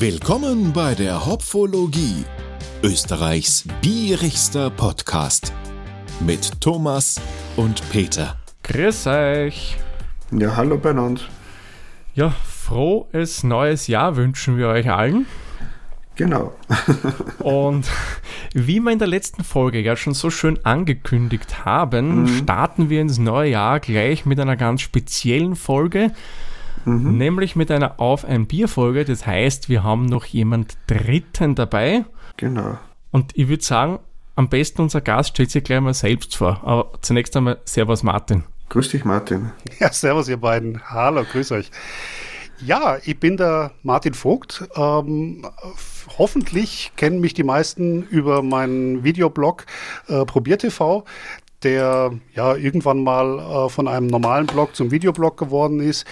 Willkommen bei der Hopfologie, Österreichs bierigster Podcast mit Thomas und Peter. Grüß euch. Ja, hallo beieinander. Ja, frohes neues Jahr wünschen wir euch allen. Genau. Und wie wir in der letzten Folge ja schon so schön angekündigt haben, mhm. starten wir ins neue Jahr gleich mit einer ganz speziellen Folge, mhm. nämlich mit einer Auf ein Bier Folge. Das heißt, wir haben noch jemand Dritten dabei. Genau. Und ich würde sagen, am besten unser Gast stellt sich gleich mal selbst vor. Aber zunächst einmal Servus Martin. Grüß dich, Martin. Ja, servus, ihr beiden. Hallo, grüß euch. Ja, ich bin der Martin Vogt. Ähm, hoffentlich kennen mich die meisten über meinen Videoblog äh, ProbierTV, der ja irgendwann mal äh, von einem normalen Blog zum Videoblog geworden ist.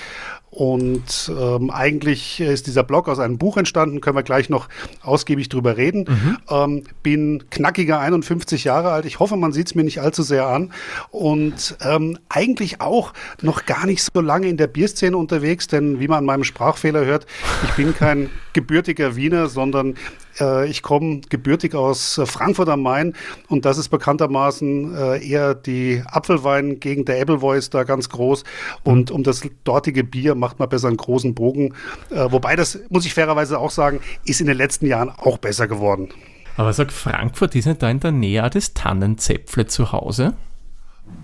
Und ähm, eigentlich ist dieser Blog aus einem Buch entstanden, können wir gleich noch ausgiebig drüber reden. Mhm. Ähm, bin knackiger 51 Jahre alt. Ich hoffe, man sieht es mir nicht allzu sehr an. Und ähm, eigentlich auch noch gar nicht so lange in der Bierszene unterwegs, denn wie man an meinem Sprachfehler hört, ich bin kein gebürtiger Wiener, sondern äh, ich komme gebürtig aus äh, Frankfurt am Main und das ist bekanntermaßen äh, eher die Apfelwein gegen der Appleboys da ganz groß. Und um das dortige Bier macht man besser einen großen Bogen. wobei das, muss ich fairerweise auch sagen, ist in den letzten Jahren auch besser geworden. Aber sag, Frankfurt ist nicht da in der Nähe des Tannenzäpfle zu Hause?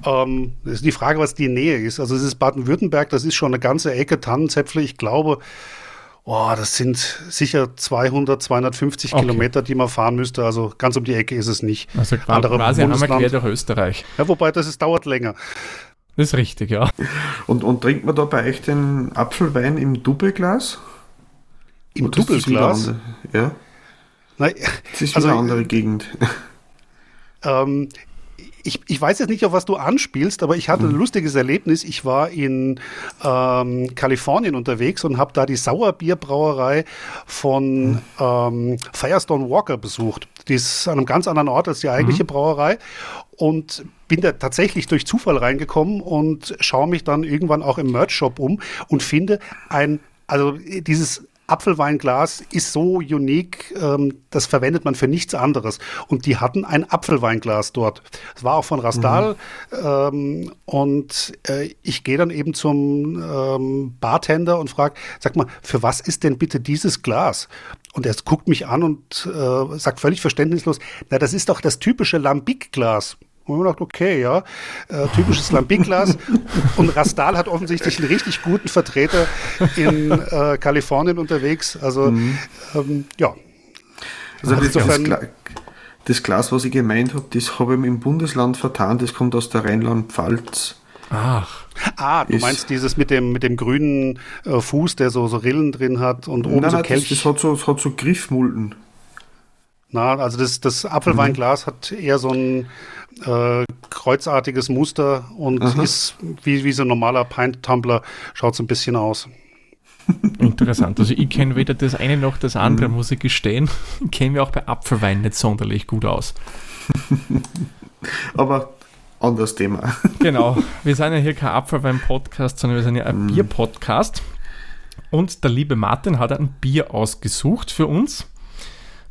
Ähm, das ist die Frage, was die Nähe ist. Also es ist Baden-Württemberg, das ist schon eine ganze Ecke Tannenzäpfle. Ich glaube, Oh, das sind sicher 200, 250 okay. Kilometer, die man fahren müsste. Also ganz um die Ecke ist es nicht. Also Andere quasi einmal quer durch Österreich. Ja, wobei das ist, dauert länger. Das ist richtig, ja. Und, und trinkt man da bei euch den Apfelwein im Doppelglas? Im Doppelglas? Ja. Nein, das ist also, eine andere Gegend. Ähm, ich, ich weiß jetzt nicht, auf was du anspielst, aber ich hatte ein mhm. lustiges Erlebnis. Ich war in ähm, Kalifornien unterwegs und habe da die Sauerbierbrauerei von ähm, Firestone Walker besucht. Die ist an einem ganz anderen Ort als die eigentliche mhm. Brauerei und bin da tatsächlich durch Zufall reingekommen und schaue mich dann irgendwann auch im Merch-Shop um und finde ein, also dieses Apfelweinglas ist so unique, ähm, das verwendet man für nichts anderes. Und die hatten ein Apfelweinglas dort. Es war auch von Rastal. Mhm. Ähm, und äh, ich gehe dann eben zum ähm, Bartender und frage, sag mal, für was ist denn bitte dieses Glas? Und er guckt mich an und äh, sagt völlig verständnislos, na, das ist doch das typische Lambic-Glas. Und ich dachte, okay, ja, äh, typisches Lambikglas. und Rastal hat offensichtlich einen richtig guten Vertreter in äh, Kalifornien unterwegs. Also, mhm. ähm, ja. Also das, das, Gla das, Glas, was ich gemeint habe, das habe ich im Bundesland vertan, das kommt aus der Rheinland-Pfalz. Ach. Ah, du ist, meinst dieses mit dem, mit dem grünen äh, Fuß, der so, so Rillen drin hat und oben nein, so Kelch. Das, das, hat so, das hat so Griffmulden. Na, also das, das Apfelweinglas mhm. hat eher so ein äh, kreuzartiges Muster und Aha. ist wie, wie so ein normaler Pint-Tumbler, schaut so ein bisschen aus. Interessant. Also ich kenne weder das eine noch das andere, mhm. muss ich gestehen. Ich kenne auch bei Apfelwein nicht sonderlich gut aus. Aber anderes Thema. Genau. Wir sind ja hier kein Apfelwein-Podcast, sondern wir sind ja ein mhm. Bier-Podcast. Und der liebe Martin hat ein Bier ausgesucht für uns.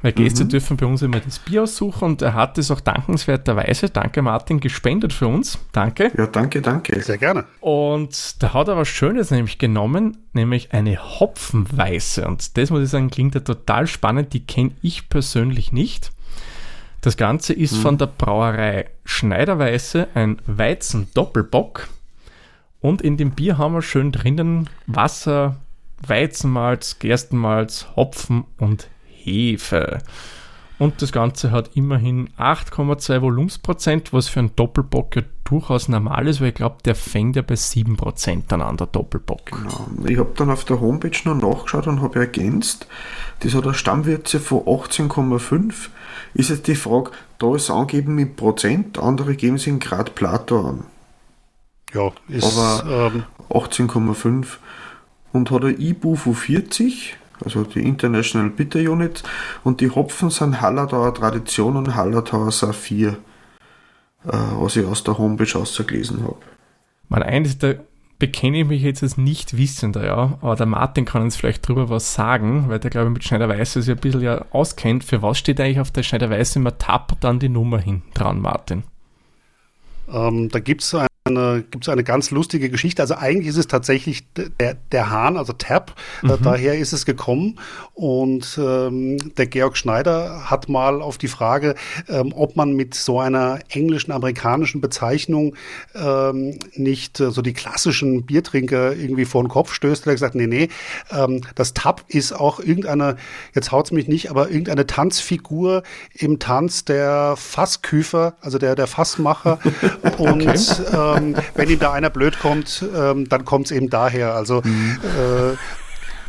Weil Gäste mhm. dürfen bei uns immer das Bier aussuchen und er hat es auch dankenswerterweise, danke Martin, gespendet für uns. Danke. Ja, danke, danke. Sehr gerne. Und da hat er was Schönes nämlich genommen, nämlich eine Hopfenweiße. Und das muss ich sagen, klingt ja total spannend. Die kenne ich persönlich nicht. Das Ganze ist mhm. von der Brauerei Schneiderweiße ein Weizen-Doppelbock. Und in dem Bier haben wir schön drinnen Wasser, Weizenmalz, Gerstenmalz, Hopfen und Hefe. Und das Ganze hat immerhin 8,2 Volumensprozent, was für einen Doppelbock ja durchaus normal ist, weil ich glaube, der fängt ja bei 7% an, an der Doppelbock. Genau. Ich habe dann auf der Homepage noch nachgeschaut und habe ergänzt, das hat eine Stammwürze von 18,5. Ist jetzt die Frage, da ist angegeben mit Prozent, andere geben es in Grad Plato an. Ja, ist Aber ähm, 18,5 und hat ein IBU von 40 also die International Bitter Unit. Und die Hopfen sind Hallertauer Tradition und Hallertauer Saphir, äh, was ich aus der Homepage ausgelesen habe. Mal eines der bekenne ich mich jetzt als nicht Wissender, ja, aber der Martin kann uns vielleicht drüber was sagen, weil der, glaube ich, mit Schneider-Weiße sich ein bisschen ja auskennt. Für was steht eigentlich auf der Schneider-Weiße immer Tab und dann die Nummer hinten dran, Martin? Ähm, da gibt es eine, gibt's eine ganz lustige Geschichte. Also eigentlich ist es tatsächlich der, der Hahn, also Tab, mhm. daher ist es gekommen. Und ähm, der Georg Schneider hat mal auf die Frage, ähm, ob man mit so einer englischen, amerikanischen Bezeichnung ähm, nicht äh, so die klassischen Biertrinker irgendwie vor den Kopf stößt, er hat gesagt, nee, nee, ähm, das Tab ist auch irgendeine, jetzt haut es mich nicht, aber irgendeine Tanzfigur im Tanz der Fassküfer, also der, der Fassmacher. Und okay. äh, ähm, wenn ihm da einer blöd kommt, ähm, dann kommt es eben daher. Also mhm. äh,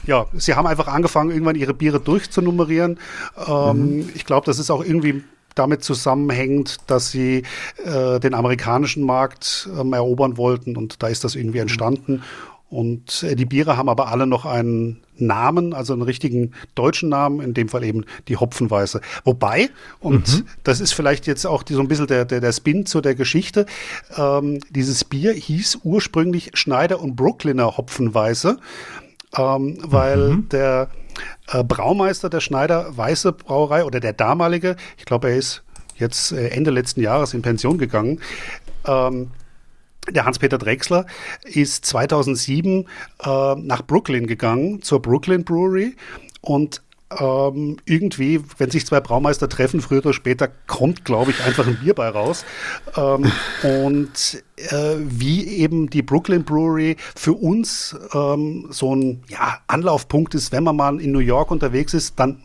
ja, sie haben einfach angefangen, irgendwann ihre Biere durchzunummerieren. Ähm, mhm. Ich glaube, das ist auch irgendwie damit zusammenhängt, dass sie äh, den amerikanischen Markt ähm, erobern wollten und da ist das irgendwie entstanden. Und äh, die Biere haben aber alle noch einen Namen, also einen richtigen deutschen Namen, in dem Fall eben die Hopfenweiße. Wobei, und mhm. das ist vielleicht jetzt auch die, so ein bisschen der, der, der Spin zu der Geschichte, ähm, dieses Bier hieß ursprünglich Schneider und Brooklyner Hopfenweiße, ähm, weil mhm. der äh, Braumeister der Schneider Weiße Brauerei oder der damalige, ich glaube, er ist jetzt äh, Ende letzten Jahres in Pension gegangen, ähm, der Hans-Peter Drechsler ist 2007 äh, nach Brooklyn gegangen, zur Brooklyn Brewery und ähm, irgendwie, wenn sich zwei Braumeister treffen, früher oder später kommt, glaube ich, einfach ein Bier bei raus. Ähm, und äh, wie eben die Brooklyn Brewery für uns ähm, so ein ja, Anlaufpunkt ist, wenn man mal in New York unterwegs ist, dann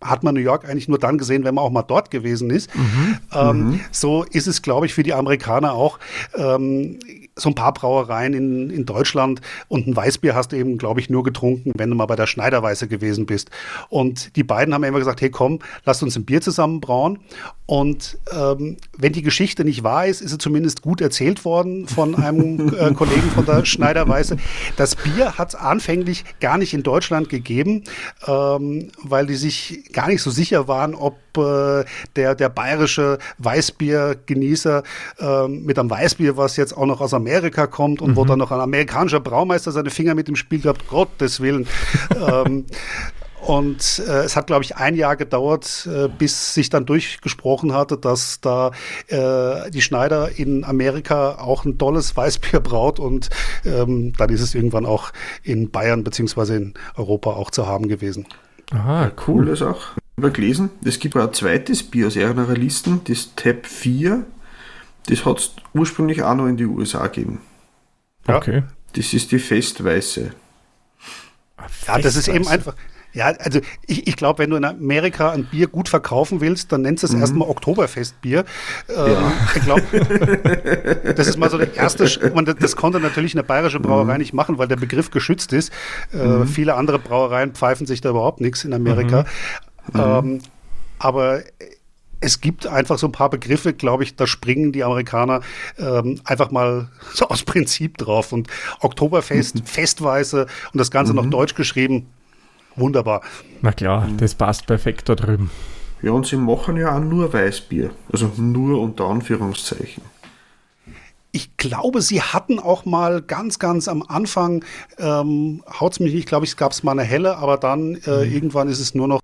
hat man New York eigentlich nur dann gesehen, wenn man auch mal dort gewesen ist. Mhm. Ähm, mhm. So ist es, glaube ich, für die Amerikaner auch. Ähm, so ein paar Brauereien in, in Deutschland und ein Weißbier hast du eben, glaube ich, nur getrunken, wenn du mal bei der Schneiderweiße gewesen bist. Und die beiden haben immer gesagt, hey komm, lass uns ein Bier zusammen brauen. Und ähm, wenn die Geschichte nicht wahr ist, ist sie zumindest gut erzählt worden von einem äh, Kollegen von der Schneiderweiße. Das Bier hat es anfänglich gar nicht in Deutschland gegeben, ähm, weil die sich gar nicht so sicher waren, ob äh, der, der bayerische Weißbiergenießer äh, mit einem Weißbier, was jetzt auch noch aus Amerika kommt und mhm. wo dann noch ein amerikanischer Braumeister seine Finger mit dem Spiel gehabt, Gottes Willen. ähm, und äh, es hat, glaube ich, ein Jahr gedauert, äh, bis sich dann durchgesprochen hatte, dass da äh, die Schneider in Amerika auch ein tolles Weißbier braut. Und ähm, dann ist es irgendwann auch in Bayern beziehungsweise in Europa auch zu haben gewesen. Aha, cool. Coole Sache habe gelesen, es gibt auch ein zweites Bier aus einer Listen, das Tab 4. Das hat es ursprünglich auch noch in die USA gegeben. Okay. Das ist die Festweiße. Ja, das ist eben einfach. Ja, also ich, ich glaube, wenn du in Amerika ein Bier gut verkaufen willst, dann nennst du es mhm. erstmal Oktoberfestbier. Ähm, ja. Ich glaube, das ist mal so der erste. Man, das konnte natürlich eine bayerische Brauerei mhm. nicht machen, weil der Begriff geschützt ist. Äh, mhm. Viele andere Brauereien pfeifen sich da überhaupt nichts in Amerika. Mhm. Ähm, aber es gibt einfach so ein paar Begriffe, glaube ich, da springen die Amerikaner ähm, einfach mal so aus Prinzip drauf. Und Oktoberfest, mhm. Festweise und das Ganze mhm. noch deutsch geschrieben, wunderbar. Na klar, mhm. das passt perfekt da drüben. Ja, und sie machen ja auch nur Weißbier. Also nur unter Anführungszeichen. Ich glaube, sie hatten auch mal ganz, ganz am Anfang, ähm, haut es mich nicht, glaube ich, gab es mal eine helle, aber dann äh, mhm. irgendwann ist es nur noch,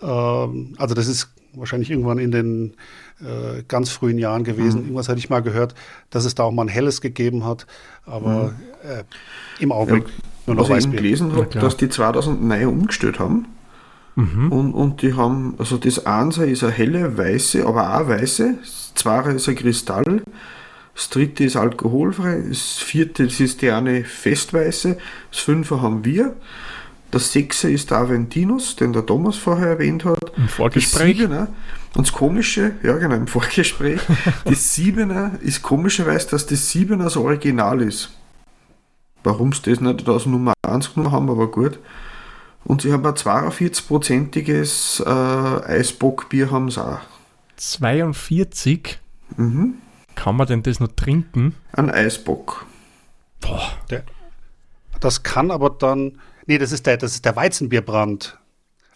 äh, also das ist wahrscheinlich irgendwann in den äh, ganz frühen Jahren gewesen. Mhm. Irgendwas hatte ich mal gehört, dass es da auch mal ein helles gegeben hat, aber mhm. äh, im Augenblick ja, nur noch Was ich gelesen habe, dass die 2009 umgestellt haben. Mhm. Und, und die haben, also das Einser ist eine helle weiße, aber auch weiße, das Zweier ist ein Kristall, das dritte ist alkoholfrei, das vierte das ist die eine Festweiße, das fünfte haben wir. Das sechste ist der Aventinus, den der Thomas vorher erwähnt hat. Im Vorgespräch. Das Siebener, und das Komische, ja genau, im Vorgespräch, das Siebener ist komischerweise, dass das Siebener das Original ist. Warum sie das nicht aus Nummer 1 genommen haben, aber gut. Und sie haben ein 42-prozentiges äh, Eisbockbier haben sie auch. 42? Mhm. Kann man denn das noch trinken? Ein Eisbock. Boah. Der, das kann aber dann. Nee, das ist der, das ist der Weizenbierbrand.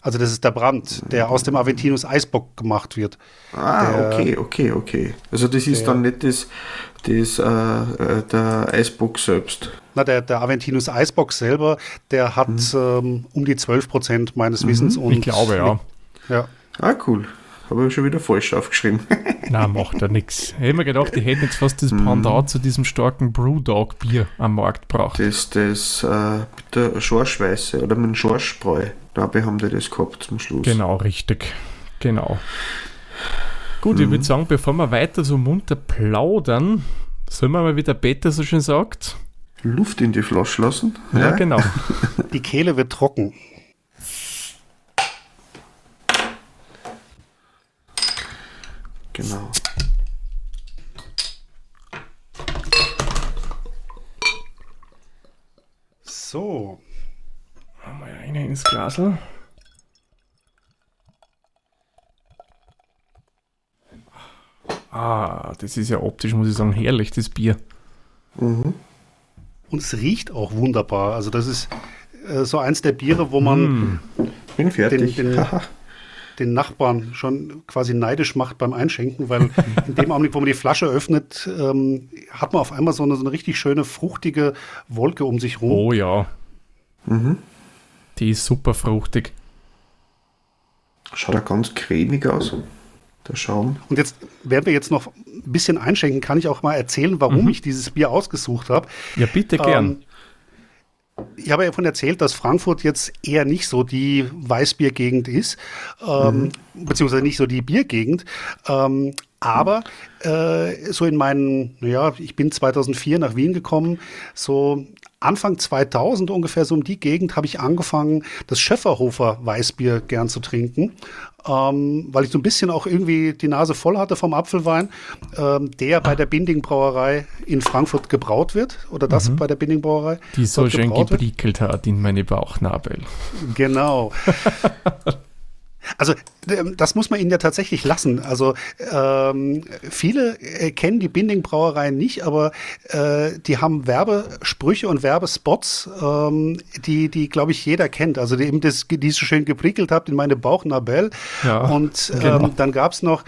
Also das ist der Brand, der aus dem Aventinus Eisbock gemacht wird. Ah, Der- okay, okay, okay. Also das ist Der- dann nicht das, das äh, äh, der Eisbock selbst. Na, der, der Aventinus Eisbock selber, der hat ähm, um die 12 Prozent meines Wissens. Und Ich glaube, ja. ja. Ah, cool. Habe ich schon wieder falsch aufgeschrieben. Na, macht ja nichts. Ich hätte mir gedacht, die hätten jetzt fast das Pendant zu diesem starken Brewdog Bier am Markt gebracht. Das, das äh, mit der Schorschweiße oder mit dem Schorschspreu. Dabei haben die das gehabt zum Schluss. Genau, richtig. Genau. Gut, ich würde sagen, bevor wir weiter so munter plaudern, sollen wir mal, wie der Peter so schön sagt. Luft in die Flasche lassen. Ja, genau. Die Kehle wird trocken. Genau. So. Mal eine ins Glasl. Ah, das ist ja optisch, muss ich sagen, herrlich, das Bier. Und es riecht auch wunderbar. Also das ist äh, so eins der Biere, wo man Bin fertig. Den- den-. den Nachbarn schon quasi neidisch macht beim Einschenken, weil in dem Augenblick, wo man die Flasche öffnet, ähm, hat man auf einmal so eine, so eine richtig schöne, fruchtige Wolke um sich rum. Oh ja. Die ist super fruchtig. Schaut ja ganz cremig aus. Der Schaum. Und jetzt, während wir jetzt noch ein bisschen einschenken, kann ich auch mal erzählen, warum ich dieses Bier ausgesucht habe. Ja, bitte gern. Ähm, ich habe ja davon erzählt, dass Frankfurt jetzt eher nicht so die Weißbiergegend ist, ähm, beziehungsweise nicht so die Biergegend. Ähm, aber äh, so in meinen, naja, ich bin 2004 nach Wien gekommen, so Anfang 2000 ungefähr so um die Gegend habe ich angefangen, das Schöfferhofer Weißbier gern zu trinken, ähm, weil ich so ein bisschen auch irgendwie die Nase voll hatte vom Apfelwein, ähm, der bei der Binding Brauerei in Frankfurt gebraut wird oder das bei der Binding Brauerei. Die so schön gebraut wird. geprickelt hat in meine Bauchnabel. Genau. Also ähm, das muss man ihnen ja tatsächlich lassen. Also ähm, viele äh, kennen die Binding Brauerei nicht, aber äh, die haben Werbesprüche und Werbespots, ähm, die, die glaube ich jeder kennt. Also die eben das, die so schön geprickelt habt in meine Bauchnabel. Ja, und ähm, genau. dann gab es noch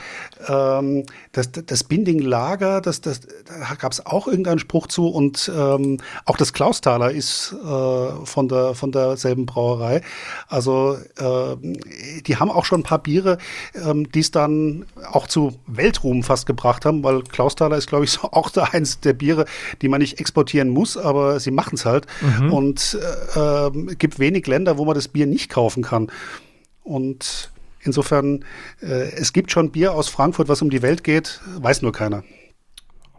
ähm, das, das Binding Lager, das, das, da gab es auch irgendeinen Spruch zu und ähm, auch das Klausthaler ist äh, von, der, von derselben Brauerei. Also ähm, die haben auch schon ein paar Biere, ähm, die es dann auch zu Weltruhm fast gebracht haben, weil Klausthaler ist, glaube ich, so auch so eins der Biere, die man nicht exportieren muss, aber sie machen es halt. Und äh, ähm, gibt wenig Länder, wo man das Bier nicht kaufen kann. Und insofern, äh, es gibt schon Bier aus Frankfurt, was um die Welt geht, weiß nur keiner.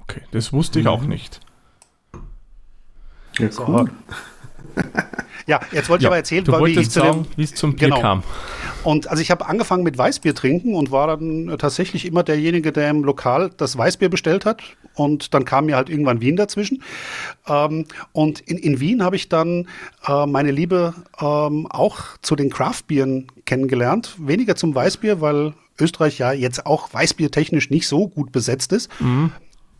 Okay, das wusste ich auch nicht. Ja, cool. Ja, jetzt wollte ich aber erzählen, du weil wie ich zu sagen, dem, wie es zum Bier Genau. kam. Und also ich habe angefangen mit Weißbier trinken und war dann äh, tatsächlich immer derjenige, der im Lokal das Weißbier bestellt hat. Und dann kam mir halt irgendwann Wien dazwischen. Ähm, und in, in Wien habe ich dann äh, meine Liebe ähm, auch zu den Craftbieren kennengelernt. Weniger zum Weißbier, weil Österreich ja jetzt auch Weißbiertechnisch nicht so gut besetzt ist.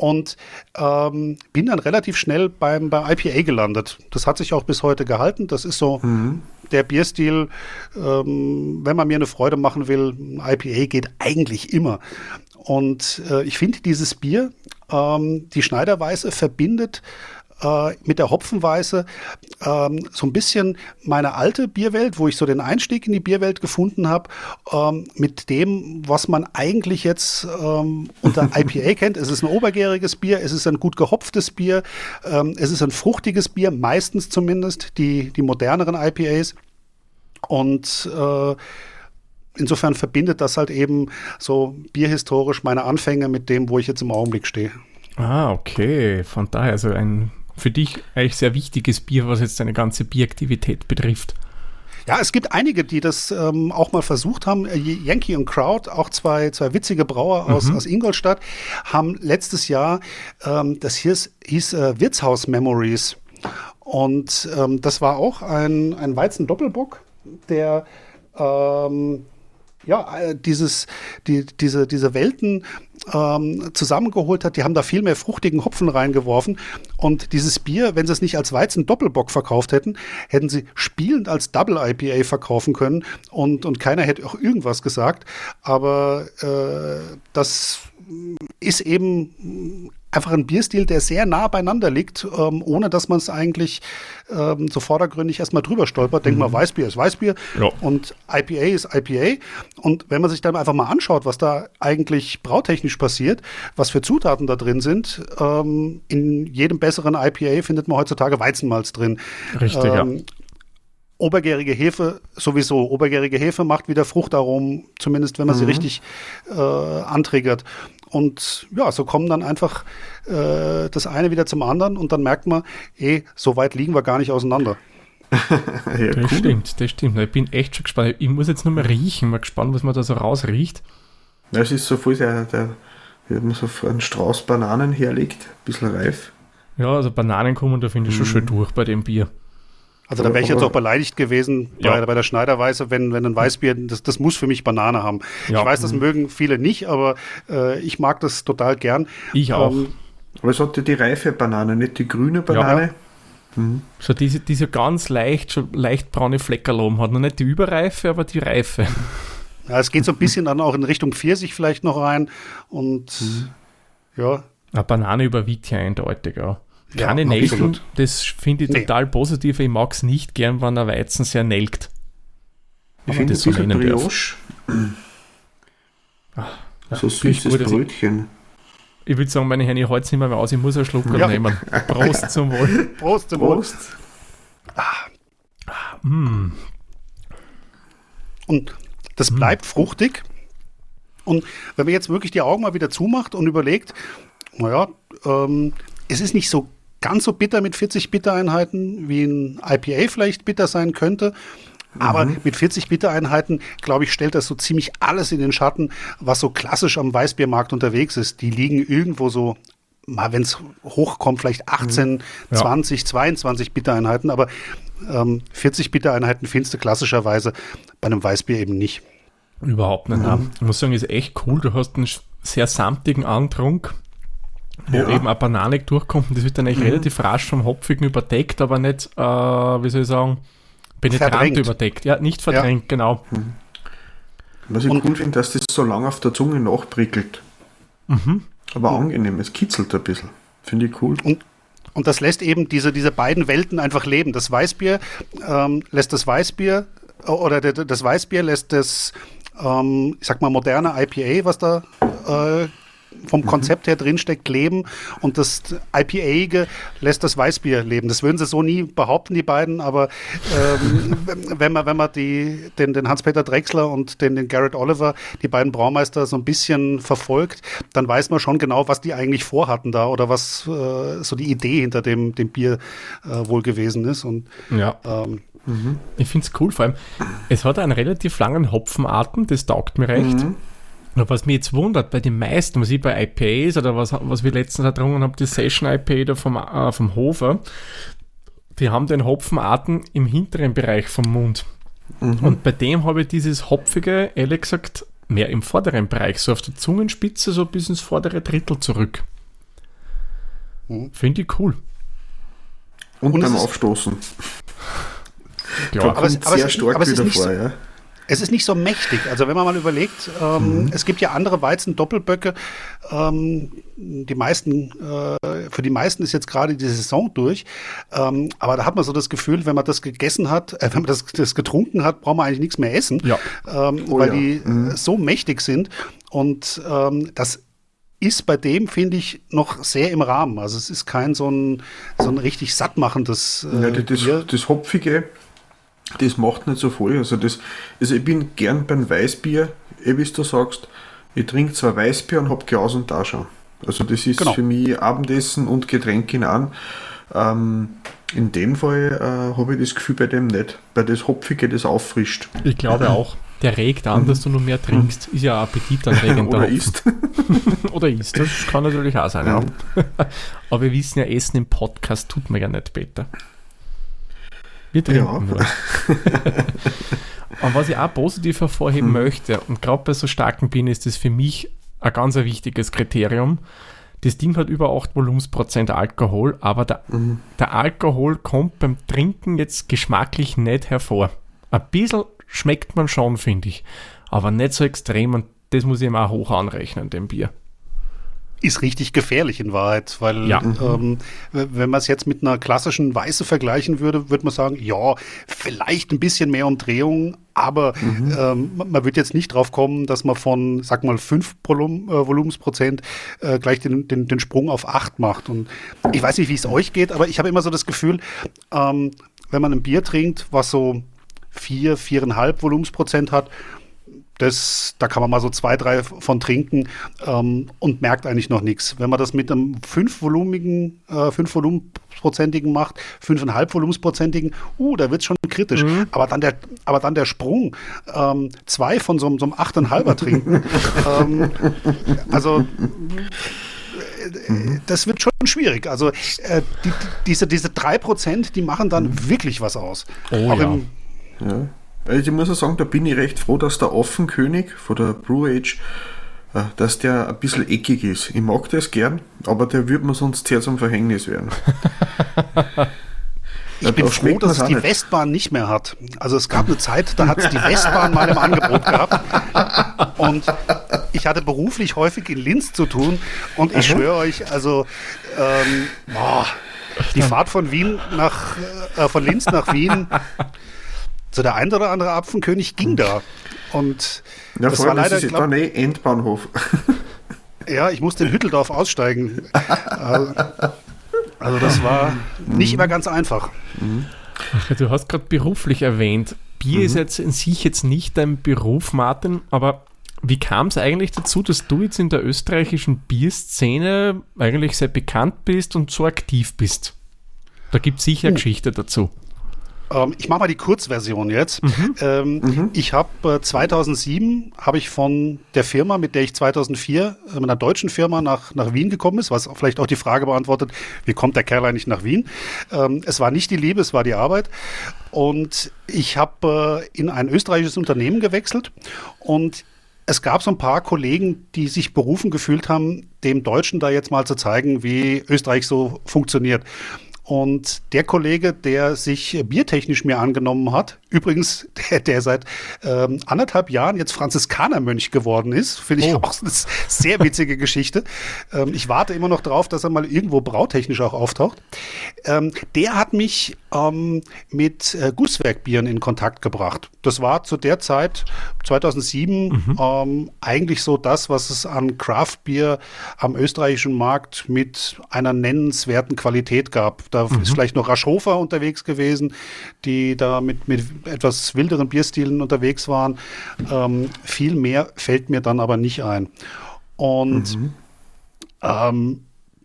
Und ähm, bin dann relativ schnell beim, beim IPA gelandet. Das hat sich auch bis heute gehalten. Das ist so der Bierstil, ähm, wenn man mir eine Freude machen will, IPA geht eigentlich immer. Und äh, ich finde dieses Bier, ähm, die Schneiderweiße, verbindet äh, mit der Hopfenweiße ähm, so ein bisschen meine alte Bierwelt, wo ich so den Einstieg in die Bierwelt gefunden habe, ähm, mit dem, was man eigentlich jetzt ähm, unter IPA kennt. Es ist ein obergäriges Bier, es ist ein gut gehopftes Bier, ähm, es ist ein fruchtiges Bier, meistens zumindest die, die moderneren IPAs. Und äh, insofern verbindet das halt eben so bierhistorisch meine Anfänge mit dem, wo ich jetzt im Augenblick stehe. Ah, okay. Von daher, also ein für dich eigentlich sehr wichtiges Bier, was jetzt deine ganze Bieraktivität betrifft. Ja, es gibt einige, die das ähm, auch mal versucht haben. Äh, Yankee und Crowd, auch zwei, zwei witzige Brauer aus, aus Ingolstadt, haben letztes Jahr, ähm, das hieß, hieß äh, Wirtshaus Memories. Und ähm, das war auch ein, ein Weizen-Doppelbock, der ähm, ja, äh, dieses, die, diese, diese Welten ähm, zusammengeholt hat. Die haben da viel mehr fruchtigen Hopfen reingeworfen. Und dieses Bier, wenn sie es nicht als Weizen-Doppelbock verkauft hätten, hätten sie spielend als Double IPA verkaufen können. Und, und keiner hätte auch irgendwas gesagt. Aber äh, das ist eben einfach ein Bierstil, der sehr nah beieinander liegt, ähm, ohne dass man es eigentlich ähm, so vordergründig erstmal drüber stolpert. Denkt mhm. mal, Weißbier ist Weißbier ja. und IPA ist IPA. Und wenn man sich dann einfach mal anschaut, was da eigentlich brautechnisch passiert, was für Zutaten da drin sind, ähm, in jedem besseren IPA findet man heutzutage Weizenmalz drin. Richtig, ja. Ähm, obergärige Hefe sowieso. Obergärige Hefe macht wieder Fruchtaromen, zumindest wenn man mhm. sie richtig äh, antriggert. Und ja, so kommen dann einfach äh, das eine wieder zum anderen und dann merkt man, eh, so weit liegen wir gar nicht auseinander. ja, das cool. stimmt, das stimmt. Ich bin echt schon gespannt. Ich muss jetzt nur mal riechen, mal gespannt, was man da so rausriecht. Es ist so voll sehr, der, wie man so einen Strauß Bananen herlegt, ein bisschen reif. Ja, also Bananen kommen da finde ich schon mhm. schön durch bei dem Bier. Also da wäre ich jetzt auch beleidigt gewesen ja. bei, bei, der Schneiderweise, wenn, wenn ein Weißbier, das, das muss für mich Banane haben. Ja. Ich weiß, das mhm. mögen viele nicht, aber äh, ich mag das total gern. Ich auch. Ähm, aber es hat ja die reife Banane, nicht die grüne Banane. Ja. Mhm. So diese, diese ganz leicht, schon leicht braune Fleckerl oben hat. Noch nicht die Überreife, aber die Reife. Ja, es geht so ein bisschen dann auch in Richtung Pfirsich vielleicht noch rein. Und mhm. ja. Eine Banane überwiegt ja eindeutig auch. Keine ja, Nelken, das finde ich nee. total positiv. Ich mag es nicht gern, wenn der Weizen sehr nelkt. Ich finde das so nennen Brioche. Ach, so süßes Brötchen. Ich, ich würde sagen, meine Herren, ich halte es nicht mehr aus, ich muss einen Schluck ja. nehmen. Prost zum Wohl. Prost zum Prost. Wohl. Ah. Mm. Und das bleibt mm. fruchtig. Und wenn man jetzt wirklich die Augen mal wieder zumacht und überlegt, naja, ähm, es ist nicht so ganz so bitter mit 40 Bittereinheiten, wie ein IPA vielleicht bitter sein könnte. Aber mhm. mit 40 Bittereinheiten, glaube ich, stellt das so ziemlich alles in den Schatten, was so klassisch am Weißbiermarkt unterwegs ist. Die liegen irgendwo so, mal wenn es hochkommt, vielleicht 18, mhm. ja. 20, 22 Bittereinheiten. Aber ähm, 40 Bittereinheiten findest du klassischerweise bei einem Weißbier eben nicht. Überhaupt nicht. Mhm. Ich muss sagen, ist echt cool. Du hast einen sehr samtigen Antrunk wo ja. eben eine Banane durchkommt und das wird dann eigentlich mhm. relativ rasch vom Hopfigen überdeckt, aber nicht, äh, wie soll ich sagen, penetrant verdrängt. überdeckt. Ja, nicht verdrängt, ja. genau. Mhm. Was ich und, cool finde, dass das so lange auf der Zunge nachprickelt. Mhm. Aber angenehm, es kitzelt ein bisschen. Finde ich cool. Und, und das lässt eben diese, diese beiden Welten einfach leben. Das Weißbier ähm, lässt das Weißbier oder das Weißbier lässt das, ähm, ich sag mal, moderne IPA, was da äh, vom Konzept her drinsteckt, leben und das IPA lässt das Weißbier leben. Das würden sie so nie behaupten, die beiden, aber ähm, wenn man, wenn man die, den, den Hans-Peter Drechsler und den, den Garrett Oliver, die beiden Braumeister, so ein bisschen verfolgt, dann weiß man schon genau, was die eigentlich vorhatten da oder was äh, so die Idee hinter dem, dem Bier äh, wohl gewesen ist. Und, ja. Ähm, mhm. Ich finde es cool, vor allem, es hat einen relativ langen Hopfenarten, das taugt mir recht. Mhm. Was mich jetzt wundert, bei den meisten, was ich bei IPAs oder was, was wir letztens ertrunken haben, die Session IPA da vom, äh, vom Hofer, die haben den Hopfenarten im hinteren Bereich vom Mund. Mhm. Und bei dem habe ich dieses Hopfige, ehrlich gesagt, mehr im vorderen Bereich, so auf der Zungenspitze, so bis ins vordere Drittel zurück. Mhm. Finde ich cool. Und, Und beim Aufstoßen. Ja, aber, es, aber, sehr es, stark aber es, ist nicht vor, so, ja. Es ist nicht so mächtig. Also wenn man mal überlegt, ähm, mhm. es gibt ja andere Weizen-Doppelböcke. Ähm, die meisten, äh, für die meisten ist jetzt gerade die Saison durch. Ähm, aber da hat man so das Gefühl, wenn man das gegessen hat, äh, wenn man das, das, getrunken hat, braucht man eigentlich nichts mehr essen, ja. Ähm, oh, weil ja. die mhm. so mächtig sind. Und ähm, das ist bei dem, finde ich, noch sehr im Rahmen. Also es ist kein so ein, so ein richtig sattmachendes äh, ja, das, das Hopfige das macht nicht so voll. Also, das, also ich bin gern beim Weißbier, eh wie du sagst, ich trinke zwar Weißbier und habe Glas und Tasche. Also das ist genau. für mich Abendessen und Getränk in an. Ähm, in dem Fall äh, habe ich das Gefühl bei dem nicht, weil das Hopfige das auffrischt. Ich glaube auch. Der regt an, dass du noch mehr trinkst. Ist ja appetitanregend. Oder isst. Oder isst. Das kann natürlich auch sein. Ja. Aber wir wissen ja, Essen im Podcast tut man ja nicht, Peter. Wir trinken ja. und was ich auch positiv hervorheben mhm. möchte, und gerade bei so starken Bienen ist das für mich ein ganz ein wichtiges Kriterium. Das Ding hat über 8 Volumensprozent Alkohol, aber der, mhm. der Alkohol kommt beim Trinken jetzt geschmacklich nicht hervor. Ein bisschen schmeckt man schon, finde ich, aber nicht so extrem und das muss ich ihm auch hoch anrechnen, dem Bier ist richtig gefährlich in Wahrheit, weil ja. ähm, wenn man es jetzt mit einer klassischen Weiße vergleichen würde, würde man sagen, ja, vielleicht ein bisschen mehr Umdrehung, aber mhm. ähm, man wird jetzt nicht drauf kommen, dass man von, sag mal, 5 Volum, äh, Volumensprozent äh, gleich den, den, den Sprung auf 8 macht. Und ich weiß nicht, wie es euch geht, aber ich habe immer so das Gefühl, ähm, wenn man ein Bier trinkt, was so 4, 4,5 Volumensprozent hat, das, da kann man mal so zwei, drei von trinken ähm, und merkt eigentlich noch nichts. Wenn man das mit einem fünfvolumigen, äh, fünf macht, fünfeinhalb Volumensprozentigen, uh, da wird es schon kritisch. Mhm. Aber dann der, aber dann der Sprung, ähm, zwei von so, so einem achteinhalber trinken, ähm, also äh, das wird schon schwierig. Also äh, die, diese, diese drei Prozent, die machen dann mhm. wirklich was aus. Oh, ja. Im, ja. Also ich muss auch sagen, da bin ich recht froh, dass der Affenkönig von der Brew Age, äh, dass der ein bisschen eckig ist. Ich mag das gern, aber der würde mir sonst sehr zum Verhängnis werden. Ich bin froh, dass es die nicht. Westbahn nicht mehr hat. Also es gab eine Zeit, da hat es die Westbahn mal im Angebot gehabt. Und ich hatte beruflich häufig in Linz zu tun. Und ich schwöre euch, also ähm, boah, die Fahrt von Wien nach äh, von Linz nach Wien so der ein oder andere Apfenkönig ging da. Und ja, das war leider. glaub, dann eh Endbahnhof. ja, ich musste in Hütteldorf aussteigen. also, also das war nicht immer ganz einfach. Ach, du hast gerade beruflich erwähnt. Bier mhm. ist jetzt in sich jetzt nicht dein Beruf, Martin, aber wie kam es eigentlich dazu, dass du jetzt in der österreichischen Bierszene eigentlich sehr bekannt bist und so aktiv bist? Da gibt es sicher uh. Geschichte dazu. Ähm, ich mache mal die Kurzversion jetzt. Mhm. Ähm, mhm. Ich habe äh, 2007 habe ich von der Firma, mit der ich 2004 äh, mit einer deutschen Firma nach, nach Wien gekommen ist, was vielleicht auch die Frage beantwortet, wie kommt der Kerl eigentlich nach Wien? Ähm, es war nicht die Liebe, es war die Arbeit. Und ich habe äh, in ein österreichisches Unternehmen gewechselt und es gab so ein paar Kollegen, die sich berufen gefühlt haben, dem Deutschen da jetzt mal zu zeigen, wie Österreich so funktioniert. Und der Kollege, der sich biertechnisch mir angenommen hat, übrigens der, der seit ähm, anderthalb Jahren jetzt Franziskanermönch geworden ist, finde ich oh. auch eine sehr witzige Geschichte. Ähm, ich warte immer noch drauf, dass er mal irgendwo brautechnisch auch auftaucht. Ähm, der hat mich ähm, mit äh, Gusswerkbieren in Kontakt gebracht. Das war zu der Zeit, 2007, mhm. Ähm, eigentlich so das, was es an Craftbier am österreichischen Markt mit einer nennenswerten Qualität gab. Da mhm. ist vielleicht noch Raschhofer unterwegs gewesen, die da mit, mit etwas wilderen Bierstilen unterwegs waren. Ähm, viel mehr fällt mir dann aber nicht ein. Und mhm. ähm,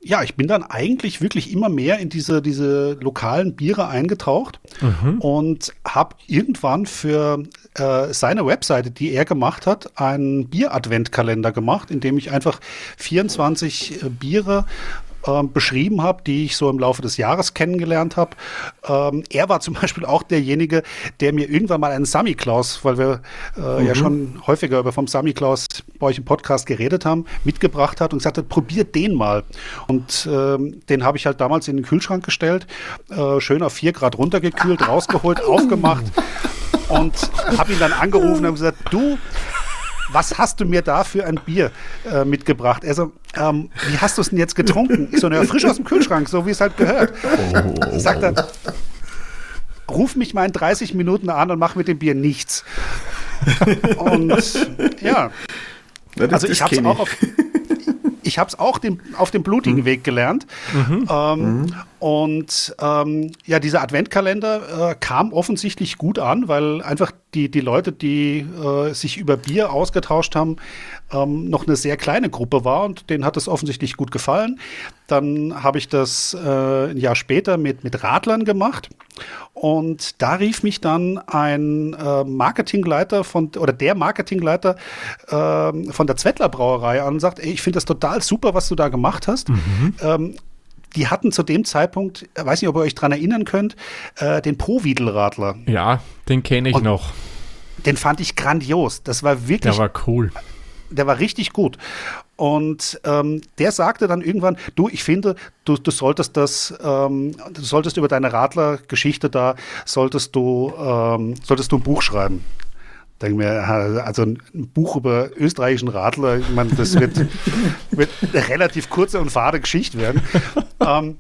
ja, ich bin dann eigentlich wirklich immer mehr in diese, diese lokalen Biere eingetaucht mhm. und habe irgendwann für äh, seine Webseite, die er gemacht hat, einen Bier-Adventkalender gemacht, in dem ich einfach 24 äh, Biere ähm, beschrieben habe, die ich so im Laufe des Jahres kennengelernt habe. Ähm, er war zum Beispiel auch derjenige, der mir irgendwann mal einen Sammy Klaus, weil wir äh, mhm. ja schon häufiger über vom Sammy Klaus bei euch im Podcast geredet haben, mitgebracht hat und gesagt hat, probiert den mal. Und ähm, den habe ich halt damals in den Kühlschrank gestellt, äh, schön auf 4 Grad runtergekühlt, rausgeholt, aufgemacht und habe ihn dann angerufen und gesagt, du, was hast du mir da für ein Bier äh, mitgebracht? Also, ähm, wie hast du es denn jetzt getrunken? Ich so, naja, frisch aus dem Kühlschrank, so wie es halt gehört. Oh. Sagt er, ruf mich mal in 30 Minuten an und mach mit dem Bier nichts. und ja, ja also ich habe es auch auf ich habe es auch dem, auf dem blutigen mhm. Weg gelernt. Mhm. Ähm, mhm. Und ähm, ja, dieser Adventkalender äh, kam offensichtlich gut an, weil einfach die, die Leute, die äh, sich über Bier ausgetauscht haben, ähm, noch eine sehr kleine Gruppe war und denen hat es offensichtlich gut gefallen. Dann habe ich das äh, ein Jahr später mit, mit Radlern gemacht und da rief mich dann ein äh, Marketingleiter von, oder der Marketingleiter äh, von der Zwettler Brauerei an und sagt, ey, ich finde das total super, was du da gemacht hast. Mhm. Ähm, die hatten zu dem Zeitpunkt, weiß nicht, ob ihr euch daran erinnern könnt, äh, den Pro-Wiedel-Radler. Ja, den kenne ich und, noch. den fand ich grandios. Das war wirklich. Der war cool. Der war richtig gut. Und ähm, der sagte dann irgendwann, du, ich finde, du, du solltest das, ähm, du solltest über deine Radler-Geschichte da, solltest du, ähm, solltest du ein Buch schreiben. Denke mir, also ein Buch über österreichischen Radler, ich meine, das wird, wird eine relativ kurze und fade Geschichte werden. ähm,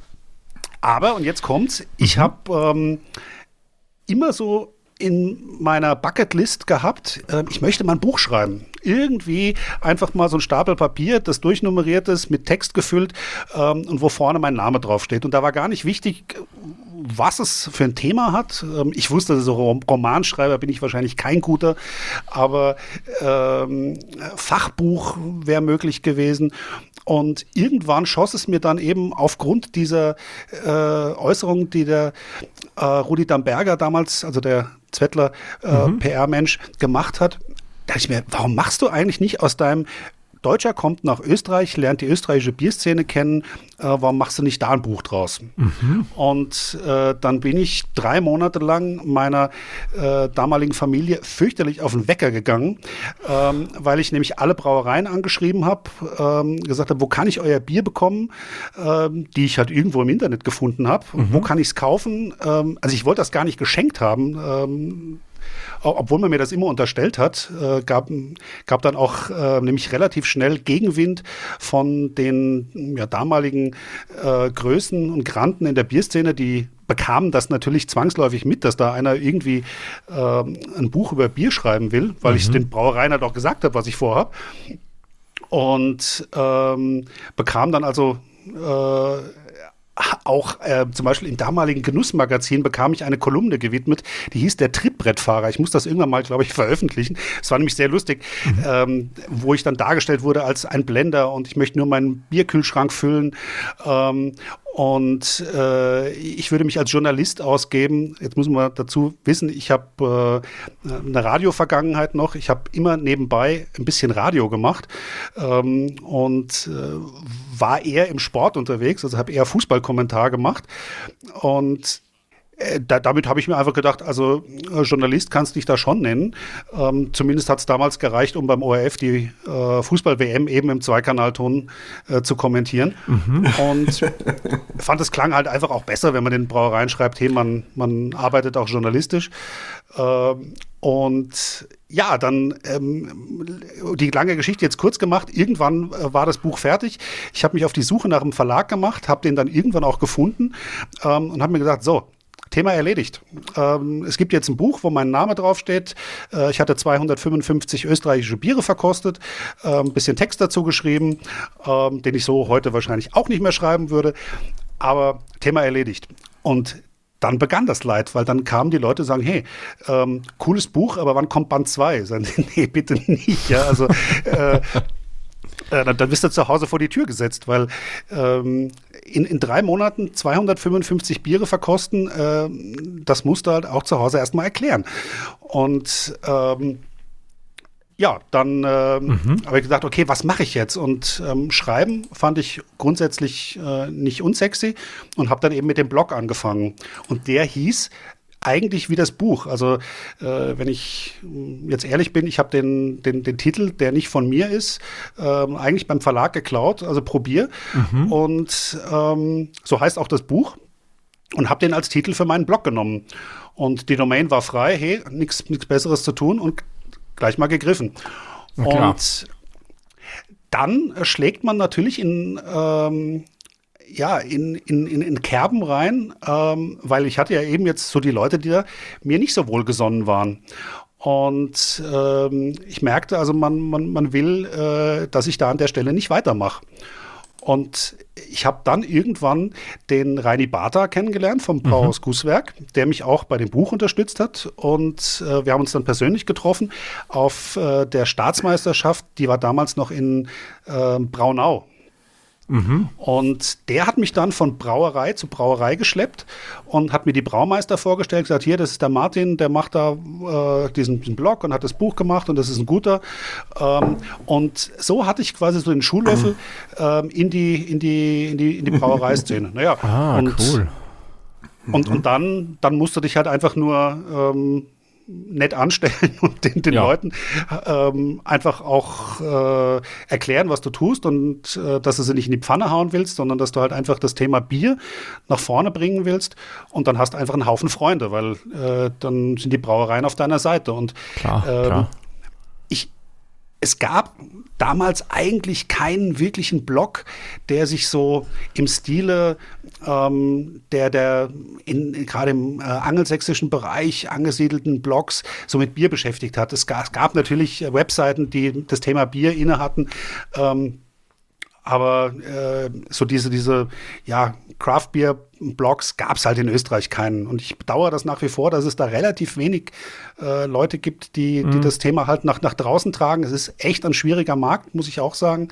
aber, und jetzt kommt's, ich mhm. habe ähm, immer so in meiner Bucketlist gehabt, äh, ich möchte mal ein Buch schreiben. Irgendwie einfach mal so ein Stapel Papier, das durchnummeriert ist, mit Text gefüllt ähm, und wo vorne mein Name draufsteht. Und da war gar nicht wichtig, was es für ein Thema hat. Ähm, ich wusste, so Romanschreiber bin ich wahrscheinlich kein guter, aber ähm, Fachbuch wäre möglich gewesen. Und irgendwann schoss es mir dann eben aufgrund dieser äh, Äußerung, die der äh, Rudi Damberger damals, also der Zwettler äh, mhm. PR-Mensch, gemacht hat, dachte ich mir, warum machst du eigentlich nicht aus deinem Deutscher kommt nach Österreich, lernt die österreichische Bierszene kennen, äh, warum machst du nicht da ein Buch draus? Mhm. Und äh, dann bin ich drei Monate lang meiner äh, damaligen Familie fürchterlich auf den Wecker gegangen, ähm, weil ich nämlich alle Brauereien angeschrieben habe, ähm, gesagt habe, wo kann ich euer Bier bekommen, ähm, die ich halt irgendwo im Internet gefunden habe, mhm. wo kann ich es kaufen? Ähm, also ich wollte das gar nicht geschenkt haben ähm, obwohl man mir das immer unterstellt hat, äh, gab, gab dann auch äh, nämlich relativ schnell Gegenwind von den ja, damaligen äh, Größen und Granten in der Bierszene, die bekamen das natürlich zwangsläufig mit, dass da einer irgendwie äh, ein Buch über Bier schreiben will, weil mhm. ich den Brauereien halt auch gesagt habe, was ich vorhabe. Und ähm, bekam dann also äh, auch äh, zum Beispiel im damaligen Genussmagazin bekam ich eine Kolumne gewidmet, die hieß der Trittbrettfahrer. Ich muss das irgendwann mal, glaube ich, veröffentlichen. Es war nämlich sehr lustig, mhm. ähm, wo ich dann dargestellt wurde als ein Blender und ich möchte nur meinen Bierkühlschrank füllen. Ähm, und äh, ich würde mich als Journalist ausgeben. Jetzt muss man dazu wissen, ich habe äh, eine Radio-Vergangenheit noch. Ich habe immer nebenbei ein bisschen Radio gemacht ähm, und äh, war eher im Sport unterwegs, also habe eher Fußballkommentar gemacht. Und da, damit habe ich mir einfach gedacht, also äh, Journalist kannst dich da schon nennen. Ähm, zumindest hat es damals gereicht, um beim ORF die äh, Fußball-WM eben im Zweikanalton äh, zu kommentieren. Mhm. Und fand es klang halt einfach auch besser, wenn man den Brauereien schreibt, hey, man, man arbeitet auch journalistisch. Ähm, und ja, dann ähm, die lange Geschichte jetzt kurz gemacht. Irgendwann äh, war das Buch fertig. Ich habe mich auf die Suche nach einem Verlag gemacht, habe den dann irgendwann auch gefunden ähm, und habe mir gesagt, so, Thema erledigt. Ähm, es gibt jetzt ein Buch, wo mein Name draufsteht. Äh, ich hatte 255 österreichische Biere verkostet, äh, ein bisschen Text dazu geschrieben, äh, den ich so heute wahrscheinlich auch nicht mehr schreiben würde. Aber Thema erledigt. Und dann begann das Leid, weil dann kamen die Leute und sagen, hey, ähm, cooles Buch, aber wann kommt Band 2? nee, bitte nicht. Ja, also äh, äh, dann, dann bist du zu Hause vor die Tür gesetzt, weil ähm, in, in drei Monaten 255 Biere verkosten, äh, das musst du halt auch zu Hause erstmal erklären. Und ähm, ja, dann äh, mhm. habe ich gesagt, okay, was mache ich jetzt? Und ähm, schreiben fand ich grundsätzlich äh, nicht unsexy und habe dann eben mit dem Blog angefangen. Und der hieß eigentlich wie das Buch. Also äh, wenn ich jetzt ehrlich bin, ich habe den, den, den Titel, der nicht von mir ist, ähm, eigentlich beim Verlag geklaut, also probier. Mhm. Und ähm, so heißt auch das Buch und habe den als Titel für meinen Blog genommen. Und die Domain war frei, hey, nichts Besseres zu tun und gleich mal gegriffen. Und dann schlägt man natürlich in ähm, ja, in, in, in, Kerben rein, ähm, weil ich hatte ja eben jetzt so die Leute, die da mir nicht so wohlgesonnen waren. Und ähm, ich merkte also, man, man, man will, äh, dass ich da an der Stelle nicht weitermache. Und ich habe dann irgendwann den Reini Bata kennengelernt vom Brauhaus mhm. Gusswerk, der mich auch bei dem Buch unterstützt hat. Und äh, wir haben uns dann persönlich getroffen auf äh, der Staatsmeisterschaft, die war damals noch in äh, Braunau. Mhm. Und der hat mich dann von Brauerei zu Brauerei geschleppt und hat mir die Braumeister vorgestellt, gesagt, hier, das ist der Martin, der macht da äh, diesen, diesen, Blog und hat das Buch gemacht und das ist ein guter. Ähm, und so hatte ich quasi so den Schuhlöffel ähm, in, die, in, die, in, die, in die Brauereiszene. Naja, ah, und, cool. Und, und dann, dann musst du dich halt einfach nur ähm, nett anstellen und den, den ja. Leuten ähm, einfach auch äh, erklären, was du tust und äh, dass du sie nicht in die Pfanne hauen willst, sondern dass du halt einfach das Thema Bier nach vorne bringen willst und dann hast du einfach einen Haufen Freunde, weil äh, dann sind die Brauereien auf deiner Seite und klar, ähm, klar. Es gab damals eigentlich keinen wirklichen Blog, der sich so im Stile ähm, der, der in, gerade im äh, angelsächsischen Bereich angesiedelten Blogs so mit Bier beschäftigt hat. Es gab, es gab natürlich Webseiten, die das Thema Bier inne hatten. Ähm, aber äh, so diese, diese ja, Craft Beer Blogs gab es halt in Österreich keinen. Und ich bedauere das nach wie vor, dass es da relativ wenig äh, Leute gibt, die, mhm. die das Thema halt nach, nach draußen tragen. Es ist echt ein schwieriger Markt, muss ich auch sagen.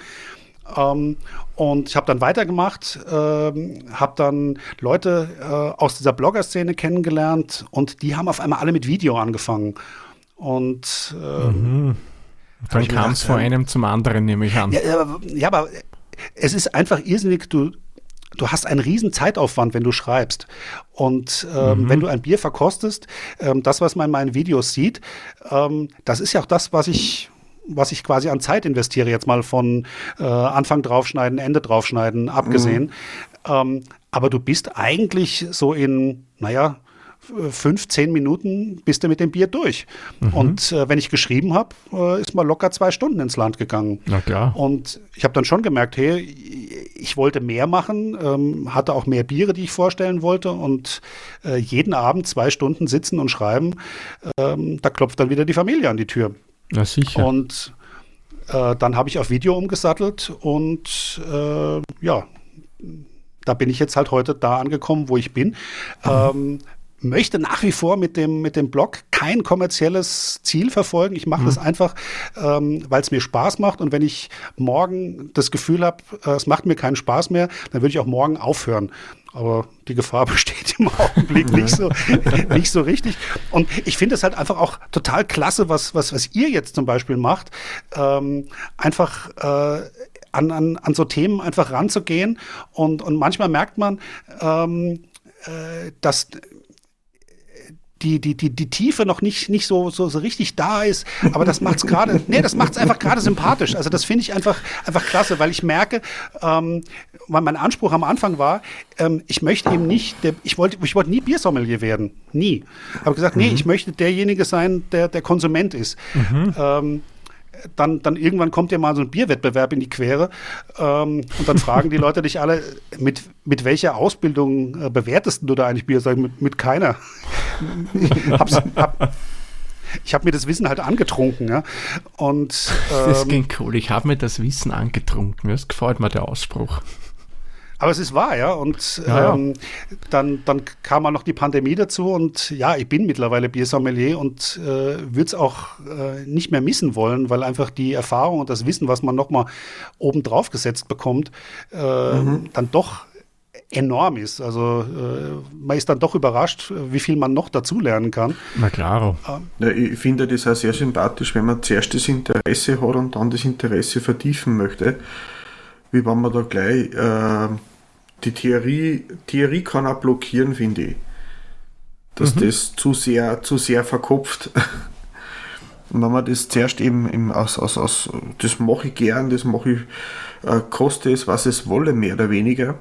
Ähm, und ich habe dann weitergemacht, ähm, habe dann Leute äh, aus dieser Blogger-Szene kennengelernt und die haben auf einmal alle mit Video angefangen. Und ähm, mhm. dann kam es von einem zum anderen, nehme ich an. Ja, ja, aber es ist einfach irrsinnig, du, du hast einen riesen Zeitaufwand, wenn du schreibst. Und ähm, mhm. wenn du ein Bier verkostest, ähm, das, was man in meinen Videos sieht, ähm, das ist ja auch das, was ich was ich quasi an Zeit investiere, jetzt mal von äh, Anfang draufschneiden, Ende draufschneiden, abgesehen. Mhm. Ähm, aber du bist eigentlich so in, naja, fünf, zehn Minuten bist du mit dem Bier durch. Mhm. Und äh, wenn ich geschrieben habe, äh, ist mal locker zwei Stunden ins Land gegangen. Na klar. Und ich habe dann schon gemerkt, hey, ich wollte mehr machen, ähm, hatte auch mehr Biere, die ich vorstellen wollte. Und äh, jeden Abend zwei Stunden sitzen und schreiben, ähm, da klopft dann wieder die Familie an die Tür. Na sicher. Und äh, dann habe ich auf Video umgesattelt und äh, ja, da bin ich jetzt halt heute da angekommen, wo ich bin. Mhm. Ähm, möchte nach wie vor mit dem, mit dem Blog kein kommerzielles Ziel verfolgen. Ich mache mhm. das einfach, ähm, weil es mir Spaß macht. Und wenn ich morgen das Gefühl habe, äh, es macht mir keinen Spaß mehr, dann würde ich auch morgen aufhören. Aber die Gefahr besteht im Augenblick nicht so, nicht so richtig. Und ich finde es halt einfach auch total klasse, was, was, was ihr jetzt zum Beispiel macht. Ähm, einfach äh, an, an, an so Themen einfach ranzugehen. Und, und manchmal merkt man, ähm, äh, dass die, die, die, die Tiefe noch nicht, nicht so, so, so richtig da ist. Aber das macht es gerade, nee, das macht es einfach gerade sympathisch. Also das finde ich einfach, einfach klasse, weil ich merke, ähm, weil mein Anspruch am Anfang war, ähm, ich möchte eben nicht, der, ich wollte ich wollte nie Biersommelier werden. Nie. Habe gesagt, nee, mhm. ich möchte derjenige sein, der der Konsument ist. Mhm. Ähm, dann, dann irgendwann kommt ja mal so ein Bierwettbewerb in die Quere ähm, und dann fragen die Leute dich alle, mit, mit welcher Ausbildung äh, bewertest du da eigentlich Bier? Sag mit, mit keiner. Hab's, hab, ich habe mir das Wissen halt angetrunken. Ja? Und, ähm, das ging cool. Ich habe mir das Wissen angetrunken. Mir gefällt mir der Ausspruch. Aber es ist wahr, ja. Und ja, ähm, Dann, dann kam auch noch die Pandemie dazu und ja, ich bin mittlerweile Biersommelier und äh, würde es auch äh, nicht mehr missen wollen, weil einfach die Erfahrung und das Wissen, was man nochmal oben drauf gesetzt bekommt, äh, mhm. dann doch enorm ist. Also äh, man ist dann doch überrascht, wie viel man noch dazulernen kann. Na klar. Ähm, ja, ich finde das auch sehr sympathisch, wenn man zuerst das Interesse hat und dann das Interesse vertiefen möchte, wie wenn man da gleich äh, die Theorie, Theorie kann auch blockieren, finde ich. Dass mhm. das zu sehr, zu sehr verkopft. Und wenn man das zuerst eben im, aus, aus, aus, das mache ich gern, das mache ich, äh, koste es, was es wolle, mehr oder weniger.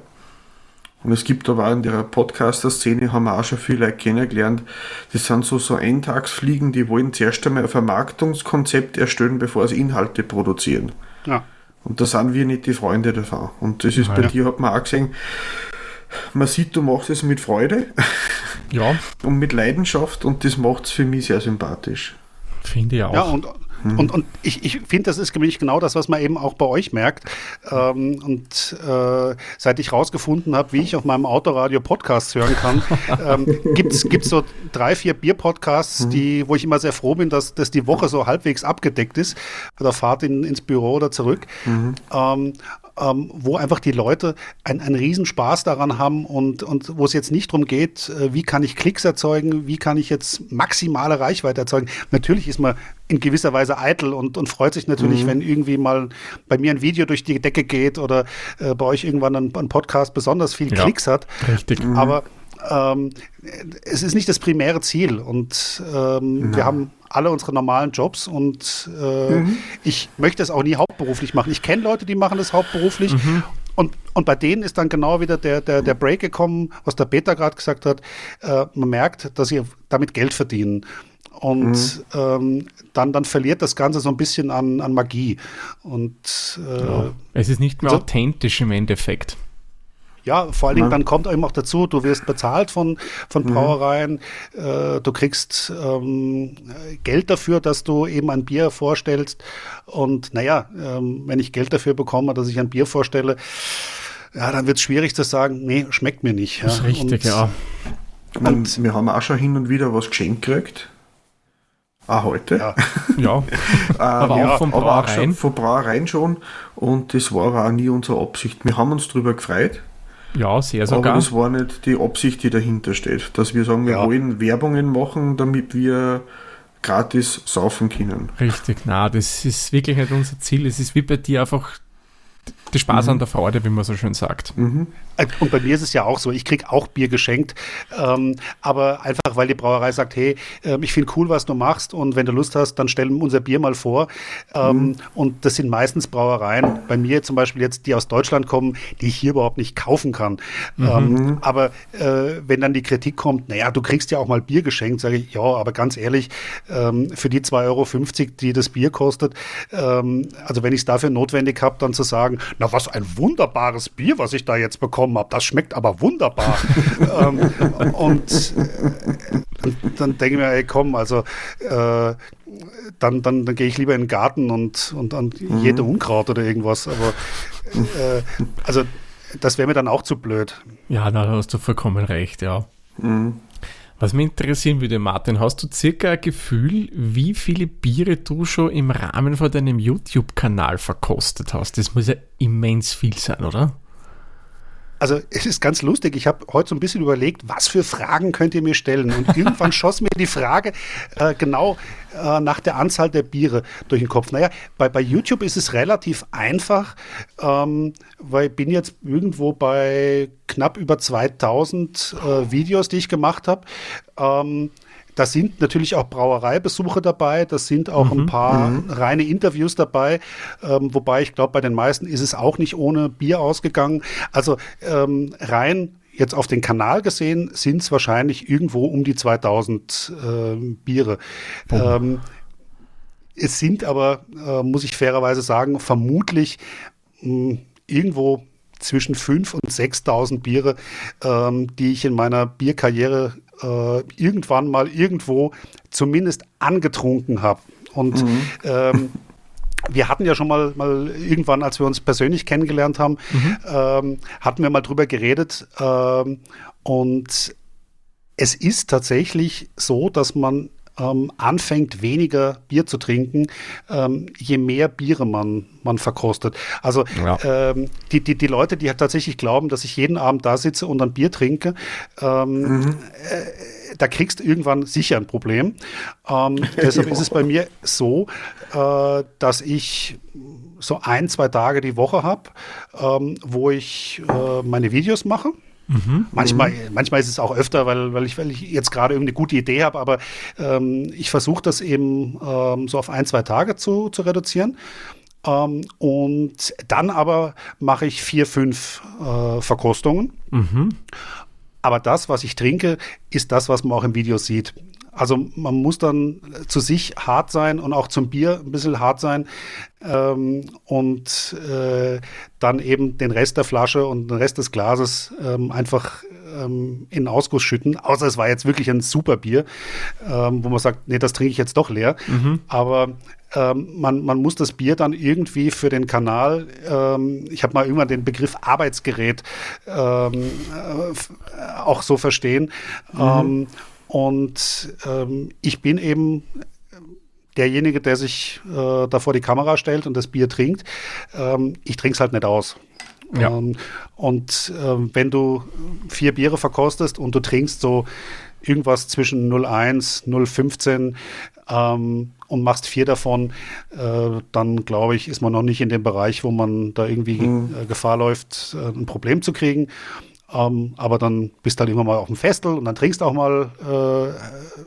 Und es gibt aber auch in der Podcaster-Szene, haben wir auch schon viele Leute kennengelernt, das sind so, so Eintagsfliegen, die wollen zuerst einmal ein Vermarktungskonzept erstellen, bevor sie Inhalte produzieren. Ja. Und da sind wir nicht die Freunde davon. Und das ist ja, bei ja. dir, hat man auch gesehen, man sieht, du machst es mit Freude ja. und mit Leidenschaft und das macht es für mich sehr sympathisch. Finde ich auch. Ja, und, mhm. und, und ich, ich finde, das ist nämlich genau das, was man eben auch bei euch merkt. Ähm, und äh, seit ich rausgefunden habe, wie ich auf meinem Autoradio Podcasts hören kann, ähm, gibt es so drei, vier Bier-Podcasts, mhm. wo ich immer sehr froh bin, dass, dass die Woche so halbwegs abgedeckt ist, bei der Fahrt in, ins Büro oder zurück. Mhm. Ähm, ähm, wo einfach die Leute einen, einen Riesenspaß daran haben und, und wo es jetzt nicht darum geht, äh, wie kann ich Klicks erzeugen, wie kann ich jetzt maximale Reichweite erzeugen. Natürlich ist man in gewisser Weise eitel und, und freut sich natürlich, mhm. wenn irgendwie mal bei mir ein Video durch die Decke geht oder äh, bei euch irgendwann ein, ein Podcast besonders viel ja, Klicks hat. Richtig. Mhm. Aber ähm, es ist nicht das primäre Ziel und ähm, wir haben alle unsere normalen Jobs und äh, mhm. ich möchte es auch nie hauptberuflich machen. Ich kenne Leute, die machen das hauptberuflich mhm. Und, und bei denen ist dann genau wieder der, der, der Break gekommen, was der Peter gerade gesagt hat. Äh, man merkt, dass sie damit Geld verdienen. Und mhm. ähm, dann, dann verliert das Ganze so ein bisschen an, an Magie. Und äh, ja. es ist nicht mehr also, authentisch im Endeffekt. Ja, vor allen Dingen, dann kommt eben auch dazu, du wirst bezahlt von, von mhm. Brauereien, äh, du kriegst ähm, Geld dafür, dass du eben ein Bier vorstellst. Und naja, ähm, wenn ich Geld dafür bekomme, dass ich ein Bier vorstelle, ja, dann wird es schwierig zu sagen, nee, schmeckt mir nicht. Ja. Das ist richtig, und, ja. Und wir haben auch schon hin und wieder was geschenkt gekriegt. Auch heute. Ja. ja. aber ja, auch von Brauereien. Aber von Brauereien schon. Und das war auch nie unsere Absicht. Wir haben uns darüber gefreut. Ja, sehr sogar. Aber das war nicht die Absicht, die dahinter steht. Dass wir sagen, wir ja. wollen Werbungen machen, damit wir gratis saufen können. Richtig, na, das ist wirklich nicht unser Ziel. Es ist wie bei dir einfach der Spaß mhm. an der Freude, wie man so schön sagt. Mhm. Äh, und bei mir ist es ja auch so, ich kriege auch Bier geschenkt, ähm, aber einfach, weil die Brauerei sagt, hey, äh, ich finde cool, was du machst und wenn du Lust hast, dann stell unser Bier mal vor. Ähm, mhm. Und das sind meistens Brauereien, bei mir zum Beispiel jetzt, die aus Deutschland kommen, die ich hier überhaupt nicht kaufen kann. Mhm. Ähm, aber äh, wenn dann die Kritik kommt, naja, du kriegst ja auch mal Bier geschenkt, sage ich, ja, aber ganz ehrlich, ähm, für die 2,50 Euro, die das Bier kostet, ähm, also wenn ich es dafür notwendig habe, dann zu sagen, na was ein wunderbares Bier, was ich da jetzt bekommen habe. Das schmeckt aber wunderbar. ähm, und, und, dann denke ich mir, ey, komm, also äh, dann, dann, dann gehe ich lieber in den Garten und, und an mhm. jede Unkraut oder irgendwas. Aber äh, also das wäre mir dann auch zu blöd. Ja, da hast du vollkommen recht, ja. Mhm. Was mich interessieren würde, Martin, hast du circa ein Gefühl, wie viele Biere du schon im Rahmen von deinem YouTube-Kanal verkostet hast? Das muss ja immens viel sein, oder? Also es ist ganz lustig. Ich habe heute so ein bisschen überlegt, was für Fragen könnt ihr mir stellen? Und irgendwann schoss mir die Frage äh, genau äh, nach der Anzahl der Biere durch den Kopf. Naja, bei, bei YouTube ist es relativ einfach, ähm, weil ich bin jetzt irgendwo bei knapp über 2000 äh, Videos, die ich gemacht habe. Ähm, da sind natürlich auch Brauereibesuche dabei, das sind auch mhm, ein paar mhm. reine Interviews dabei, ähm, wobei ich glaube, bei den meisten ist es auch nicht ohne Bier ausgegangen. Also ähm, rein jetzt auf den Kanal gesehen sind es wahrscheinlich irgendwo um die 2000 äh, Biere. Oh. Ähm, es sind aber, äh, muss ich fairerweise sagen, vermutlich mh, hm, irgendwo zwischen 5.000 und 6.000 Biere, ähm, die ich in meiner Bierkarriere äh, irgendwann mal irgendwo zumindest angetrunken habe. Und mhm. ähm, wir hatten ja schon mal, mal irgendwann, als wir uns persönlich kennengelernt haben, mhm. ähm, hatten wir mal drüber geredet. Ähm, und es ist tatsächlich so, dass man ähm, anfängt, weniger Bier zu trinken, ähm, je mehr Biere man, man verkostet. Also ja. ähm, die, die, die Leute, die tatsächlich glauben, dass ich jeden Abend da sitze und ein Bier trinke, ähm, mhm. äh, da kriegst du irgendwann sicher ein Problem. Ähm, deshalb ist es bei mir so, äh, dass ich so ein, zwei Tage die Woche habe, ähm, wo ich äh, meine Videos mache. Mhm. Manchmal, manchmal ist es auch öfter, weil, weil, ich, weil ich jetzt gerade irgendeine gute Idee habe, aber ähm, ich versuche das eben ähm, so auf ein, zwei Tage zu, zu reduzieren. Ähm, und dann aber mache ich vier, fünf äh, Verkostungen. Mhm. Aber das, was ich trinke, ist das, was man auch im Video sieht. Also man muss dann zu sich hart sein und auch zum Bier ein bisschen hart sein ähm, und äh, dann eben den Rest der Flasche und den Rest des Glases ähm, einfach ähm, in den Ausguss schütten. Außer es war jetzt wirklich ein super Bier, ähm, wo man sagt, nee, das trinke ich jetzt doch leer. Mhm. Aber ähm, man, man muss das Bier dann irgendwie für den Kanal, ähm, ich habe mal irgendwann den Begriff Arbeitsgerät ähm, äh, auch so verstehen. Mhm. Ähm, und ähm, ich bin eben derjenige, der sich äh, da vor die Kamera stellt und das Bier trinkt. Ähm, ich trinke es halt nicht aus. Ja. Ähm, und äh, wenn du vier Biere verkostest und du trinkst so irgendwas zwischen 0,1, 0,15 ähm, und machst vier davon, äh, dann glaube ich, ist man noch nicht in dem Bereich, wo man da irgendwie mhm. äh, Gefahr läuft, äh, ein Problem zu kriegen. Ähm, aber dann bist du halt immer mal auf dem Festel und dann trinkst du auch mal äh,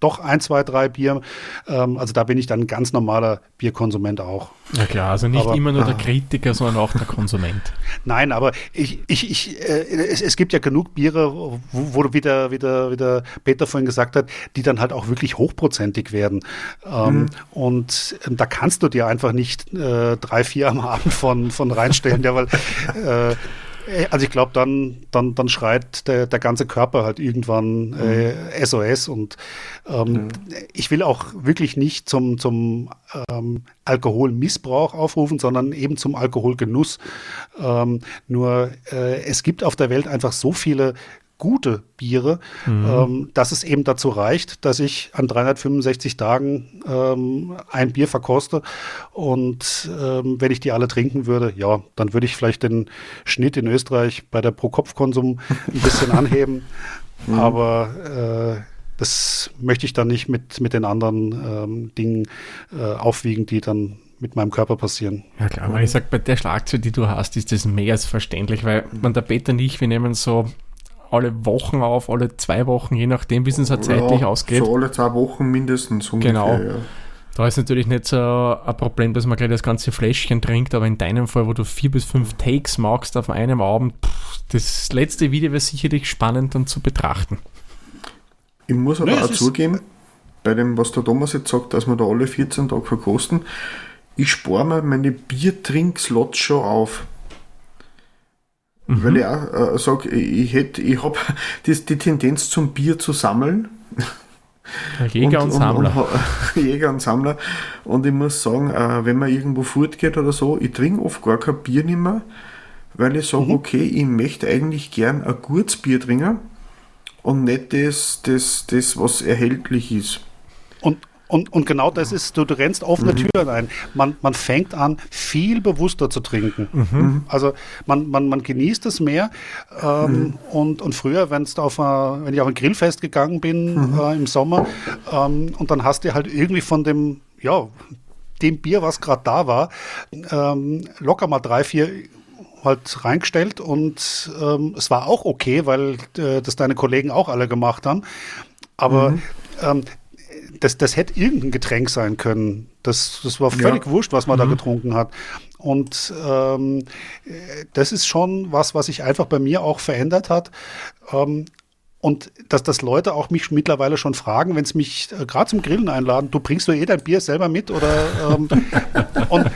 doch ein, zwei, drei Bier. Ähm, also da bin ich dann ein ganz normaler Bierkonsument auch. Ja klar, also nicht aber, immer nur der ah. Kritiker, sondern auch der Konsument. Nein, aber ich, ich, ich, äh, es, es, gibt ja genug Biere, wo, wo wieder, wieder, wieder Peter vorhin gesagt hat, die dann halt auch wirklich hochprozentig werden. Ähm, mhm. Und ähm, da kannst du dir einfach nicht äh, drei, vier am Abend von, von reinstellen, ja, weil äh, also ich glaube, dann, dann, dann schreit der, der ganze Körper halt irgendwann äh, SOS und ähm, mhm. ich will auch wirklich nicht zum, zum ähm, Alkoholmissbrauch aufrufen, sondern eben zum Alkoholgenuss. Ähm, nur äh, es gibt auf der Welt einfach so viele gute Biere, mhm. ähm, dass es eben dazu reicht, dass ich an 365 Tagen ähm, ein Bier verkoste. Und ähm, wenn ich die alle trinken würde, ja, dann würde ich vielleicht den Schnitt in Österreich bei der Pro-Kopf-Konsum ein bisschen anheben. Mhm. Aber äh, das möchte ich dann nicht mit, mit den anderen ähm, Dingen äh, aufwiegen, die dann mit meinem Körper passieren. Ja klar, weil ich sage, bei der Schlagzeile, die du hast, ist das mehr als verständlich, weil man der Peter nicht, wir nehmen so alle Wochen auf, alle zwei Wochen, je nachdem, wie es uns halt zeitlich ja, ausgeht. So alle zwei Wochen mindestens. Ungefähr, genau. Ja. Da ist natürlich nicht so ein Problem, dass man gleich das ganze Fläschchen trinkt, aber in deinem Fall, wo du vier bis fünf Takes magst auf einem Abend, pff, das letzte Video wäre sicherlich spannend dann zu betrachten. Ich muss aber ja, auch zugeben, bei dem, was der Thomas jetzt sagt, dass wir da alle 14 Tage verkosten, ich spare mir meine Biertrinkslots schon auf. Mhm. Weil ich auch äh, sage, ich, ich habe die, die Tendenz zum Bier zu sammeln. Jäger und, und Sammler. Und, und, Jäger und Sammler. Und ich muss sagen, äh, wenn man irgendwo fortgeht oder so, ich trinke oft gar kein Bier nicht mehr, weil ich sage, mhm. okay, ich möchte eigentlich gern ein gutes Bier trinken und nicht das, das, das was erhältlich ist. Und, und, und genau das ist, du, du rennst offene mhm. Türen ein. Man, man fängt an, viel bewusster zu trinken. Mhm. Also man, man, man genießt es mehr. Ähm, mhm. und, und früher, wenn's auf a, wenn ich auf ein Grillfest gegangen bin mhm. äh, im Sommer ähm, und dann hast du halt irgendwie von dem, ja, dem Bier, was gerade da war, ähm, locker mal drei, vier halt reingestellt und ähm, es war auch okay, weil äh, das deine Kollegen auch alle gemacht haben. Aber mhm. ähm, das, das hätte irgendein Getränk sein können. Das, das war völlig ja. wurscht, was man mhm. da getrunken hat. Und ähm, das ist schon was, was sich einfach bei mir auch verändert hat. Ähm, und dass das Leute auch mich mittlerweile schon fragen, wenn sie mich äh, gerade zum Grillen einladen, du bringst du eh dein Bier selber mit oder ähm, und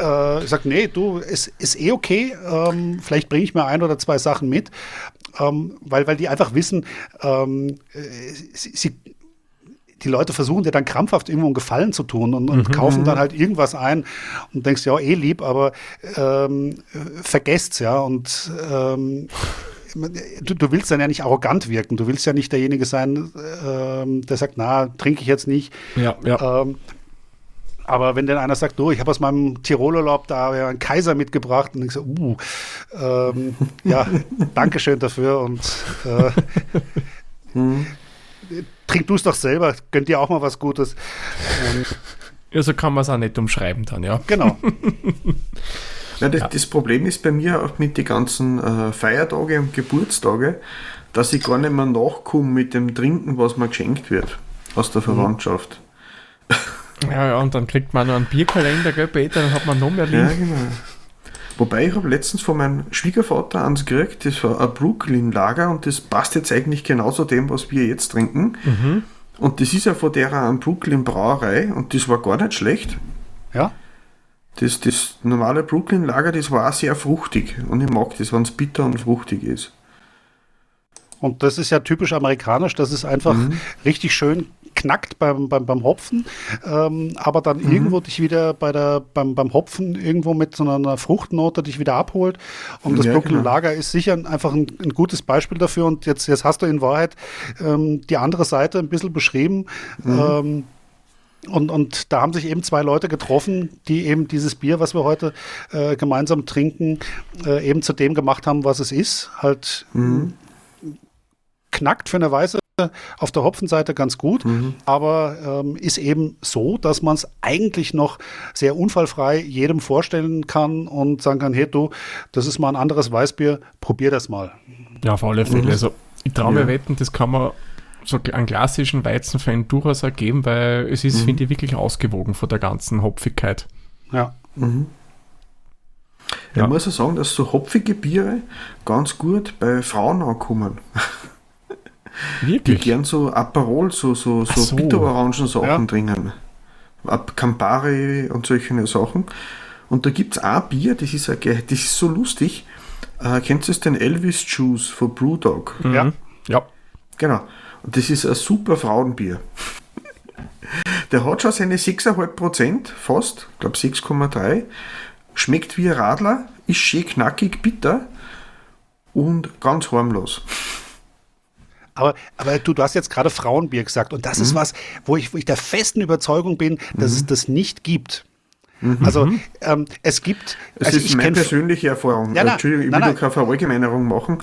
äh, ich sage, nee, du, es ist eh okay, ähm, vielleicht bringe ich mir ein oder zwei Sachen mit, ähm, weil, weil die einfach wissen, ähm, äh, sie, sie die Leute versuchen dir dann krampfhaft irgendwo einen Gefallen zu tun und, und mhm. kaufen dann halt irgendwas ein und denkst, ja, eh lieb, aber ähm, vergesst's, ja. Und ähm, du, du, willst dann ja nicht arrogant wirken. Du willst ja nicht derjenige sein, ähm, der sagt, na, trinke ich jetzt nicht. Ja, ja. Ähm, aber wenn dann einer sagt, oh, ich habe aus meinem Tirolurlaub da einen Kaiser mitgebracht und ich so, uh, ähm, ja, Dankeschön dafür und äh, hm trink du es doch selber, gönnt dir auch mal was Gutes. Ähm, ja, so kann man es auch nicht umschreiben dann, ja. Genau. ja, das, ja. das, Problem ist bei mir auch mit den ganzen äh, Feiertage und Geburtstage, dass ich gar nicht mehr nachkomme mit dem Trinken, was mir geschenkt wird aus der mhm. Verwandtschaft. Ja, ja, und dann kriegt man noch einen Bierkalender, gell, Peter, dann hat man noch mehr lieb. Ja, genau. Wobei ich habe letztens von meinem Schwiegervater eins gekriegt, das war ein Brooklyn-Lager und das passt jetzt eigentlich genauso dem, was wir jetzt trinken. Mhm. Und das ist ja von der an Brooklyn Brauerei und das war gar nicht schlecht. Ja. Das, das normale Brooklyn-Lager, das war auch sehr fruchtig und ich mag das, wenn es bitter und fruchtig ist. Und das ist ja typisch amerikanisch, das ist einfach mhm. richtig schön knackt beim, beim, beim Hopfen, ähm, aber dann mhm. irgendwo dich wieder bei der, beim, beim Hopfen irgendwo mit so einer Fruchtnote dich wieder abholt. Und das ja, Brooklyn genau. Lager ist sicher einfach ein, ein, gutes Beispiel dafür. Und jetzt, jetzt hast du in Wahrheit ähm, die andere Seite ein bisschen beschrieben. Mhm. Ähm, und, und da haben sich eben zwei Leute getroffen, die eben dieses Bier, was wir heute äh, gemeinsam trinken, äh, eben zu dem gemacht haben, was es ist. Halt mhm. knackt für eine weiße auf der Hopfenseite ganz gut, mhm. aber ähm, ist eben so, dass man es eigentlich noch sehr unfallfrei jedem vorstellen kann und sagen kann, hey du, das ist mal ein anderes Weißbier, probier das mal. Ja, auf alle Fälle. Mhm. Also ich traue mir ja. wetten, das kann man so einen klassischen Weizenfan durchaus ergeben, weil es ist, mhm. finde ich, wirklich ausgewogen von der ganzen Hopfigkeit. Ja. Mhm. Ja. Ich muss auch sagen, dass so hopfige Biere ganz gut bei Frauen ankommen. Wirklich? Die gern so Aperol, so, so, so, so. Bitterorangen-Sachen ja. trinken. Campari und solche Sachen. Und da gibt es ein Bier, das ist, ein, das ist so lustig. Äh, kennst du den Elvis Juice von Brewdog? Mhm. Ja. Ja. Genau. Und das ist ein super Frauenbier. Der hat schon seine 6,5% fast, ich glaube 6,3. Schmeckt wie ein Radler, ist schön knackig, bitter und ganz harmlos. Aber, aber du, du hast jetzt gerade Frauenbier gesagt und das mhm. ist was, wo ich, wo ich der festen Überzeugung bin, dass mhm. es das nicht gibt. Mhm. Also ähm, es gibt. Es also ist meine persönliche Erfahrung. Ja, na, Entschuldigung, ich will na, keine Verallgemeinerung machen,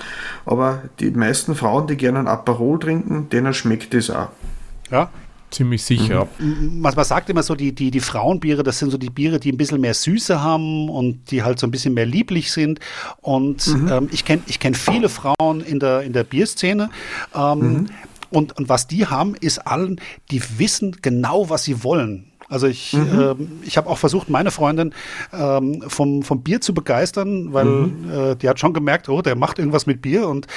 aber die meisten Frauen, die gerne ein Aperol trinken, denen schmeckt das auch. Ja, Ziemlich sicher. Mhm. Man, man, sagt immer so, die, die, die Frauenbiere, das sind so die Biere, die ein bisschen mehr Süße haben und die halt so ein bisschen mehr lieblich sind. Und mhm. ähm, ich kenne ich kenn viele Frauen in der, in der Bierszene. Ähm, mhm. und, und was die haben, ist allen, die wissen genau, was sie wollen. Also ich, mhm. äh, ich habe auch versucht, meine Freundin ähm, vom, vom Bier zu begeistern, weil mhm. äh, die hat schon gemerkt, oh, der macht irgendwas mit Bier und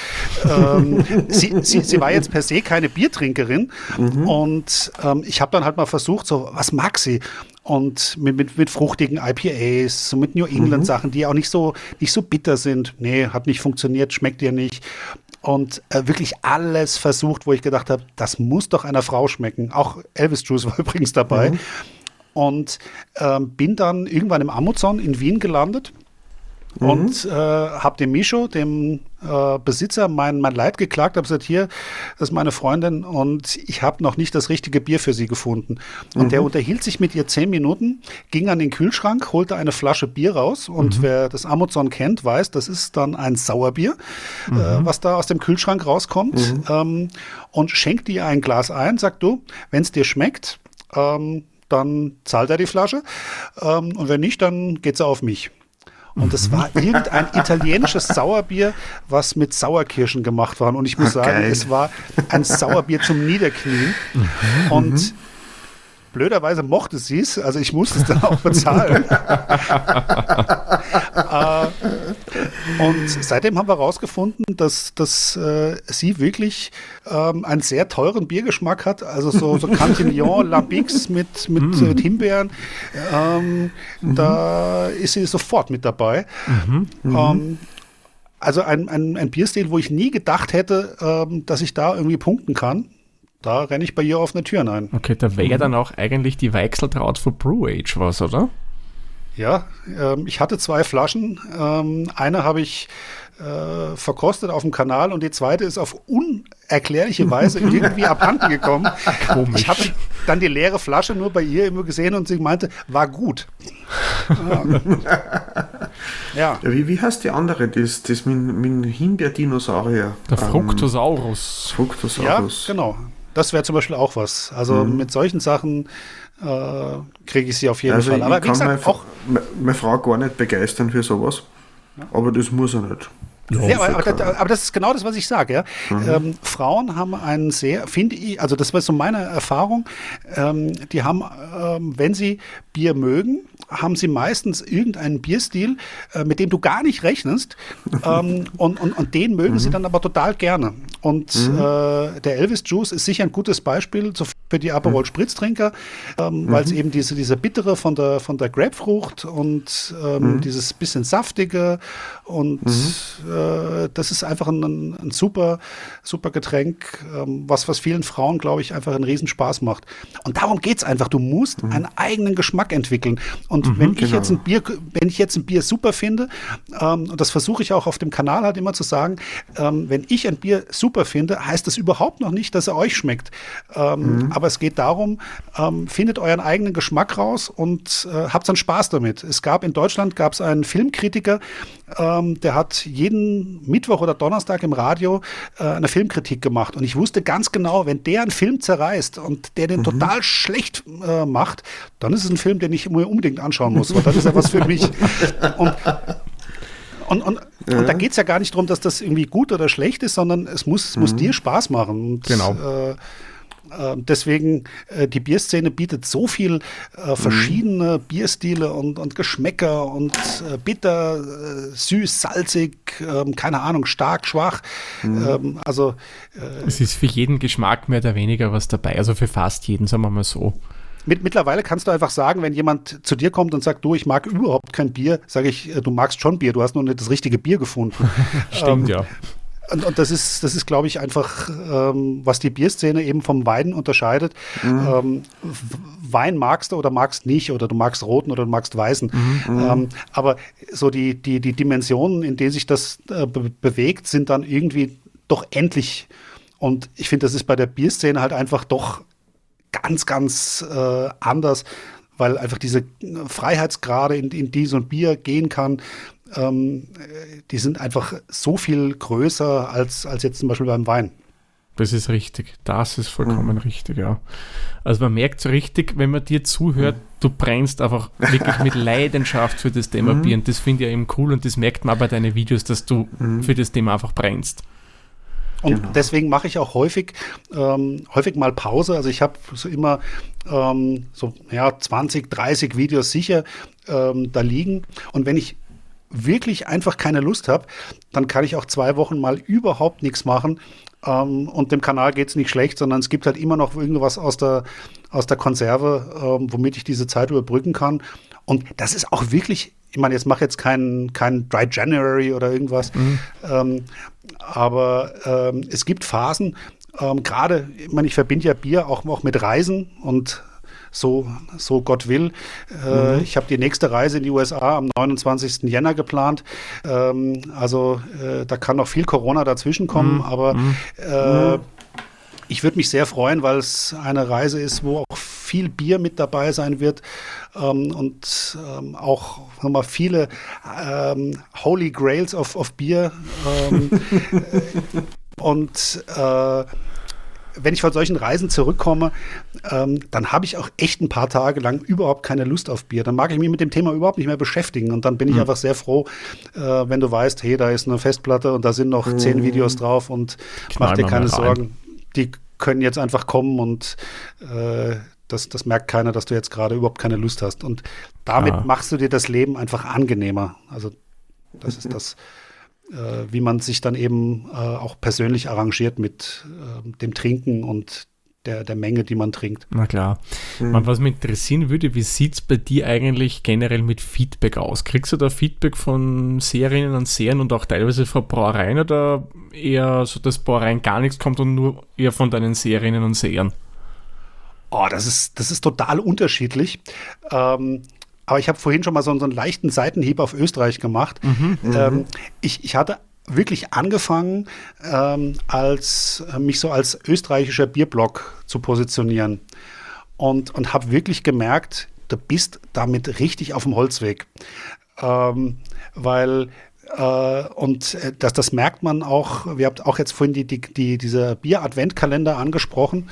ähm, sie, sie, sie war jetzt per se keine Biertrinkerin mhm. und ähm, ich habe dann halt mal versucht, so, was mag sie? Und mit, mit, mit fruchtigen IPAs, so mit New England mhm. Sachen, die auch nicht so, nicht so bitter sind. Nee, hat nicht funktioniert, schmeckt ihr nicht und äh, wirklich alles versucht, wo ich gedacht habe, das muss doch einer Frau schmecken. Auch Elvis Juice war übrigens dabei. Mhm. Und ähm, bin dann irgendwann im Amazon in Wien gelandet Mhm. Und äh, habe dem Mischo, dem äh, Besitzer, mein, mein Leid geklagt, habe gesagt, hier, das ist meine Freundin und ich habe noch nicht das richtige Bier für sie gefunden. Und mhm. der unterhielt sich mit ihr zehn Minuten, ging an den Kühlschrank, holte eine Flasche Bier raus und mhm. wer das Amazon kennt, weiß, das ist dann ein Sauerbier, äh, mhm. was da aus dem Kühlschrank rauskommt mhm. ähm, und schenkt ihr ein Glas ein, sagt du, wenn es dir schmeckt, ähm, dann zahlt er die Flasche ähm, und wenn nicht, dann geht sie auf mich. Und es war irgendein italienisches Sauerbier, was mit Sauerkirschen gemacht war. Und ich muss okay. sagen, es war ein Sauerbier zum Niederknien. Mhm. Und mhm. Blöderweise mochte sie es, also ich musste es dann auch bezahlen. äh, und seitdem haben wir herausgefunden, dass, dass äh, sie wirklich ähm, einen sehr teuren Biergeschmack hat, also so, so Cantillon Labix mit, mit mm. äh, Himbeeren. Ähm, mhm. Da ist sie sofort mit dabei. Mhm. Ähm, also ein, ein, ein Bierstil, wo ich nie gedacht hätte, ähm, dass ich da irgendwie punkten kann. Da renne ich bei ihr auf eine Tür ein. Okay, da wäre mhm. dann auch eigentlich die Weichseltraut für Brew Age was, oder? Ja, ähm, ich hatte zwei Flaschen. Ähm, eine habe ich äh, verkostet auf dem Kanal und die zweite ist auf unerklärliche Weise irgendwie abhanden gekommen. Komisch. Ich habe dann die leere Flasche nur bei ihr immer gesehen und sie meinte, war gut. ja. ja. Wie, wie heißt die andere, das, das mit, mit Himbeerdinosaurier? Der Fructosaurus. Ähm, Fructosaurus. Ja, genau. Das wäre zum Beispiel auch was. Also mhm. mit solchen Sachen äh, kriege ich sie auf jeden also Fall. Aber wie gesagt, meine, auch meine Frau gar nicht begeistern für sowas. Ja. Aber das muss er nicht. Ja, aber, aber, aber, das ist genau das, was ich sage. Ja? Mhm. Ähm, Frauen haben einen sehr, finde ich, also das war so meine Erfahrung, ähm, die haben, ähm, wenn sie Bier mögen, haben sie meistens irgendeinen Bierstil, äh, mit dem du gar nicht rechnest. ähm, und, und, und den mögen mhm. sie dann aber total gerne. Und mhm. äh, der Elvis Juice ist sicher ein gutes Beispiel für die Aperol mhm. Spritztrinker, ähm, weil es mhm. eben diese, diese bittere von der, von der Grapefrucht und ähm, mhm. dieses bisschen saftige und äh, das ist einfach ein, ein, super, super Getränk, ähm, was, was vielen Frauen, glaube ich, einfach einen Riesenspaß macht. Und darum geht es einfach. Du musst einen eigenen Geschmack entwickeln. Und mhm, wenn ich genau. jetzt ein Bier, wenn ich jetzt ein Bier super finde, ähm, und das versuche ich auch auf dem Kanal halt immer zu sagen, ähm, wenn ich ein Bier super super finde, heißt das überhaupt noch nicht, dass er euch schmeckt. Ähm, mhm. Aber es geht darum, ähm, findet euren eigenen Geschmack raus und äh, habt dann Spaß damit. Es gab in Deutschland gab es einen Filmkritiker, ähm, der hat jeden Mittwoch oder Donnerstag im Radio äh, eine Filmkritik gemacht. Und ich wusste ganz genau, wenn der einen Film zerreißt und der den mhm. total schlecht äh, macht, dann ist es ein Film, den ich mir unbedingt anschauen muss. Und dann ist er was für mich. Und und, und, ja. und da geht es ja gar nicht darum, dass das irgendwie gut oder schlecht ist, sondern es muss, mhm. muss dir Spaß machen. Und, genau. Äh, ähm, deswegen, äh, die Bierszene bietet so viel äh, verschiedene mhm. Bierstile und, und Geschmäcker und äh, bitter, äh, süß, salzig, ähm, keine Ahnung, stark, schwach. Mhm. Ähm, also äh, es ist für jeden Geschmack mehr oder weniger was dabei, also für fast jeden, sagen wir mal so. Mit, mittlerweile kannst du einfach sagen, wenn jemand zu dir kommt und sagt, du, ich mag überhaupt kein Bier, sage ich, äh, du magst schon Bier, du hast nur nicht das richtige Bier gefunden. Stimmt, ähm, ja. Und, und, das ist, das ist, glaube ich, einfach, ähm, was die Bierszene eben vom Wein unterscheidet. Mhm. Ähm, Wein magst du oder magst nicht, oder du magst roten oder du magst weißen. Mhm. Ähm, aber so die, die, die Dimensionen, in denen sich das äh, be bewegt, sind dann irgendwie doch endlich. Und ich finde, das ist bei der Bierszene halt einfach doch ganz, ganz äh, anders, weil einfach diese Freiheitsgrade, in, in die so ein Bier gehen kann, ähm, die sind einfach so viel größer als, als jetzt zum Beispiel beim Wein. Das ist richtig. Das ist vollkommen mhm. richtig, ja. Also man merkt so richtig, wenn man dir zuhört, mhm. du brennst einfach wirklich mit Leidenschaft für das Thema mhm. Bier. Und das finde ich ja eben cool und das merkt man bei deinen Videos, dass du mhm. für das Thema einfach brennst. Und genau. deswegen mache ich auch häufig, ähm, häufig mal Pause. Also ich habe so immer ähm, so ja, 20, 30 Videos sicher ähm, da liegen. Und wenn ich wirklich einfach keine Lust habe, dann kann ich auch zwei Wochen mal überhaupt nichts machen. Ähm, und dem Kanal geht es nicht schlecht, sondern es gibt halt immer noch irgendwas aus der, aus der Konserve, ähm, womit ich diese Zeit überbrücken kann. Und das ist auch wirklich ich meine, jetzt mache jetzt keinen kein Dry January oder irgendwas, mhm. ähm, aber ähm, es gibt Phasen, ähm, gerade, ich meine, ich verbinde ja Bier auch, auch mit Reisen und so, so Gott will. Äh, mhm. Ich habe die nächste Reise in die USA am 29. Jänner geplant. Ähm, also äh, da kann noch viel Corona dazwischen kommen, mhm. aber mhm. Ich würde mich sehr freuen, weil es eine Reise ist, wo auch viel Bier mit dabei sein wird ähm, und ähm, auch nochmal viele ähm, Holy Grails of, of Bier. Ähm, und äh, wenn ich von solchen Reisen zurückkomme, ähm, dann habe ich auch echt ein paar Tage lang überhaupt keine Lust auf Bier. Dann mag ich mich mit dem Thema überhaupt nicht mehr beschäftigen. Und dann bin ich mhm. einfach sehr froh, äh, wenn du weißt, hey, da ist eine Festplatte und da sind noch mhm. zehn Videos drauf und Knall mach dir keine Sorgen. Die können jetzt einfach kommen und äh, das, das merkt keiner, dass du jetzt gerade überhaupt keine Lust hast. Und damit ah. machst du dir das Leben einfach angenehmer. Also das ist das, äh, wie man sich dann eben äh, auch persönlich arrangiert mit äh, dem Trinken und der, der Menge, die man trinkt. Na klar. Mhm. Man, was mich interessieren würde, wie sieht es bei dir eigentlich generell mit Feedback aus? Kriegst du da Feedback von Serien und Serien und auch teilweise von Brauereien oder eher so, dass Brauereien gar nichts kommt und nur eher von deinen Serien und Serien? Oh, das ist, das ist total unterschiedlich. Ähm, aber ich habe vorhin schon mal so, so, einen leichten Seitenhieb auf Österreich gemacht. Mhm, ähm, mhm. ich, ich hatte wirklich angefangen, ähm, als äh, mich so als österreichischer Bierblock zu positionieren. Und, und habe wirklich gemerkt, du bist damit richtig auf dem Holzweg. Ähm, weil äh, und äh, das, das merkt man auch, wir habt auch jetzt vorhin die, die, die, diese Bier-Adventkalender angesprochen.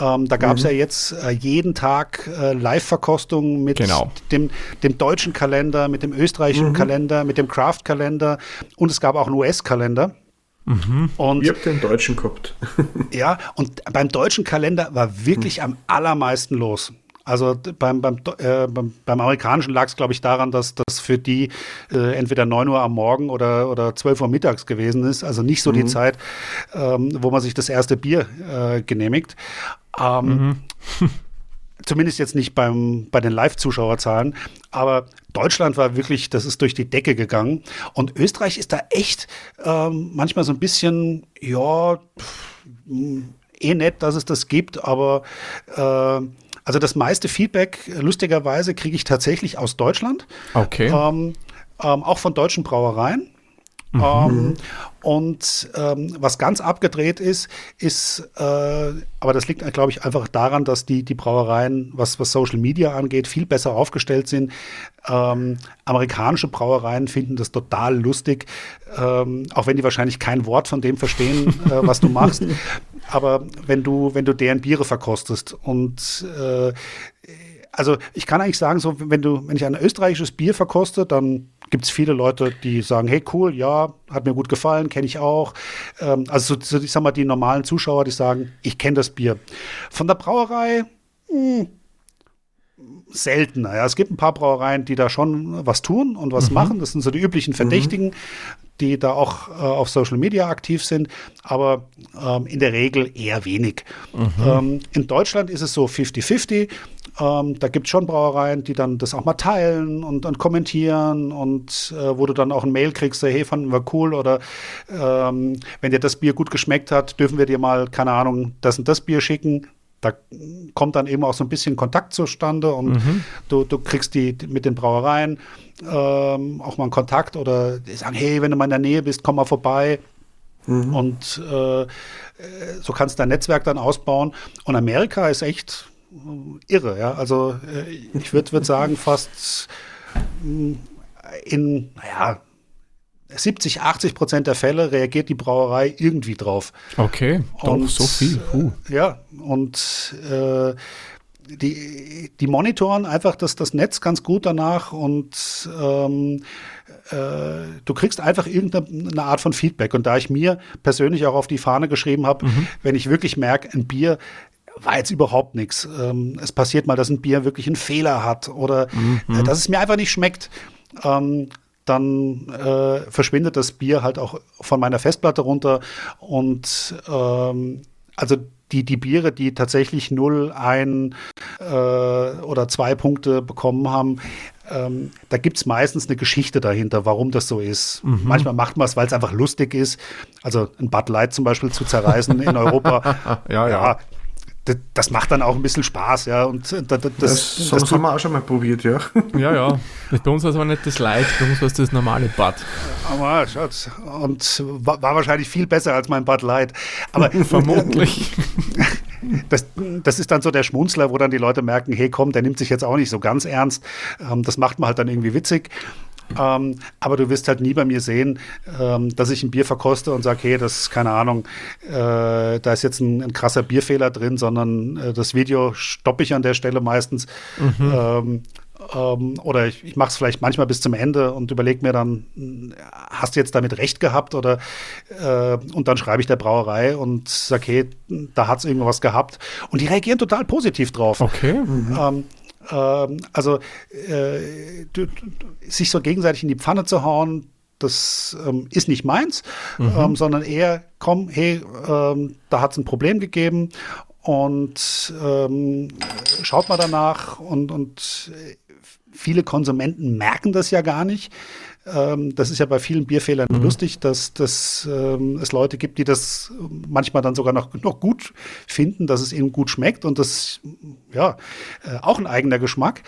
Ähm, da gab es mhm. ja jetzt äh, jeden Tag äh, Live-Verkostungen mit genau. dem, dem deutschen Kalender, mit dem österreichischen mhm. Kalender, mit dem Craft-Kalender und es gab auch einen US-Kalender. Mhm. Und, ich habe den deutschen gehabt. ja, und beim deutschen Kalender war wirklich mhm. am allermeisten los. Also beim, beim, äh, beim, beim, amerikanischen lag es, glaube ich, daran, dass das für die äh, entweder 9 Uhr am Morgen oder, oder 12 Uhr mittags gewesen ist. Also nicht so mhm. die Zeit, ähm, wo man sich das erste Bier äh, genehmigt. Ähm, mhm. zumindest jetzt nicht beim, bei den Live-Zuschauerzahlen, aber Deutschland war wirklich, das ist durch die Decke gegangen. Und Österreich ist da echt ähm, manchmal so ein bisschen, ja, pff, eh nett, dass es das gibt, aber äh, also das meiste Feedback, lustigerweise, kriege ich tatsächlich aus Deutschland. Okay. Ähm, ähm, auch von deutschen Brauereien. Mhm. Ähm, und ähm, was ganz abgedreht ist, ist, äh, aber das liegt, glaube ich, einfach daran, dass die, die Brauereien, was, was Social Media angeht, viel besser aufgestellt sind. Ähm, amerikanische Brauereien finden das total lustig, ähm, auch wenn die wahrscheinlich kein Wort von dem verstehen, äh, was du machst. Aber wenn du, wenn du deren Biere verkostest und äh, also ich kann eigentlich sagen, so wenn du, wenn ich ein österreichisches Bier verkoste, dann gibt es viele Leute, die sagen, hey cool, ja, hat mir gut gefallen, kenne ich auch. Ähm, also so, ich sag mal, die normalen Zuschauer, die sagen, ich kenne das Bier. Von der Brauerei, mh, hm, seltener. Ja. Es gibt ein paar Brauereien, die da schon was tun und was mhm. machen. Das sind so die üblichen Verdächtigen, mhm. die da auch äh, auf Social Media aktiv sind, aber ähm, in der Regel eher wenig. Mhm. Ähm, in Deutschland ist es so 50-50. Ähm, da gibt es schon Brauereien, die dann das auch mal teilen und, und kommentieren und äh, wo du dann auch ein Mail kriegst, hey, fanden wir cool oder ähm, wenn dir das Bier gut geschmeckt hat, dürfen wir dir mal, keine Ahnung, das und das Bier schicken. Da kommt dann eben auch so ein bisschen Kontakt zustande und mhm. du, du kriegst die, die mit den Brauereien ähm, auch mal einen Kontakt oder die sagen, hey, wenn du mal in der Nähe bist, komm mal vorbei. Mhm. Und äh, so kannst du dein Netzwerk dann ausbauen. Und Amerika ist echt irre. Ja? Also äh, ich würde würd sagen, fast mm, in, naja, 70, 80 Prozent der Fälle reagiert die Brauerei irgendwie drauf. Okay, doch und, so viel. Uh. Ja, und äh, die, die monitoren einfach das, das Netz ganz gut danach und ähm, äh, du kriegst einfach irgendeine Art von Feedback. Und da ich mir persönlich auch auf die Fahne geschrieben habe, mhm. wenn ich wirklich merke, ein Bier war jetzt überhaupt nichts. Ähm, es passiert mal, dass ein Bier wirklich einen Fehler hat oder mhm. äh, dass es mir einfach nicht schmeckt. Ähm, dann äh, verschwindet das Bier halt auch von meiner Festplatte runter. Und ähm, also die, die Biere, die tatsächlich 0, 1 äh, oder 2 Punkte bekommen haben, ähm, da gibt es meistens eine Geschichte dahinter, warum das so ist. Mhm. Manchmal macht man es, weil es einfach lustig ist. Also ein Bud Light zum Beispiel zu zerreißen in Europa. ja, ja. ja das macht dann auch ein bisschen Spaß, ja. Und das, das, das, das haben wir auch schon mal probiert, ja. Ja, ja. Bei uns war es aber nicht das Light, bei uns war es das normale Bad. Aber schaut, und war, war, wahrscheinlich viel besser als mein Bad Light. Aber vermutlich. Das, das ist dann so der Schmunzler, wo dann die Leute merken, hey komm, der nimmt sich jetzt auch nicht so ganz ernst. Ähm, das macht man halt dann irgendwie witzig. Ähm, aber du wirst halt nie bei mir sehen, ähm, dass ich ein Bier verkoste und sage, hey, das ist keine Ahnung, äh, da ist jetzt ein, ein, krasser Bierfehler drin, sondern äh, das Video stoppe ich an der Stelle meistens. Mhm. Ähm, ähm, oder ich, ich mache es vielleicht manchmal bis zum Ende und überlege mir dann, hast du jetzt damit recht gehabt? Oder äh, und dann schreibe ich der Brauerei und sage, hey, da hat es irgendwas gehabt. Und die reagieren total positiv drauf. Okay. Mhm. Ähm, ähm, also äh, sich so gegenseitig in die Pfanne zu hauen, das ähm, ist nicht meins, mhm. ähm, sondern eher, komm, hey, ähm, da hat es ein Problem gegeben und ähm, schaut mal danach und, und viele Konsumenten merken das ja gar nicht. Ähm, das ist ja bei vielen Bierfehlern mhm. lustig, dass, dass ähm, es Leute gibt, die das manchmal dann sogar noch, noch gut finden, dass es ihnen gut schmeckt und das ja äh, auch ein eigener Geschmack.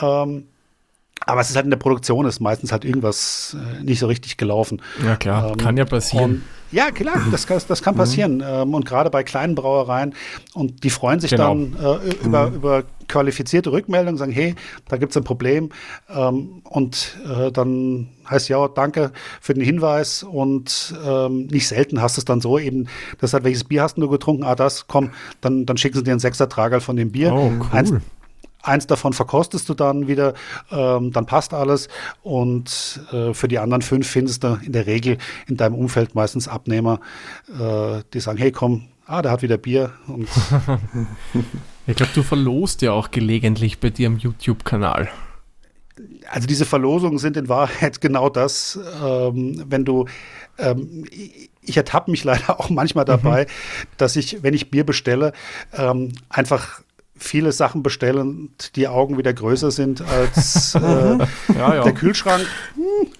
Ähm, aber es ist halt in der Produktion, ist meistens halt irgendwas äh, nicht so richtig gelaufen. Ja, klar, ähm, kann ja passieren. Und, ja, klar, das, das kann mhm. passieren. Mhm. Ähm, und gerade bei kleinen Brauereien. Und die freuen sich genau. dann äh, über, mhm. über qualifizierte Rückmeldungen, sagen, hey, da gibt es ein Problem. Ähm, und äh, dann heißt ja, danke für den Hinweis. Und ähm, nicht selten hast du es dann so eben, das hat, welches Bier hast du getrunken? Ah, das, komm, dann, dann schicken sie dir einen Sechser-Tragerl von dem Bier. Oh, cool. Eins, Eins davon verkostest du dann wieder, ähm, dann passt alles. Und äh, für die anderen fünf findest du in der Regel in deinem Umfeld meistens Abnehmer, äh, die sagen, hey komm, ah, der hat wieder Bier. Und ich glaube, du verlost ja auch gelegentlich bei dir am YouTube-Kanal. Also diese Verlosungen sind in Wahrheit genau das, ähm, wenn du ähm, ich ertappe mich leider auch manchmal dabei, mhm. dass ich, wenn ich Bier bestelle, ähm, einfach viele Sachen bestellen, die Augen wieder größer sind als äh, ja, ja. der Kühlschrank.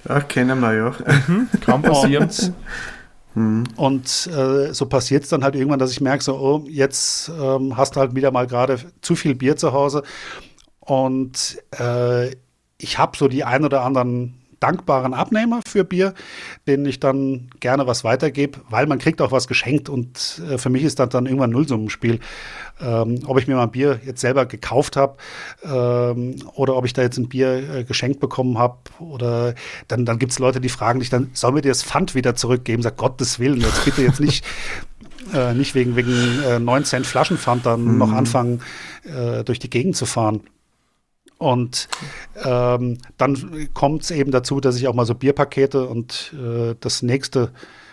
Ja, kennen wir ja. Mhm, kann passieren. Und, äh, so passiert es dann halt irgendwann, dass ich merke, so, oh, jetzt ähm, hast du halt wieder mal gerade zu viel Bier zu Hause. Und äh, ich habe so die ein oder anderen dankbaren Abnehmer für Bier, denen ich dann gerne was weitergebe, weil man kriegt auch was geschenkt und äh, für mich ist das dann irgendwann ein Nullsummenspiel. Ähm, ob ich mir mal ein Bier jetzt selber gekauft habe ähm, oder ob ich da jetzt ein Bier äh, geschenkt bekommen habe oder dann, dann gibt es Leute, die fragen dich dann, sollen wir dir das Pfand wieder zurückgeben? Sag Gottes Willen, jetzt bitte jetzt nicht äh, nicht wegen, wegen äh, 9 Cent Flaschenpfand dann mhm. noch anfangen, äh, durch die Gegend zu fahren. Und ähm, dann kommt es eben dazu, dass ich auch mal so Bierpakete und äh, das nächste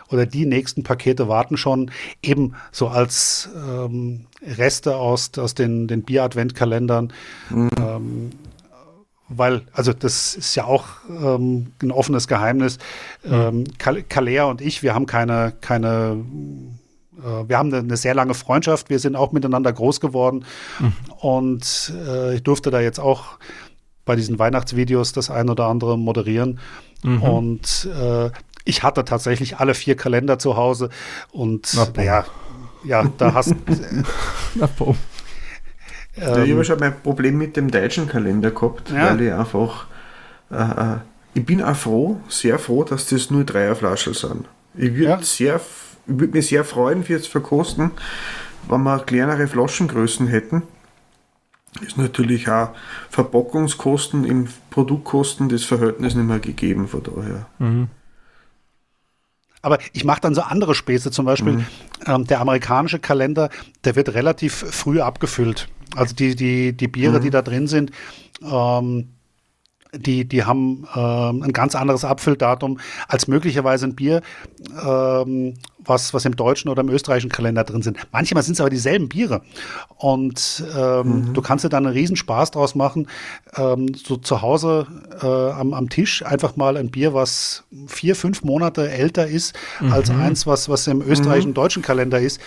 oder die nächsten Pakete warten schon eben so als ähm, Reste aus, aus den, den Bier-Adventkalendern. Mhm. Ähm, weil, also das ist ja auch ähm, ein offenes Geheimnis. Mhm. Ähm, Kalea und ich, wir haben keine, keine wir haben eine, sehr lange Freundschaft, wir sind auch miteinander groß geworden mhm. und äh, ich durfte da jetzt auch bei diesen Weihnachtsvideos das ein oder andere moderieren mhm. und äh, ich hatte tatsächlich alle vier Kalender zu Hause und naja, ja, da hast Na, boom. Ähm, ich habe schon mein Problem mit dem deutschen Kalender gehabt, ja. weil ich einfach äh, äh ich bin auch froh, sehr froh, dass das nur Dreierflaschen sind. Ich würde ja. sehr würde mich sehr freuen fürs Verkosten, wenn wir kleinere Flaschengrößen hätten. Ist natürlich auch Verpackungskosten im Produktkosten das Verhältnis nicht mehr gegeben, von daher. Mhm. Aber ich mache dann so andere Späße, zum Beispiel mhm. ähm, der amerikanische Kalender, der wird relativ früh abgefüllt. Also die, die, die Biere, mhm. die da drin sind, ähm, die, die haben ähm, ein ganz anderes Abfülldatum als möglicherweise ein Bier, ähm, was, was im deutschen oder im österreichischen Kalender drin sind. Manchmal sind es aber dieselben Biere. Und ähm, mhm. du kannst dir dann einen Riesenspaß draus machen, ähm, so zu Hause äh, am, am Tisch einfach mal ein Bier, was vier, fünf Monate älter ist, mhm. als eins, was, was im österreichischen mhm. deutschen Kalender ist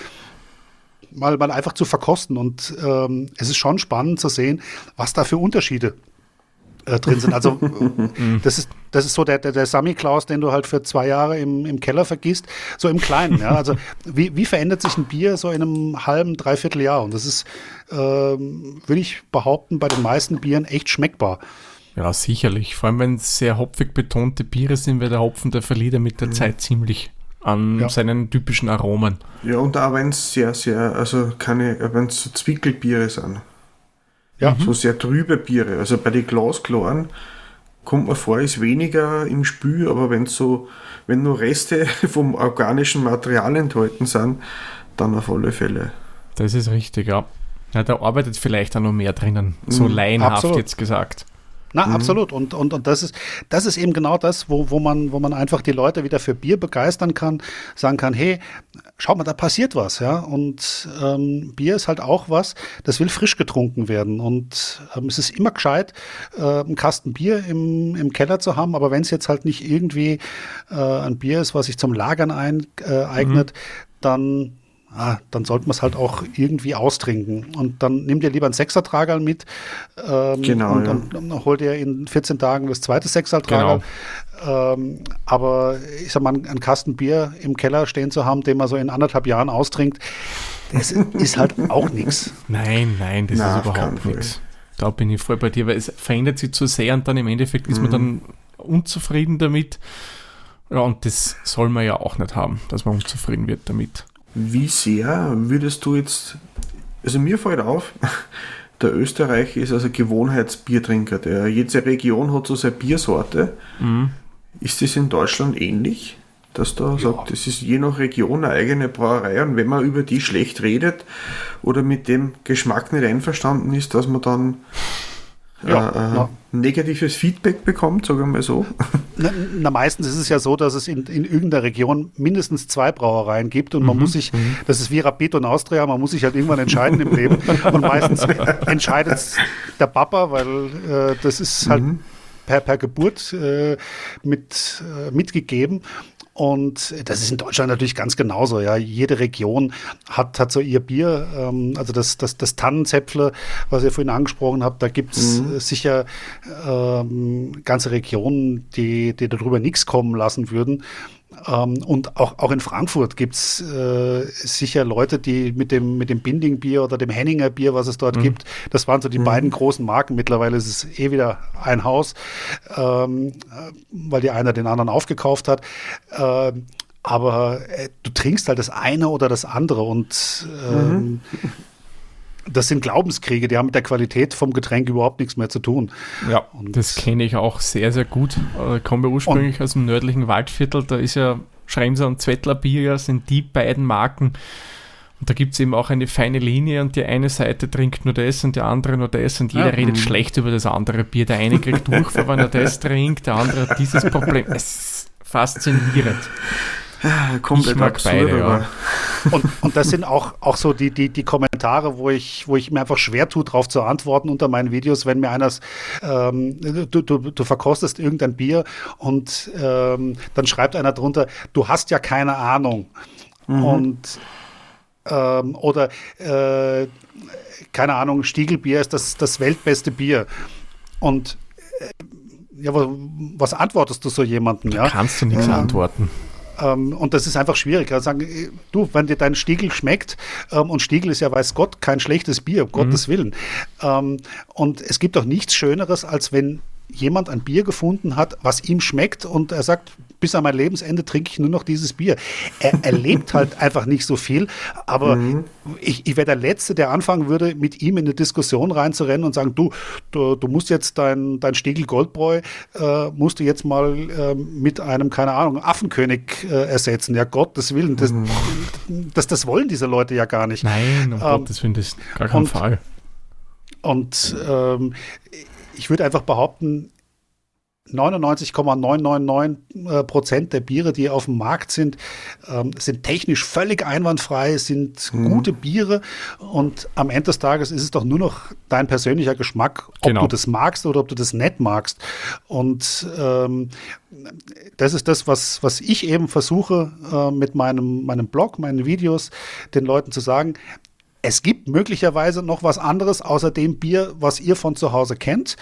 mal, mal einfach zu verkosten. Und ähm, es ist schon spannend zu sehen, was da für Unterschiede äh, drin sind. Also das ist, das ist so der, der, der Sammy-Klaus, den du halt für zwei Jahre im, im Keller vergisst, so im Kleinen. Ja? Also wie, wie verändert sich ein Bier so in einem halben, dreiviertel Jahr? Und das ist, ähm, würde ich behaupten, bei den meisten Bieren echt schmeckbar. Ja, sicherlich. Vor allem, wenn es sehr hopfig betonte Biere sind, weil der Hopfen, der verliert mit der mhm. Zeit ziemlich an ja. seinen typischen Aromen. Ja, und auch wenn es sehr, sehr, also keine, wenn es so Zwickelbiere sind. Ja. So sehr trübe Biere. Also bei den Glasklaren kommt man vor, ist weniger im Spül, aber wenn so, wenn nur Reste vom organischen Material enthalten sind, dann auf alle Fälle. Das ist richtig, ja. ja da arbeitet vielleicht auch noch mehr drinnen, so mhm, laienhaft jetzt gesagt. Na, mhm. absolut. Und, und, und das ist, das ist eben genau das, wo, wo man, wo man einfach die Leute wieder für Bier begeistern kann, sagen kann, hey, schau mal, da passiert was, ja. Und ähm, Bier ist halt auch was, das will frisch getrunken werden. Und ähm, es ist immer gescheit, äh, einen Kasten Bier im, im Keller zu haben, aber wenn es jetzt halt nicht irgendwie äh, ein Bier ist, was sich zum Lagern ein, äh, eignet, mhm. dann ah, dann sollte man es halt auch irgendwie austrinken. Und dann nimmt ihr lieber einen Sechsertrager mit ähm, genau, und dann, dann, holt ihr in 14 Tagen das zweite Sechsertrager. Genau. Ähm, aber ich sag mal, einen Kasten Bier im Keller stehen zu haben, den man so in anderthalb Jahren austrinkt, das ist halt auch nichts. Nein, nein, das Na, ist überhaupt nichts. Da bin ich voll bei dir, weil es verändert sich zu sehr und dann im Endeffekt ist mhm. man dann unzufrieden damit. Ja, und das soll man ja auch nicht haben, dass man unzufrieden wird damit. Wie sehr würdest du jetzt, also mir fällt auf, der Österreicher ist also Gewohnheitsbiertrinker. Der, jede Region hat so seine Biersorte. Mhm. Ist das in Deutschland ähnlich? Dass da ja. sagt, das ist je nach Region eine eigene Brauerei und wenn man über die schlecht redet oder mit dem Geschmack nicht einverstanden ist, dass man dann ja, äh, ja. negatives Feedback bekommt, sagen wir mal so? Na, na, meistens ist es ja so, dass es in, in irgendeiner Region mindestens zwei Brauereien gibt und man mhm. muss sich, mhm. das ist wie Rapid und Austria, man muss sich halt irgendwann entscheiden im Leben und meistens entscheidet der Papa, weil äh, das ist halt mhm. per, per Geburt äh, mit, äh, mitgegeben und das ist in Deutschland natürlich ganz genauso. Ja, jede Region hat, hat so ihr Bier. Ähm, also das, das, das Tannenzäpfle, was ihr vorhin angesprochen habt, da gibt es mhm. sicher ähm, ganze Regionen, die, die darüber nichts kommen lassen würden. Ähm, und auch, auch in Frankfurt gibt es äh, sicher Leute, die mit dem, mit dem Binding-Bier oder dem Henninger Bier, was es dort mhm. gibt, das waren so die mhm. beiden großen Marken. Mittlerweile ist es eh wieder ein Haus, ähm, weil die einer den anderen aufgekauft hat. Ähm, aber äh, du trinkst halt das eine oder das andere und ähm, mhm. Das sind Glaubenskriege, die haben mit der Qualität vom Getränk überhaupt nichts mehr zu tun. Ja, und das kenne ich auch sehr, sehr gut. Ich äh, komme ursprünglich aus dem nördlichen Waldviertel, da ist ja Schremser und Zwettler Bier, sind die beiden Marken. Und da gibt es eben auch eine feine Linie und die eine Seite trinkt nur das und die andere nur das und jeder ja. redet schlecht über das andere Bier. Der eine kriegt Durchfall, wenn er das trinkt, der andere hat dieses Problem. Es ist faszinierend. Ja, komplett absurd, beide, ja. und, und das sind auch, auch so die, die, die Kommentare, wo ich, wo ich mir einfach schwer tue, darauf zu antworten unter meinen Videos, wenn mir einer, ähm, du, du, du verkostest irgendein Bier und ähm, dann schreibt einer drunter, du hast ja keine Ahnung. Mhm. Und ähm, oder äh, keine Ahnung, Stiegelbier ist das, das weltbeste Bier. Und äh, ja, was antwortest du so jemandem? Da ja? kannst du nichts ähm, antworten. Ähm, und das ist einfach schwierig. Also sagen, du, wenn dir dein Stiegel schmeckt, ähm, und Stiegel ist ja, weiß Gott, kein schlechtes Bier, um mhm. Gottes Willen. Ähm, und es gibt auch nichts Schöneres, als wenn jemand ein Bier gefunden hat, was ihm schmeckt und er sagt, bis an mein Lebensende trinke ich nur noch dieses Bier. Er erlebt halt einfach nicht so viel, aber mhm. ich, ich wäre der Letzte, der anfangen würde, mit ihm in eine Diskussion reinzurennen und sagen, du, du, du musst jetzt dein, dein Stiegel Goldbräu, äh, musst du jetzt mal äh, mit einem, keine Ahnung, Affenkönig äh, ersetzen. Ja, Gottes Willen, das, mhm. das, das wollen diese Leute ja gar nicht. Nein, um ähm, Gottes Willen, das gar kein und, Fall. Und ähm, ich würde einfach behaupten, 99,999 äh, Prozent der Biere, die auf dem Markt sind, ähm, sind technisch völlig einwandfrei, sind mhm. gute Biere und am Ende des Tages ist es doch nur noch dein persönlicher Geschmack, ob genau. du das magst oder ob du das nicht magst. Und ähm, das ist das, was, was ich eben versuche äh, mit meinem, meinem Blog, meinen Videos, den Leuten zu sagen es gibt möglicherweise noch was anderes außer dem Bier, was ihr von zu Hause kennt.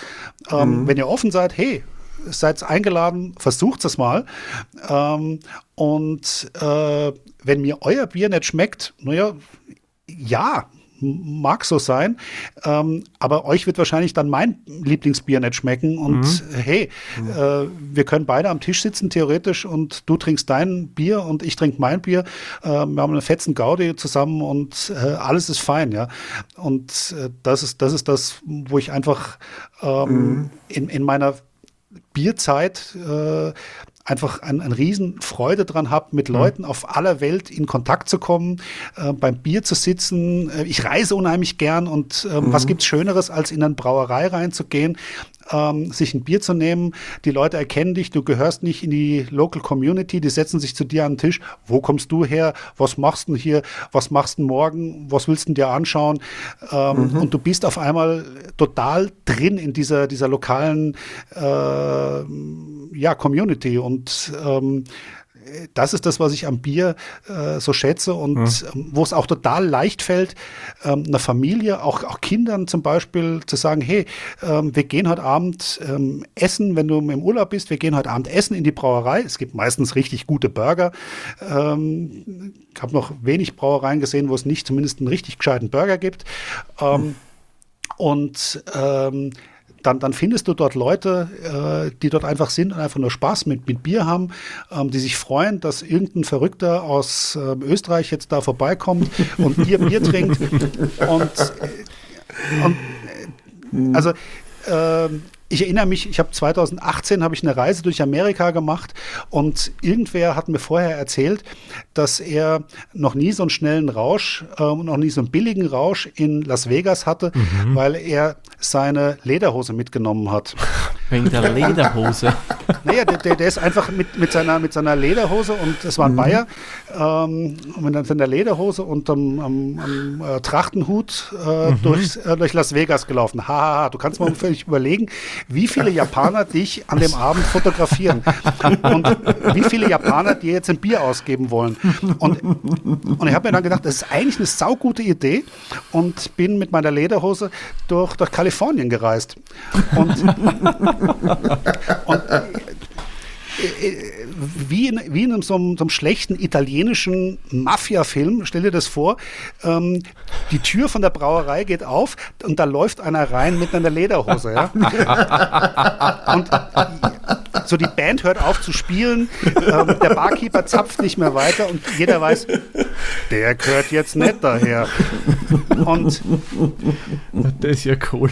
Ähm, mhm. Wenn ihr offen seid, hey, seid eingeladen, versucht es mal. Ähm, und äh, wenn mir euer Bier nicht schmeckt, naja, ja, mag so sein, ähm, aber euch wird wahrscheinlich dann mein Lieblingsbier nicht schmecken und mhm. hey, mhm. Äh, wir können beide am Tisch sitzen theoretisch und du trinkst dein Bier und ich trinke mein Bier. Äh, wir haben eine fetzen Gaudi zusammen und äh, alles ist fein, ja. Und äh, das ist das ist das, wo ich einfach ähm, mhm. in, in meiner Bierzeit äh, einfach ein, ein Riesenfreude dran habe, mit mhm. Leuten auf aller Welt in Kontakt zu kommen, äh, beim Bier zu sitzen. Äh, ich reise unheimlich gern und äh, mhm. was gibt's Schöneres, als in eine Brauerei reinzugehen, ähm, sich ein Bier zu nehmen. Die Leute erkennen dich, du gehörst nicht in die Local Community, die setzen sich zu dir an den Tisch. Wo kommst du her? Was machst du hier? Was machst du morgen? Was willst du dir anschauen? Ähm, mhm. Und du bist auf einmal total drin in dieser, dieser lokalen äh, ja, Community und ähm, das ist das, was ich am Bier äh, so schätze und. Ähm, wo es auch total leicht fällt, ähm, einer Familie, auch, auch Kindern zum Beispiel, zu sagen, hey, ähm, wir gehen heute Abend ähm, essen, wenn du im Urlaub bist, wir gehen heute Abend essen in die Brauerei. Es gibt meistens richtig gute Burger. Ähm, ich habe noch wenig Brauereien gesehen, wo es nicht zumindest einen richtig gescheiten Burger gibt. Mhm. Und ähm, dann, dann findest du dort Leute, äh, die dort einfach sind und einfach nur Spaß mit, mit Bier haben, ähm, die sich freuen, dass irgendein Verrückter aus äh, Österreich jetzt da vorbeikommt und ihr Bier trinkt. Und, äh, und äh, also äh, ich erinnere mich, ich habe 2018 habe ich eine Reise durch Amerika gemacht und irgendwer hat mir vorher erzählt, dass er noch nie so einen schnellen Rausch äh, noch nie so einen billigen Rausch in Las Vegas hatte, mhm. weil er seine Lederhose mitgenommen hat. Wegen der Lederhose. naja, der, der, der, ist einfach mit, mit, seiner, mit seiner Lederhose und das war ein mhm. Bayer, ähm, mit seiner Lederhose und am, am, am äh, Trachtenhut äh, mhm. durch, äh, durch Las Vegas gelaufen. Hahaha, ha, ha. du kannst mal völlig überlegen, wie viele Japaner dich an dem Abend fotografieren und wie viele Japaner dir jetzt ein Bier ausgeben wollen. Und, und ich habe mir dann gedacht, das ist eigentlich eine saugute Idee und bin mit meiner Lederhose durch, durch Kalifornien gereist. Und, und wie in, wie in so einem, so einem schlechten italienischen Mafia-Film, stell dir das vor, ähm, die Tür von der Brauerei geht auf und da läuft einer rein mit einer Lederhose. Ja? und so die Band hört auf zu spielen, ähm, der Barkeeper zapft nicht mehr weiter und jeder weiß, der gehört jetzt nicht daher. Und das ist ja cool.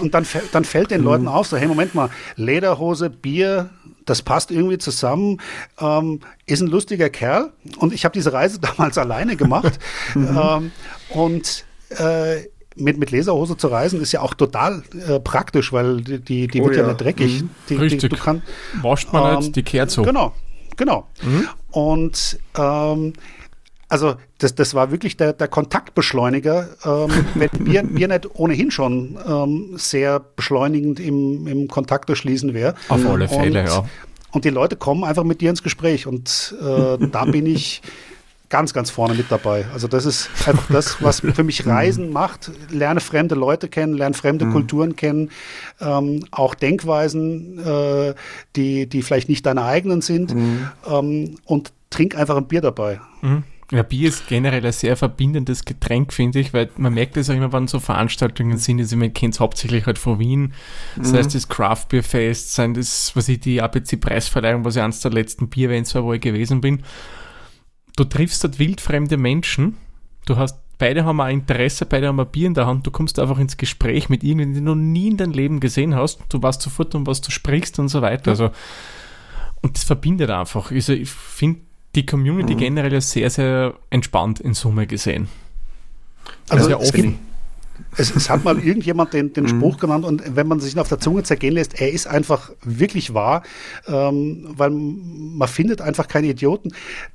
Und dann, dann fällt den Leuten auf, so, hey, Moment mal, Lederhose, Bier, das passt irgendwie zusammen, ähm, ist ein lustiger Kerl. Und ich habe diese Reise damals alleine gemacht. ähm, und äh, mit, mit Laserhose zu reisen ist ja auch total äh, praktisch, weil die, die, die oh, wird ja. ja, nicht dreckig. Mhm. Die, Richtig. Die, du kann, Wascht man ähm, nicht, die kehrt so. Genau, genau. Mhm. Und ähm, also das, das war wirklich der, der Kontaktbeschleuniger, ähm, wenn wir, wir nicht ohnehin schon ähm, sehr beschleunigend im, im Kontakt schließen wäre. Auf alle Fälle, und, ja. Und die Leute kommen einfach mit dir ins Gespräch und äh, da bin ich ganz, ganz vorne mit dabei. Also das ist einfach das, was für mich Reisen macht. Lerne fremde Leute kennen, lerne fremde mhm. Kulturen kennen, ähm, auch Denkweisen, äh, die, die vielleicht nicht deine eigenen sind mhm. ähm, und trink einfach ein Bier dabei. Mhm. Ja, Bier ist generell ein sehr verbindendes Getränk, finde ich, weil man merkt es auch immer, wenn so Veranstaltungen sind. Also man kennt es hauptsächlich halt von Wien. Das mhm. heißt, das Craft Beer Fest, sein das, was ich, die ABC-Preisverleihung, was ich eines der letzten Bier-Events war, wo ich gewesen bin. Du triffst dort wildfremde Menschen. Du hast, beide haben ein Interesse, beide haben ein Bier in der Hand. Du kommst einfach ins Gespräch mit irgendjemandem, den du noch nie in deinem Leben gesehen hast. Du weißt sofort, um was du sprichst und so weiter. Also, und das verbindet einfach. Also, ich finde, die Community mhm. generell ist sehr, sehr entspannt in Summe gesehen. Also sehr offen. Es, es, hat mal irgendjemand den, den mhm. Spruch genannt und wenn man sich ihn auf der Zunge zergehen lässt, er ist einfach wirklich wahr, ähm, weil man findet einfach keine Idioten,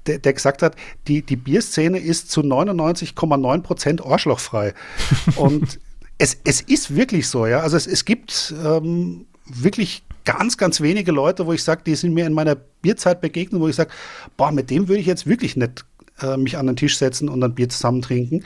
der, der gesagt hat, die, die Bierszene ist zu 99,9 Prozent arschlochfrei. und es, es ist wirklich so, ja. Also es, es gibt ähm, wirklich ganz, ganz wenige Leute, wo ich sage, die sind mir in meiner Bierzeit begegnet, wo ich sage, boah, mit dem würde ich jetzt wirklich nicht äh, mich an den Tisch setzen und ein Bier zusammen trinken.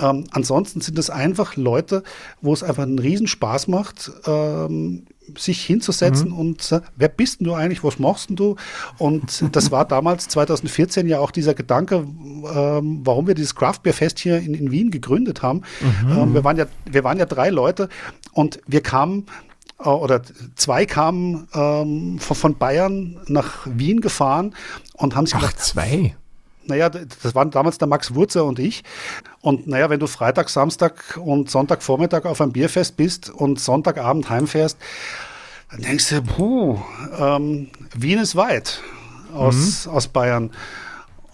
Ähm, ansonsten sind es einfach Leute, wo es einfach einen Riesenspaß macht, ähm, sich hinzusetzen mhm. und äh, wer bist denn du eigentlich, was machst denn du? Und das war damals 2014 ja auch dieser Gedanke, ähm, warum wir dieses Craft Beer Fest hier in, in Wien gegründet haben. Mhm. Ähm, wir, waren ja, wir waren ja drei Leute und wir kamen äh, oder zwei kamen ähm, von, von, Bayern nach Wien gefahren und haben sich Ach, gedacht, zwei? Naja, das waren damals der Max Wurzer und ich. Und naja, wenn du Freitag, Samstag und Sonntagvormittag auf einem Bierfest bist und Sonntagabend heimfährst, dann denkst du, puh, ähm, Wien ist weit aus, mhm. aus Bayern.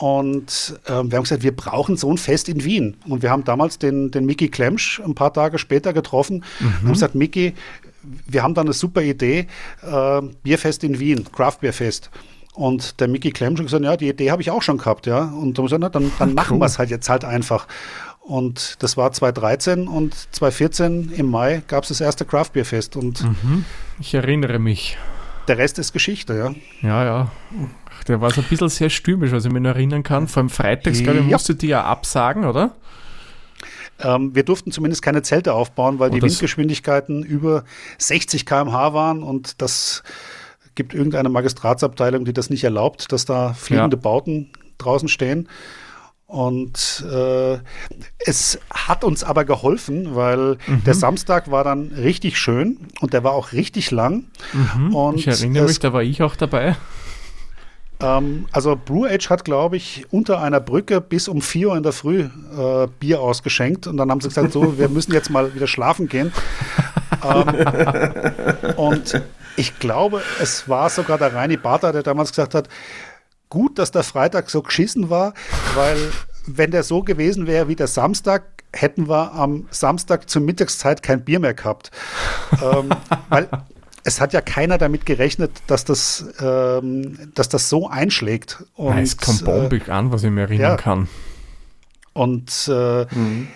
Und äh, wir haben gesagt, wir brauchen so ein Fest in Wien. Und wir haben damals den, den Mickey Klemsch ein paar Tage später getroffen mhm. und haben gesagt, Mickey, wir haben da eine super Idee, äh, Bierfest in Wien, Craft Bierfest. Und der Mickey Klemm schon gesagt, ja, die Idee habe ich auch schon gehabt, ja. Und dann, gesagt, na, dann, dann machen cool. wir es halt jetzt halt einfach. Und das war 2013 und 2014 im Mai gab es das erste Craft Beer Fest. Und mhm. ich erinnere mich. Der Rest ist Geschichte, ja. Ja, ja. Der war so ein bisschen sehr stürmisch, was ich mich noch erinnern kann. Vor allem freitags, glaube ich, ja. musstet ihr ja absagen, oder? Ähm, wir durften zumindest keine Zelte aufbauen, weil oh, die Windgeschwindigkeiten über 60 km/h waren und das gibt irgendeine Magistratsabteilung, die das nicht erlaubt, dass da fliegende ja. Bauten draußen stehen. Und äh, es hat uns aber geholfen, weil mhm. der Samstag war dann richtig schön und der war auch richtig lang. Mhm. Und ich erinnere mich, da war ich auch dabei. Ähm, also Brew Age hat, glaube ich, unter einer Brücke bis um 4 Uhr in der Früh äh, Bier ausgeschenkt. Und dann haben sie gesagt, so, wir müssen jetzt mal wieder schlafen gehen. ähm, und ich glaube, es war sogar der Reini Barter, der damals gesagt hat, gut, dass der Freitag so geschissen war, weil wenn der so gewesen wäre wie der Samstag, hätten wir am Samstag zur Mittagszeit kein Bier mehr gehabt. ähm, weil es hat ja keiner damit gerechnet, dass das, ähm, dass das so einschlägt. Und, es kommt bombig äh, an, was ich mir erinnern ja. kann. Und äh, mhm.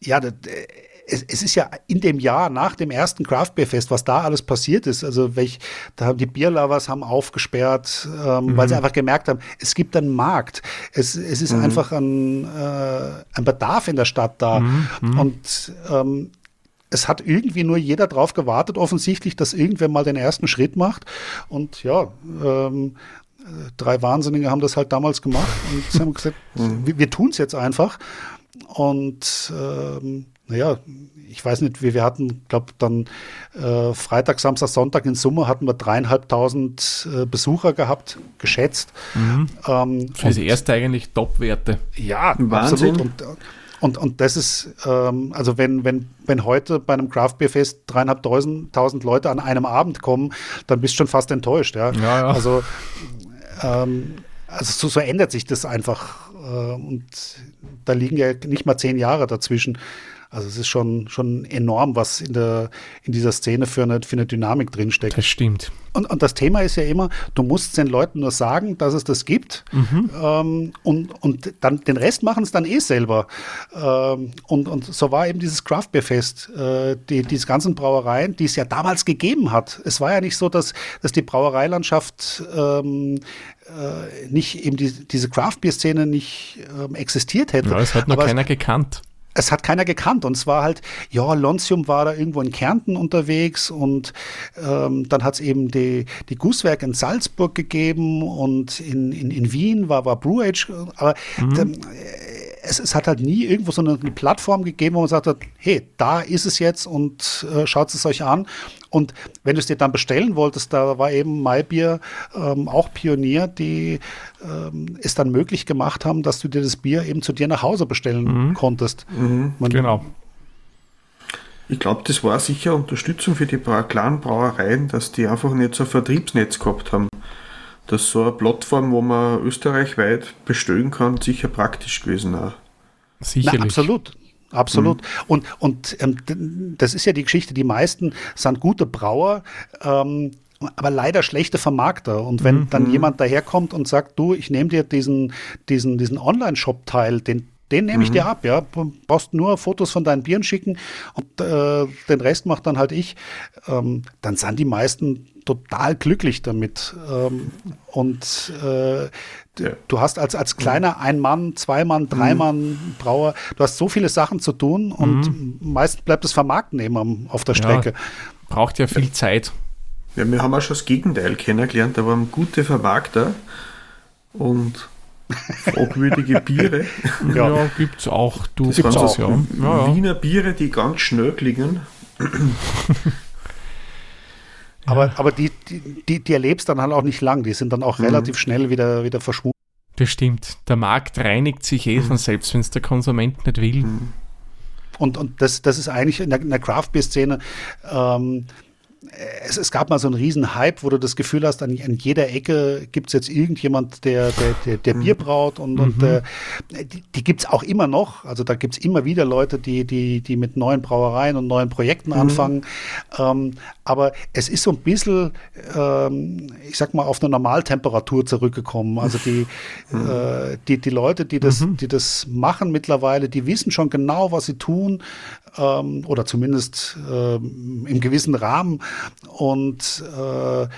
ja, es, es, ist ja in dem Jahr nach dem ersten Craft Beer Fest, was da alles passiert ist. Also welch, da haben die Bierlovers haben aufgesperrt, ähm, mhm. weil sie einfach gemerkt haben, es gibt einen Markt. Es, es ist mhm. einfach ein, äh, ein Bedarf in der Stadt da. Mhm. mhm. Und ähm, es hat irgendwie nur jeder drauf gewartet, offensichtlich, dass irgendwer mal den ersten Schritt macht. Und ja, ähm, drei Wahnsinnige haben das halt damals gemacht und haben gesagt, mhm. wir, wir tun es jetzt einfach. Und ähm, naja, ich weiß nicht, wie wir hatten, glaube dann äh, Freitag, Samstag, Sonntag in Summe hatten wir dreieinhalbtausend äh, Besucher gehabt, geschätzt. Mhm. Ähm, Für das erste eigentlich Top-Werte. Ja, Wahnsinn. absolut. Und, und, und das ist, ähm, also wenn, wenn, wenn heute bei einem Craft Beer Fest dreieinhalbtausend Leute an einem Abend kommen, dann bist du schon fast enttäuscht. Ja, ja, ja. Also, ähm, also so, so ändert sich das einfach. Äh, und da liegen ja nicht mal zehn Jahre dazwischen. Also es ist schon, schon enorm, was in, der, in dieser Szene für eine, für eine Dynamik drinsteckt. Das stimmt. Und, und das Thema ist ja immer, du musst den Leuten nur sagen, dass es das gibt mhm. ähm, und, und dann den Rest machen es dann eh selber. Ähm, und, und so war eben dieses Craft Beer Fest, äh, die, diese ganzen Brauereien, die es ja damals gegeben hat. Es war ja nicht so, dass, dass die Brauereilandschaft ähm, äh, nicht eben die, diese Craft Beer Szene nicht ähm, existiert hätte. Ja, es hat nur keiner gekannt es hat keiner gekannt. Und zwar halt, ja, Lontium war da irgendwo in Kärnten unterwegs und ähm, dann hat es eben die, die Gusswerk in Salzburg gegeben und in, in, in Wien war, war Brew Age. Aber mhm. dann, äh, es, es, hat halt nie irgendwo so eine, eine, Plattform gegeben, wo man sagt hat, hey, da ist es jetzt und äh, schaut es euch an. Und wenn du es dir dann bestellen wolltest, da war eben Maibier ähm, auch Pionier, die ähm, es dann möglich gemacht haben, dass du dir das Bier eben zu dir nach Hause bestellen mhm. konntest. Mhm. Man, genau. Ich glaube, das war sicher Unterstützung für die kleinen Brauereien, dass die einfach nicht so ein Vertriebsnetz gehabt haben. Dass so eine Plattform, wo man österreichweit bestellen kann, sicher praktisch gewesen auch. Sicherlich. Na, absolut. Absolut. Mhm. Und, und ähm, das ist ja die Geschichte, die meisten sind gute Brauer, ähm, aber leider schlechte Vermarkter. Und wenn mhm. dann jemand daherkommt und sagt, du, ich nehme dir diesen, diesen, diesen Online-Shop-Teil, den, den nehme ich mhm. dir ab, ja. Du brauchst nur Fotos von deinen Bieren schicken und äh, den Rest macht dann halt ich. Ähm, dann sind die meisten total glücklich damit. Ähm, und äh, ja. du hast als, als kleiner Ein-Mann, Zwei-Mann, Drei-Mann-Brauer, du hast so viele Sachen zu tun und mhm. meist bleibt das Vermarkten eben auf der Strecke. Ja, braucht ja viel Zeit. Ja, wir haben auch schon das Gegenteil kennengelernt. Da waren gute Vermarkter und fragwürdige Biere. Ja, ja gibt es auch. Du das gibt's auch. Ja. Ja, Wiener Biere, die ganz schnell klingen. aber, aber die, die, die erlebst dann halt auch nicht lang. Die sind dann auch mhm. relativ schnell wieder, wieder verschwunden. Das stimmt. Der Markt reinigt sich eh von mhm. selbst, wenn es der Konsument nicht will. Mhm. Und, und das, das ist eigentlich in der, der Craft-Beer-Szene ähm, es, es, gab mal so einen riesen Hype, wo du das Gefühl hast, an, an jeder Ecke gibt es jetzt irgendjemand, der, der, der, der Bier mhm. braut und, mhm. und äh, die, die gibt es auch immer noch. Also da gibt es immer wieder Leute, die, die, die mit neuen Brauereien und neuen Projekten mhm. anfangen. Ähm, aber es ist so ein bisschen, ähm, ich sag mal, auf eine Normaltemperatur zurückgekommen. Also die, mhm. äh, die, die Leute, die das, mhm. die das machen mittlerweile, die wissen schon genau, was sie tun ähm, oder zumindest ähm, im gewissen Rahmen und äh,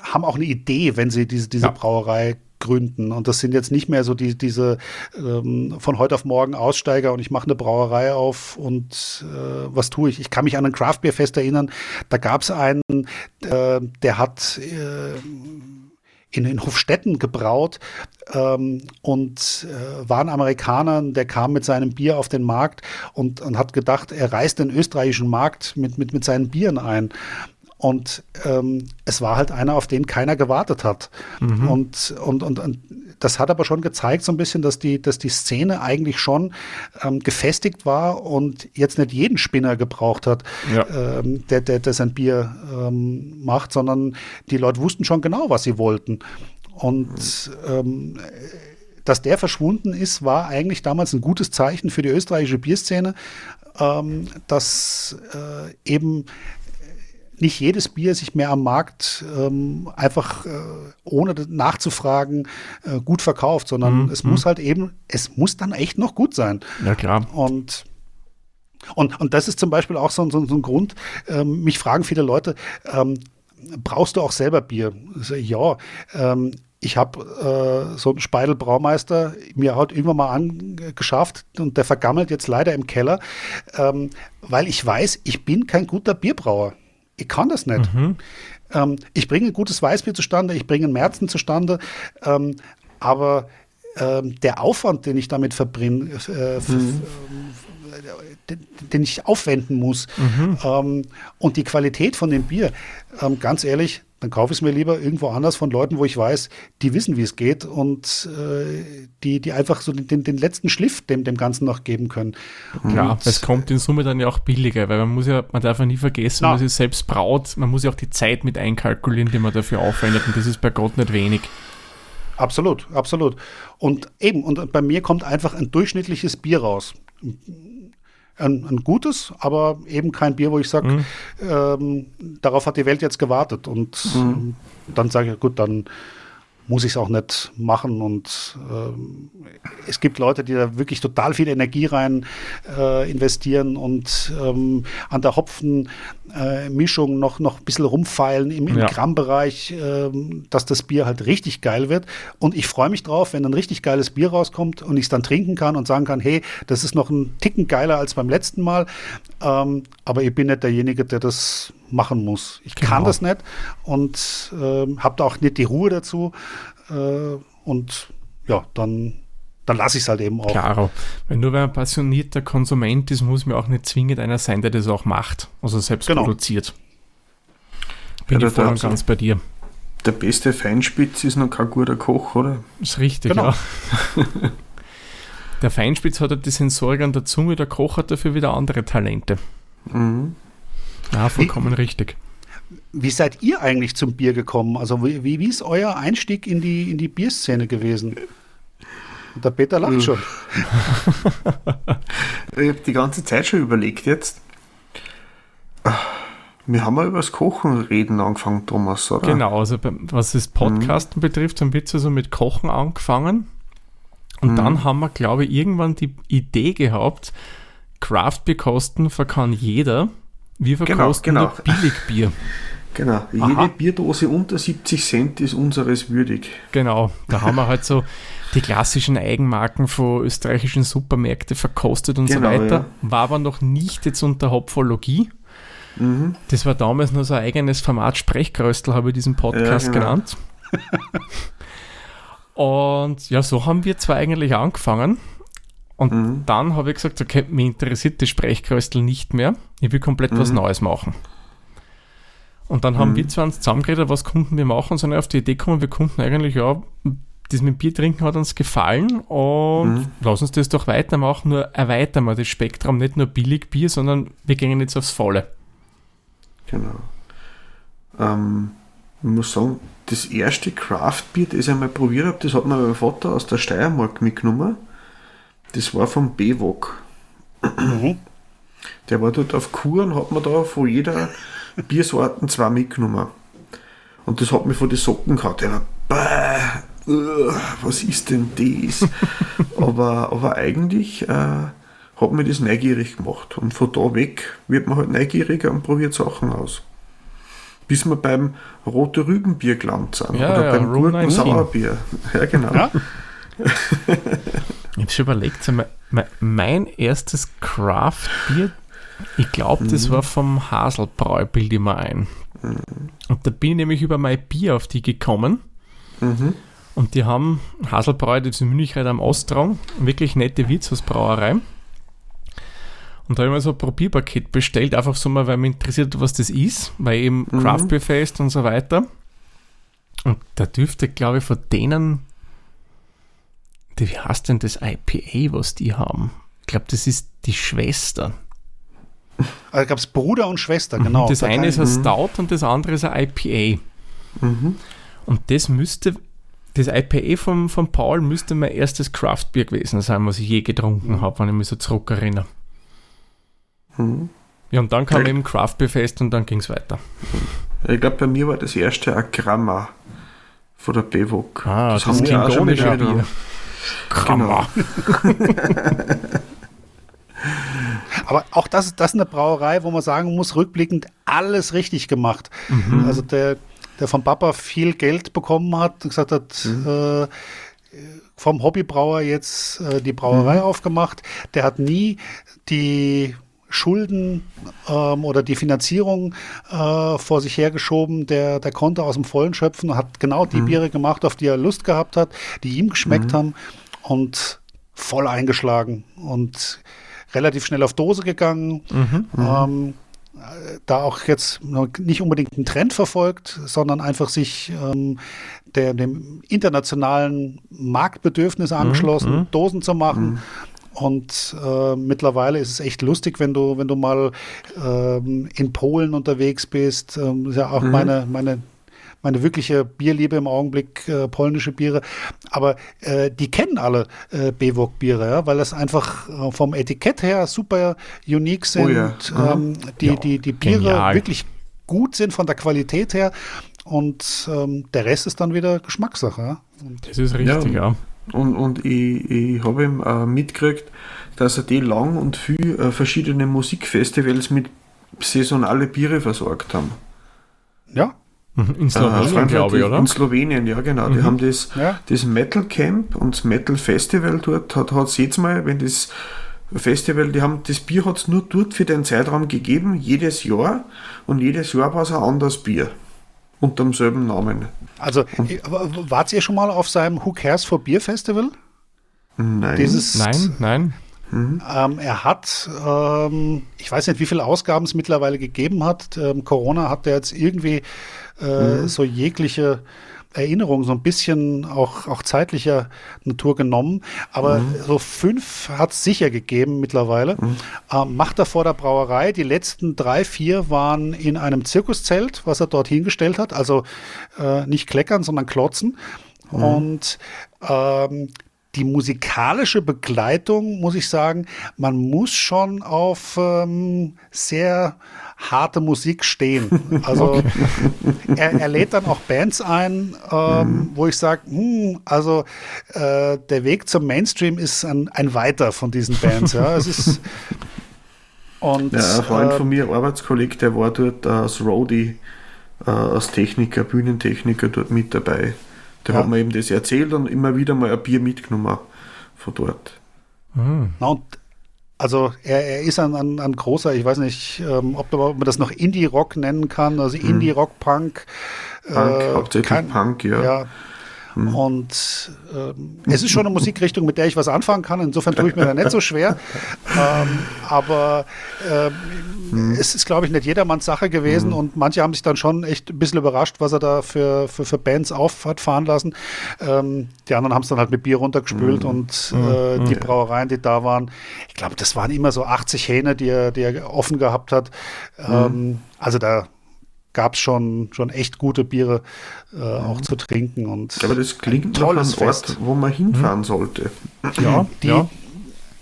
haben auch eine Idee, wenn sie diese, diese ja. Brauerei gründen. Und das sind jetzt nicht mehr so die, diese ähm, von heute auf morgen Aussteiger und ich mache eine Brauerei auf und äh, was tue ich? Ich kann mich an ein Craft Beer Fest erinnern. Da gab es einen, äh, der hat äh, in, in Hofstetten gebraut ähm, und äh, war ein Amerikaner, der kam mit seinem Bier auf den Markt und, und hat gedacht, er reißt den österreichischen Markt mit, mit, mit seinen Bieren ein. Und ähm, es war halt einer, auf den keiner gewartet hat. Mhm. Und, und, und, und das hat aber schon gezeigt, so ein bisschen, dass die, dass die Szene eigentlich schon ähm, gefestigt war und jetzt nicht jeden Spinner gebraucht hat, ja. ähm, der, der, der sein Bier ähm, macht, sondern die Leute wussten schon genau, was sie wollten. Und ähm, dass der verschwunden ist, war eigentlich damals ein gutes Zeichen für die österreichische Bierszene, ähm, dass äh, eben nicht jedes Bier sich mehr am Markt ähm, einfach äh, ohne nachzufragen äh, gut verkauft, sondern mhm. es muss halt eben, es muss dann echt noch gut sein. Ja, klar. Und und, und das ist zum Beispiel auch so, so, so ein Grund, ähm, mich fragen viele Leute, ähm, brauchst du auch selber Bier? ja, ähm, ich habe äh, so einen Speidel Braumeister mir halt irgendwann mal angeschafft und der vergammelt jetzt leider im Keller, ähm, weil ich weiß, ich bin kein guter Bierbrauer. Ich kann das nicht. Mhm. Ähm, ich bringe ein gutes Weißbier zustande, ich bringe einen Märzen zustande, ähm, aber ähm, der Aufwand, den ich damit verbringe, äh, mhm. den, den, ich aufwenden muss mhm. Ähm, und die Qualität von dem Bier, ähm, ganz ehrlich, dann kaufe ich es mir lieber irgendwo anders von Leuten, wo ich weiß, die wissen, wie es geht und äh, die, die einfach so den, den letzten Schliff dem, dem Ganzen noch geben können. Und, es kommt in Summe dann ja auch billiger, weil man muss ja, man darf ja nie vergessen, na, man sich selbst braut, man muss ja auch die Zeit mit einkalkulieren, die man dafür aufwendet und das ist bei Gott nicht wenig. Absolut, absolut. Und eben, und bei mir kommt einfach ein durchschnittliches Bier raus ein, ein gutes, aber eben kein Bier, wo ich sage, mhm. ähm, darauf hat die Welt jetzt gewartet. Und mhm. dann sage ich, gut, dann muss ich es auch nicht machen. Und ähm, es gibt Leute, die da wirklich total viel Energie rein äh, investieren und ähm, an der Hopfenmischung äh, noch, noch ein bisschen rumfeilen im, im ja. Grammbereich, äh, dass das Bier halt richtig geil wird. Und ich freue mich drauf, wenn ein richtig geiles Bier rauskommt und ich es dann trinken kann und sagen kann, hey, das ist noch ein Ticken geiler als beim letzten Mal. Ähm, aber ich bin nicht derjenige, der das machen muss. Ich genau. kann das nicht und äh, habe da auch nicht die Ruhe dazu. Äh, und ja, dann, dann lasse ich es halt eben auch. Klaro. Wenn nur wer ein passionierter Konsument ist, muss mir auch nicht zwingend einer sein, der das auch macht, also selbst genau. produziert. Bin ja, ich voll und ganz bei dir. Der beste Feinspitz ist noch kein guter Koch, oder? Ist richtig, genau. ja. der Feinspitz hat halt die Sensorik an der Zunge, der Koch hat dafür wieder andere Talente. Mhm. Ja, vollkommen wie, richtig. Wie seid ihr eigentlich zum Bier gekommen? Also wie, wie ist euer Einstieg in die, in die Bierszene gewesen? Der Peter lacht schon. ich habe die ganze Zeit schon überlegt jetzt. Wir haben ja über das Kochen reden angefangen, Thomas, oder? Genau, also was das Podcasten mhm. betrifft, haben wir jetzt also mit Kochen angefangen. Und mhm. dann haben wir, glaube ich, irgendwann die Idee gehabt, Craft-Bier-Kosten verkann jeder. Wir verkosten genau, genau. Billigbier. Genau, jede Aha. Bierdose unter 70 Cent ist unseres würdig. Genau, da haben wir halt so die klassischen Eigenmarken von österreichischen Supermärkten verkostet und genau, so weiter. Ja. War aber noch nicht jetzt unter Hopfologie. Mhm. Das war damals nur so ein eigenes Format, Sprechkröstel habe ich diesen Podcast ja, genau. genannt. und ja, so haben wir zwar eigentlich angefangen. Und mhm. dann habe ich gesagt, okay, mir interessiert das Sprechkröstel nicht mehr. Ich will komplett mhm. was Neues machen. Und dann haben mhm. wir zwar uns zusammengeredet, was konnten wir machen, und sind auf die Idee gekommen, wir konnten eigentlich, ja, das mit Bier trinken hat uns gefallen und mhm. lass uns das doch weitermachen, nur erweitern wir das Spektrum, nicht nur billig Bier, sondern wir gehen jetzt aufs Volle. Genau. Ähm, ich muss sagen, das erste Craft-Bier, das ich einmal probiert habe, das hat mir mein Vater aus der Steiermark mitgenommen. Das war vom BWOG. Mhm. Der war dort auf Kur und hat mir da von jeder Biersorten zwei mitgenommen. Und das hat mich von den Socken gehabt. Ich war, uh, was ist denn das? aber, aber eigentlich äh, hat mir das neugierig gemacht. Und von da weg wird man halt neugieriger und probiert Sachen aus. Bis wir beim rote Rübenbier gelandet sind. Ja, oder ja, beim guten Sauerbier. Ja, genau. Ja. Ich habe schon überlegt, mein erstes Craft-Bier, ich glaube, das mhm. war vom Haselbräu, bilde ich mal ein. Mhm. Und da bin ich nämlich über mein Bier auf die gekommen. Mhm. Und die haben Haselbräu, das ist in München am Ostrang, wirklich nette Wirtshausbrauerei. Und da habe ich mir so ein Probierpaket bestellt, einfach so mal, weil mich interessiert, was das ist, weil eben mhm. Craft Beer Fest und so weiter. Und da dürfte, glaube ich, von denen wie heißt denn das IPA, was die haben? Ich glaube, das ist die Schwester. Also gab es Bruder und Schwester, genau. Das eine ist ein Stout und das andere ist ein IPA. Mhm. Und das müsste, das IPA von, von Paul müsste mein erstes Craftbier gewesen sein, was ich je getrunken mhm. habe, wenn ich mich so zurückerinnere. Mhm. Ja, und dann kam ich, eben Craftbeer fest und dann ging es weiter. Ich glaube, bei mir war das erste ein Gramma von der Bewok. Ah, das, das haben wir auch schon Bier. Krammer. Genau. Aber auch das, das ist eine Brauerei, wo man sagen muss, rückblickend alles richtig gemacht. Mhm. Also der, der vom Papa viel Geld bekommen hat und gesagt hat, mhm. äh, vom Hobbybrauer jetzt äh, die Brauerei mhm. aufgemacht. Der hat nie die Schulden ähm, oder die Finanzierung äh, vor sich hergeschoben. Der, der konnte aus dem Vollen schöpfen und hat genau die mhm. Biere gemacht, auf die er Lust gehabt hat, die ihm geschmeckt mhm. haben und voll eingeschlagen und relativ schnell auf Dose gegangen. Mhm. Ähm, da auch jetzt nicht unbedingt einen Trend verfolgt, sondern einfach sich ähm, der, dem internationalen Marktbedürfnis mhm. angeschlossen, mhm. Dosen zu machen. Mhm. Und äh, mittlerweile ist es echt lustig, wenn du, wenn du mal ähm, in Polen unterwegs bist. Ähm, ist ja auch mhm. meine, meine meine wirkliche Bierliebe im Augenblick, äh, polnische Biere. Aber äh, die kennen alle äh, Bewok-Biere, ja, weil das einfach äh, vom Etikett her super unique sind. Oh ja. ähm, die, ja, die, die Biere genial. wirklich gut sind von der Qualität her. Und ähm, der Rest ist dann wieder Geschmackssache. Ja? das ist richtig, ja. Und, und ich, ich habe ihm äh, mitgekriegt, dass er die lang und viel äh, verschiedene Musikfestivals mit saisonale Biere versorgt haben. Ja, Mhm. In Slowenien, äh, glaube ich, oder? In Slowenien, ja, genau. Mhm. Die haben das, ja. das Metal Camp und das Metal Festival dort, hat es jetzt mal, wenn das Festival, die haben, das Bier hat es nur dort für den Zeitraum gegeben, jedes Jahr. Und jedes Jahr war es ein anderes Bier. Unter demselben Namen. Also, und, wart ihr schon mal auf seinem Who Cares for Beer Festival? Nein. Dieses, nein, nein. Mhm. Ähm, er hat, ähm, ich weiß nicht, wie viele Ausgaben es mittlerweile gegeben hat. Ähm, Corona hat er jetzt irgendwie äh, mhm. so jegliche Erinnerung so ein bisschen auch, auch zeitlicher Natur genommen. Aber mhm. so fünf hat es sicher gegeben mittlerweile. Mhm. Ähm, macht er vor der Brauerei. Die letzten drei, vier waren in einem Zirkuszelt, was er dort hingestellt hat. Also äh, nicht kleckern, sondern klotzen. Mhm. Und ähm, die musikalische Begleitung, muss ich sagen, man muss schon auf ähm, sehr harte Musik stehen. Also okay. er, er, lädt dann auch Bands ein, ähm, mhm. wo ich sage, hm, also äh, der Weg zum Mainstream ist ein, ein weiter von diesen Bands. Ja, es ist und, ja, ein Freund äh, von mir, Arbeitskollege, der war dort als Roadie, äh, als Techniker, Bühnentechniker dort mit dabei. Der ja. hat mir eben das erzählt und immer wieder mal ein Bier mitgenommen von dort. Mhm. Na und also er, er ist ein, ein, ein, großer, ich weiß nicht, ähm, ob, man das noch Indie-Rock nennen kann, also mhm. Indie-Rock-Punk. Punk, äh, hauptsächlich kein, Punk, ja. ja Mhm. Und ähm, es ist schon eine Musikrichtung, mit der ich was anfangen kann. Insofern tue ich mir da nicht so schwer. ähm, aber ähm, mhm. es ist, glaube ich, nicht jedermanns Sache gewesen. Mhm. Und manche haben sich dann schon echt ein bisschen überrascht, was er da für, für, für Bands auf hat fahren lassen. Ähm, die anderen haben es dann halt mit Bier runtergespült mhm. und äh, die Brauereien, die da waren, ich glaube, das waren immer so 80 Hähne, die er, die er offen gehabt hat. Ähm, also da gab es schon, schon echt gute Biere äh, auch zu trinken. Und Aber das klingt nach einem Ort, wo man hinfahren mhm. sollte. Ja, die, ja.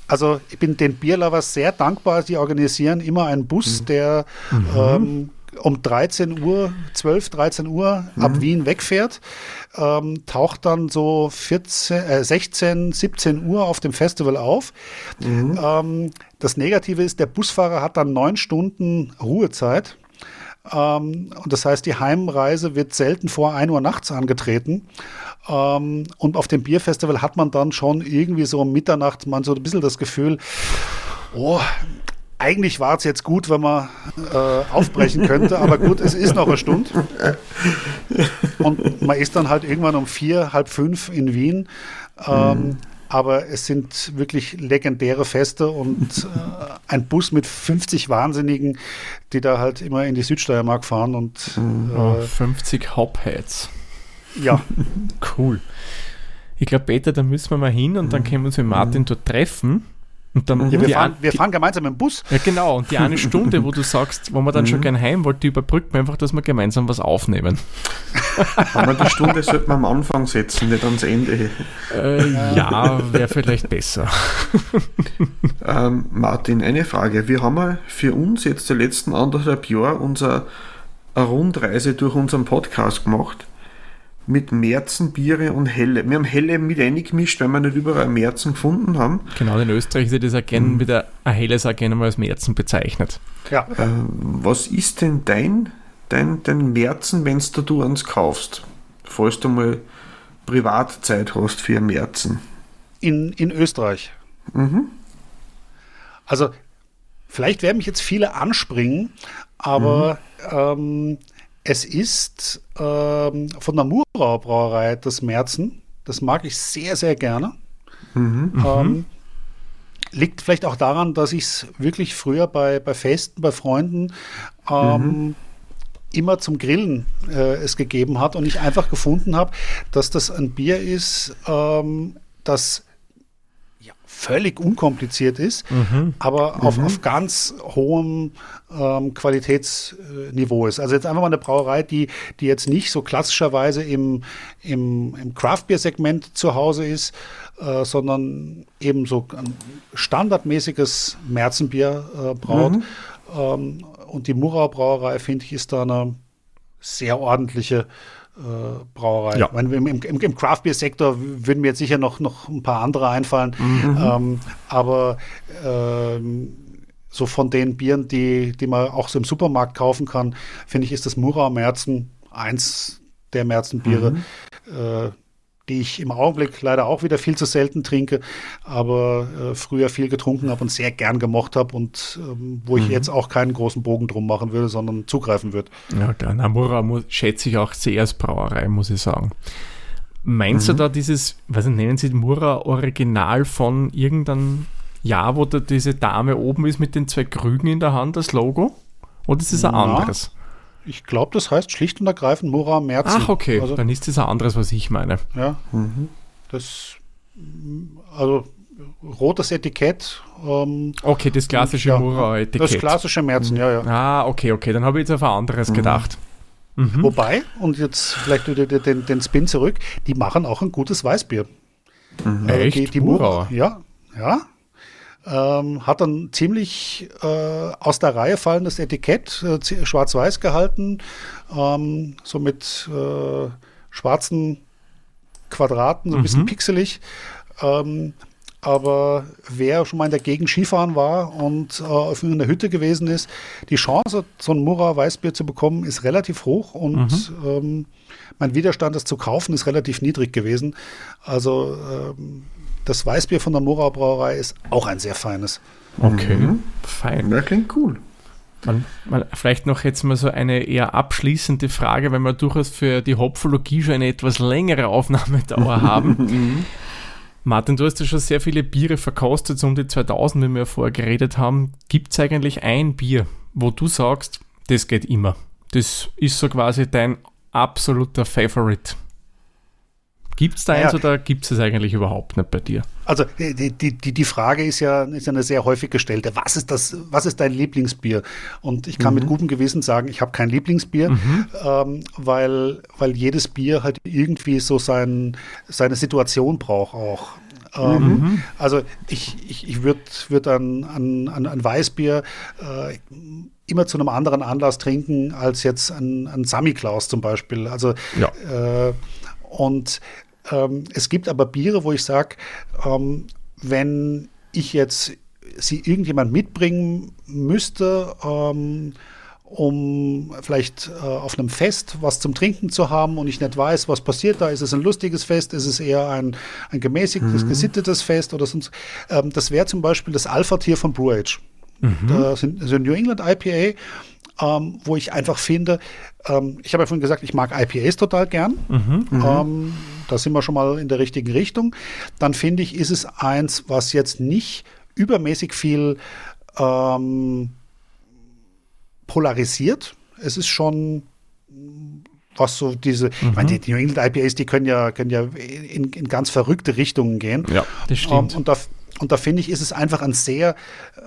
Also ich bin den Bierlovers sehr dankbar. Die organisieren immer einen Bus, mhm. der mhm. ähm, um 13 Uhr, 12, 13 Uhr mhm. ab Wien wegfährt, ähm, taucht dann so 14, äh, 16, 17 Uhr auf dem Festival auf. Mhm. Ähm, das Negative ist, der Busfahrer hat dann neun Stunden Ruhezeit. Ähm, und das heißt, die Heimreise wird selten vor 1 Uhr nachts angetreten. Ähm, und auf dem Bierfestival hat man dann schon irgendwie so um Mitternacht man so ein bisschen das Gefühl, oh, eigentlich war es jetzt gut, wenn man äh, aufbrechen könnte, aber gut, es ist noch eine Stunde. Und man ist dann halt irgendwann um vier, halb fünf in Wien. Ähm, mhm. Aber es sind wirklich legendäre Feste und äh, ein Bus mit 50 Wahnsinnigen, die da halt immer in die Südsteiermark fahren und äh, 50 Hopheads. Ja. cool. Ich glaube, Peter, da müssen wir mal hin und dann können wir uns mit Martin dort treffen. Und dann, ja, wir, fahren, wir fahren gemeinsam im Bus. Ja, genau. Und die eine Stunde, wo du sagst, wo man dann mhm. schon gern heim wollte, die überbrückt man einfach, dass wir gemeinsam was aufnehmen. Aber die Stunde sollte man am Anfang setzen, nicht ans Ende. Äh, ja, wäre vielleicht besser. ähm, Martin, eine Frage. Wir haben ja für uns jetzt die letzten anderthalb Jahre unsere Rundreise durch unseren Podcast gemacht mit Märzenbiere und Helle. Wir haben Helle mit eingemischt, weil wir nicht überall Märzen gefunden haben. Genau, in Österreich ist das auch gerne mhm. mit ein Helles auch gerne mal als Märzen bezeichnet. Ja. Äh, was ist denn dein dein, dein Märzen, wenn du du eins kaufst? Falls du mal Privatzeit hast für Märzen. In, in Österreich. Mhm. Also, vielleicht werden mich jetzt viele anspringen, aber mhm. ähm, es ist ähm, von der Murau Brauerei das Märzen. Das mag ich sehr, sehr gerne. Mhm. Ähm, mhm. liegt vielleicht auch daran, dass ich es wirklich früher bei, bei Festen, bei Freunden ähm, mhm. immer zum Grillen äh, es gegeben hat und ich einfach gefunden habe, dass das ein Bier ist, ähm, das völlig unkompliziert ist, mhm. aber auf, mhm. auf ganz hohem ähm, Qualitätsniveau ist. Also jetzt einfach mal eine Brauerei, die, die jetzt nicht so klassischerweise im, im, im Craft-Bier-Segment zu Hause ist, äh, sondern eben so ein standardmäßiges Märzenbier äh, braut. Mhm. Ähm, und die Murau Brauerei, finde ich, ist da eine sehr ordentliche Brauerei. Ja. Meine, Im, im, im Craft Beer Sektor würden mir jetzt sicher noch, noch ein paar andere einfallen. Mhm. Ähm, aber ähm, so von den Bieren, die, die man auch so im Supermarkt kaufen kann, finde ich, ist das Murau Märzen eins der Märzenbiere. Mhm. Äh, die ich im Augenblick leider auch wieder viel zu selten trinke, aber äh, früher viel getrunken habe und sehr gern gemocht habe und ähm, wo ich mhm. jetzt auch keinen großen Bogen drum machen würde, sondern zugreifen würde. Ja, der Namura muss, schätze ich auch sehr als Brauerei, muss ich sagen. Meinst mhm. du da dieses, was nennen Sie Mura Original von irgendeinem Jahr, wo da diese Dame oben ist mit den zwei Krügen in der Hand, das Logo? Oder ist es ein ja. anderes? Ich glaube, das heißt schlicht und ergreifend Mora Merzen. Ach, okay. Also, Dann ist das ein anderes, was ich meine. Ja. Mhm. Das, also rotes Etikett. Ähm, okay, das klassische ja, Mora-Etikett. Das klassische Merzen, ja, ja. Ah, okay, okay. Dann habe ich jetzt auf ein anderes mhm. gedacht. Mhm. Wobei, und jetzt vielleicht den, den, den Spin zurück, die machen auch ein gutes Weißbier. Mhm. Äh, Echt? Die, die Mura. Ja, ja. Ähm, hat dann ziemlich äh, aus der Reihe fallendes Etikett, äh, schwarz-weiß gehalten, ähm, so mit äh, schwarzen Quadraten, so ein mhm. bisschen pixelig. Ähm, aber wer schon mal in der Gegend Skifahren war und äh, auf einer Hütte gewesen ist, die Chance, so ein Murra Weißbier zu bekommen, ist relativ hoch und mhm. ähm, mein Widerstand, das zu kaufen, ist relativ niedrig gewesen. Also ähm, das Weißbier von der Mora Brauerei ist auch ein sehr feines. Okay, mhm. fein. Das klingt cool. Man, man, vielleicht noch jetzt mal so eine eher abschließende Frage, weil wir durchaus für die Hopfologie schon eine etwas längere Aufnahmedauer haben. Mhm. Martin, du hast ja schon sehr viele Biere verkostet, so um die 2000, wie wir ja vorher geredet haben. Gibt es eigentlich ein Bier, wo du sagst, das geht immer? Das ist so quasi dein absoluter Favorite. Gibt es da eins ja. oder gibt es es eigentlich überhaupt nicht bei dir? Also die, die, die Frage ist ja, ist eine sehr häufig gestellte. Was ist das, was ist dein Lieblingsbier? Und ich kann mhm. mit gutem Gewissen sagen, ich habe kein Lieblingsbier, mhm. ähm, weil, weil jedes Bier halt irgendwie so sein, seine Situation braucht auch. Ähm, mhm. Also ich, ich, ich würde würd an, an, an, an Weißbier äh, immer zu einem anderen Anlass trinken als jetzt ein, ein Sammy-Klaus zum Beispiel. Also ja. äh, und ähm, es gibt aber Biere, wo ich sage, ähm, wenn ich jetzt sie irgendjemand mitbringen müsste, ähm, um vielleicht äh, auf einem Fest was zum Trinken zu haben und ich nicht weiß, was passiert da. Ist es ein lustiges Fest? Ist es eher ein, ein gemäßigtes, mhm. gesittetes Fest oder sonst? Ähm, das wäre zum Beispiel das Alpha-Tier von Brew Age. Mhm. Das sind, das New England IPA ähm, wo ich einfach finde, ähm, ich habe ja vorhin gesagt, ich mag IPAs total gern. Mhm, mhm, ähm, da sind wir schon mal in der richtigen Richtung. Dann finde ich, ist es eins, was jetzt nicht übermäßig viel ähm, polarisiert. Es ist schon was so diese, mhm. ich meine, die, die New England IPAs, die können ja, können ja in, in ganz verrückte Richtungen gehen. Ja, das stimmt. Um, und da, und da finde ich, ist es einfach ein sehr,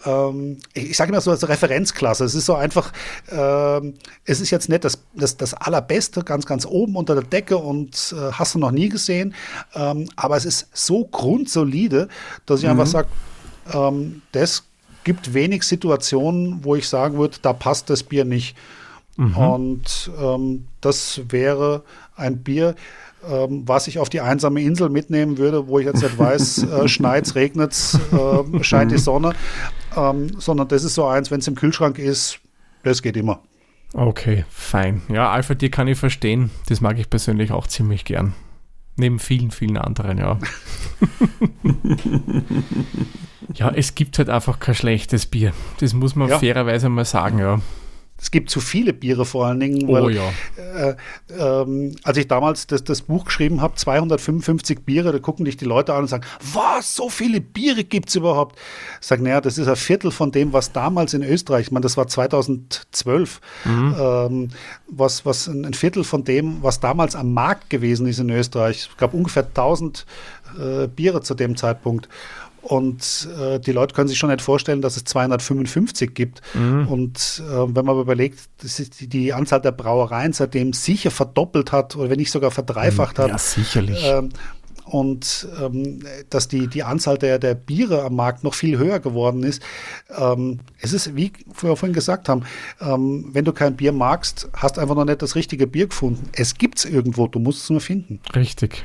ähm, ich sage immer so als Referenzklasse. Es ist so einfach, ähm, es ist jetzt nicht das, das, das Allerbeste, ganz, ganz oben unter der Decke und äh, hast du noch nie gesehen. Ähm, aber es ist so grundsolide, dass ich mhm. einfach sage, ähm, das gibt wenig Situationen, wo ich sagen würde, da passt das Bier nicht. Mhm. Und ähm, das wäre ein Bier, ähm, was ich auf die einsame Insel mitnehmen würde, wo ich jetzt nicht weiß, äh, schneit, regnet, äh, scheint die Sonne, ähm, sondern das ist so eins, wenn es im Kühlschrank ist, das geht immer. Okay, fein. Ja, Alpha Tier kann ich verstehen. Das mag ich persönlich auch ziemlich gern. Neben vielen, vielen anderen, ja. ja, es gibt halt einfach kein schlechtes Bier. Das muss man ja. fairerweise mal sagen, ja es gibt zu viele Biere vor allen Dingen. Weil, oh ja. Äh, ähm, als ich damals das, das Buch geschrieben habe, 255 Biere, da gucken dich die Leute an und sagen, was, so viele Biere gibt es überhaupt? Ich sage, naja, das ist ein Viertel von dem, was damals in Österreich, ich meine, das war 2012, mhm. ähm, was, was ein Viertel von dem, was damals am Markt gewesen ist in Österreich. Es gab ungefähr 1000 äh, Biere zu dem Zeitpunkt. Und äh, die Leute können sich schon nicht vorstellen, dass es 255 gibt. Mhm. Und äh, wenn man überlegt, dass die, die, Anzahl der Brauereien seitdem sicher verdoppelt hat oder wenn nicht sogar verdreifacht mhm. hat. Ja, sicherlich. Ähm, und ähm, dass die, die Anzahl der, der Biere am Markt noch viel höher geworden ist. Ähm, es ist, wie wir vorhin gesagt haben, ähm, wenn du kein Bier magst, hast du einfach noch nicht das richtige Bier gefunden. Es gibt es irgendwo, du musst es nur finden. Richtig.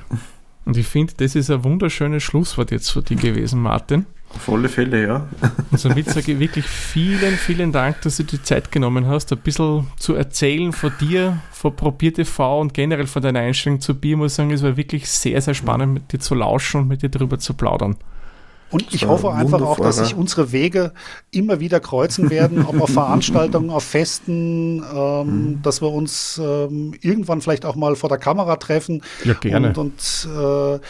Und ich finde, das ist ein wunderschönes Schlusswort jetzt für dich gewesen, Martin. Auf alle Fälle, ja. Und somit sage ich wirklich vielen, vielen Dank, dass du die Zeit genommen hast, ein bisschen zu erzählen von dir, von ProbierTV und generell von deiner Einstellung zu Bier. Ich muss sagen, es war wirklich sehr, sehr spannend, mit dir zu lauschen und mit dir darüber zu plaudern. Und ich hoffe einfach auch, dass sich unsere Wege immer wieder kreuzen werden, ob auf Veranstaltungen, auf Festen, ähm, mhm. dass wir uns ähm, irgendwann vielleicht auch mal vor der Kamera treffen. Ja, gerne. Und, und äh,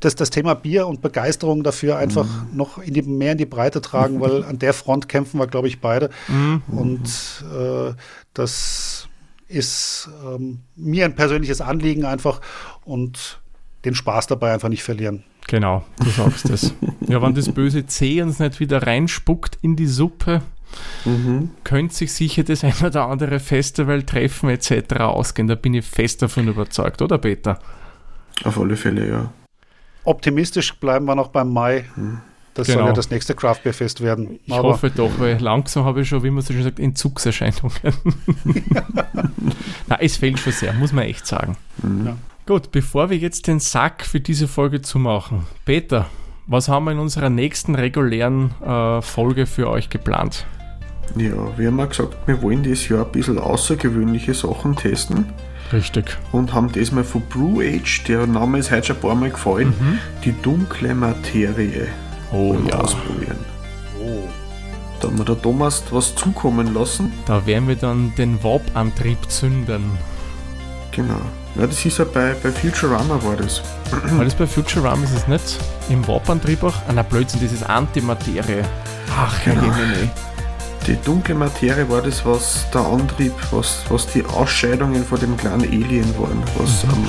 das, das Thema Bier und Begeisterung dafür einfach mhm. noch in die, mehr in die Breite tragen, weil an der Front kämpfen wir, glaube ich, beide. Mhm. Und äh, das ist ähm, mir ein persönliches Anliegen einfach und den Spaß dabei einfach nicht verlieren. Genau, du sagst es. ja, wenn das böse C uns nicht wieder reinspuckt in die Suppe, mhm. könnte sich sicher das ein oder andere Festival, Treffen etc. ausgehen. Da bin ich fest davon überzeugt, oder Peter? Auf alle Fälle, ja. Optimistisch bleiben wir noch beim Mai. Mhm. Das genau. soll ja das nächste Craft Beer Fest werden. Ich Aber hoffe doch, weil langsam habe ich schon, wie man so schön sagt, Entzugserscheinungen. Na, es fehlt schon sehr, muss man echt sagen. Mhm. Ja. Gut, bevor wir jetzt den Sack für diese Folge zumachen, Peter, was haben wir in unserer nächsten regulären äh, Folge für euch geplant? Ja, wir haben ja gesagt, wir wollen dieses Jahr ein bisschen außergewöhnliche Sachen testen. Richtig. Und haben diesmal von Brew Age, der Name ist heute schon ein paar Mal gefallen, mhm. die dunkle Materie oh, ja. ausprobieren. Oh. Da haben wir der Thomas was zukommen lassen. Da werden wir dann den Warp-Antrieb zünden. Genau. Ja, das ist ja bei, bei Futurama war das. Das bei Futurama ist es nicht? Im Warp-Antrieb auch? Ah, na Blödsinn, das ist Antimaterie. Ach, genau. Jemine. Die dunkle Materie war das, was der Antrieb, was, was die Ausscheidungen von dem kleinen Alien waren, was ähm,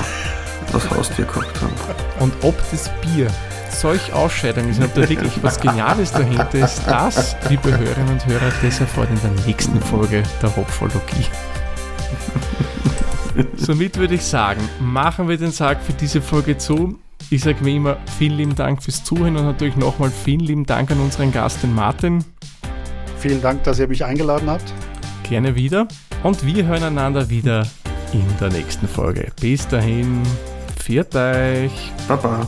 das Haustier gehabt haben. Und ob das Bier solch Ausscheidungen sind, ob da wirklich was Geniales dahinter ist, das, liebe Hörerinnen und Hörer, das erfahrt in der nächsten Folge der Hopfologie. Somit würde ich sagen, machen wir den Sarg für diese Folge zu. Ich sage wie immer vielen lieben Dank fürs Zuhören und natürlich nochmal vielen lieben Dank an unseren Gast, den Martin. Vielen Dank, dass ihr mich eingeladen habt. Gerne wieder. Und wir hören einander wieder in der nächsten Folge. Bis dahin, viert euch. Baba.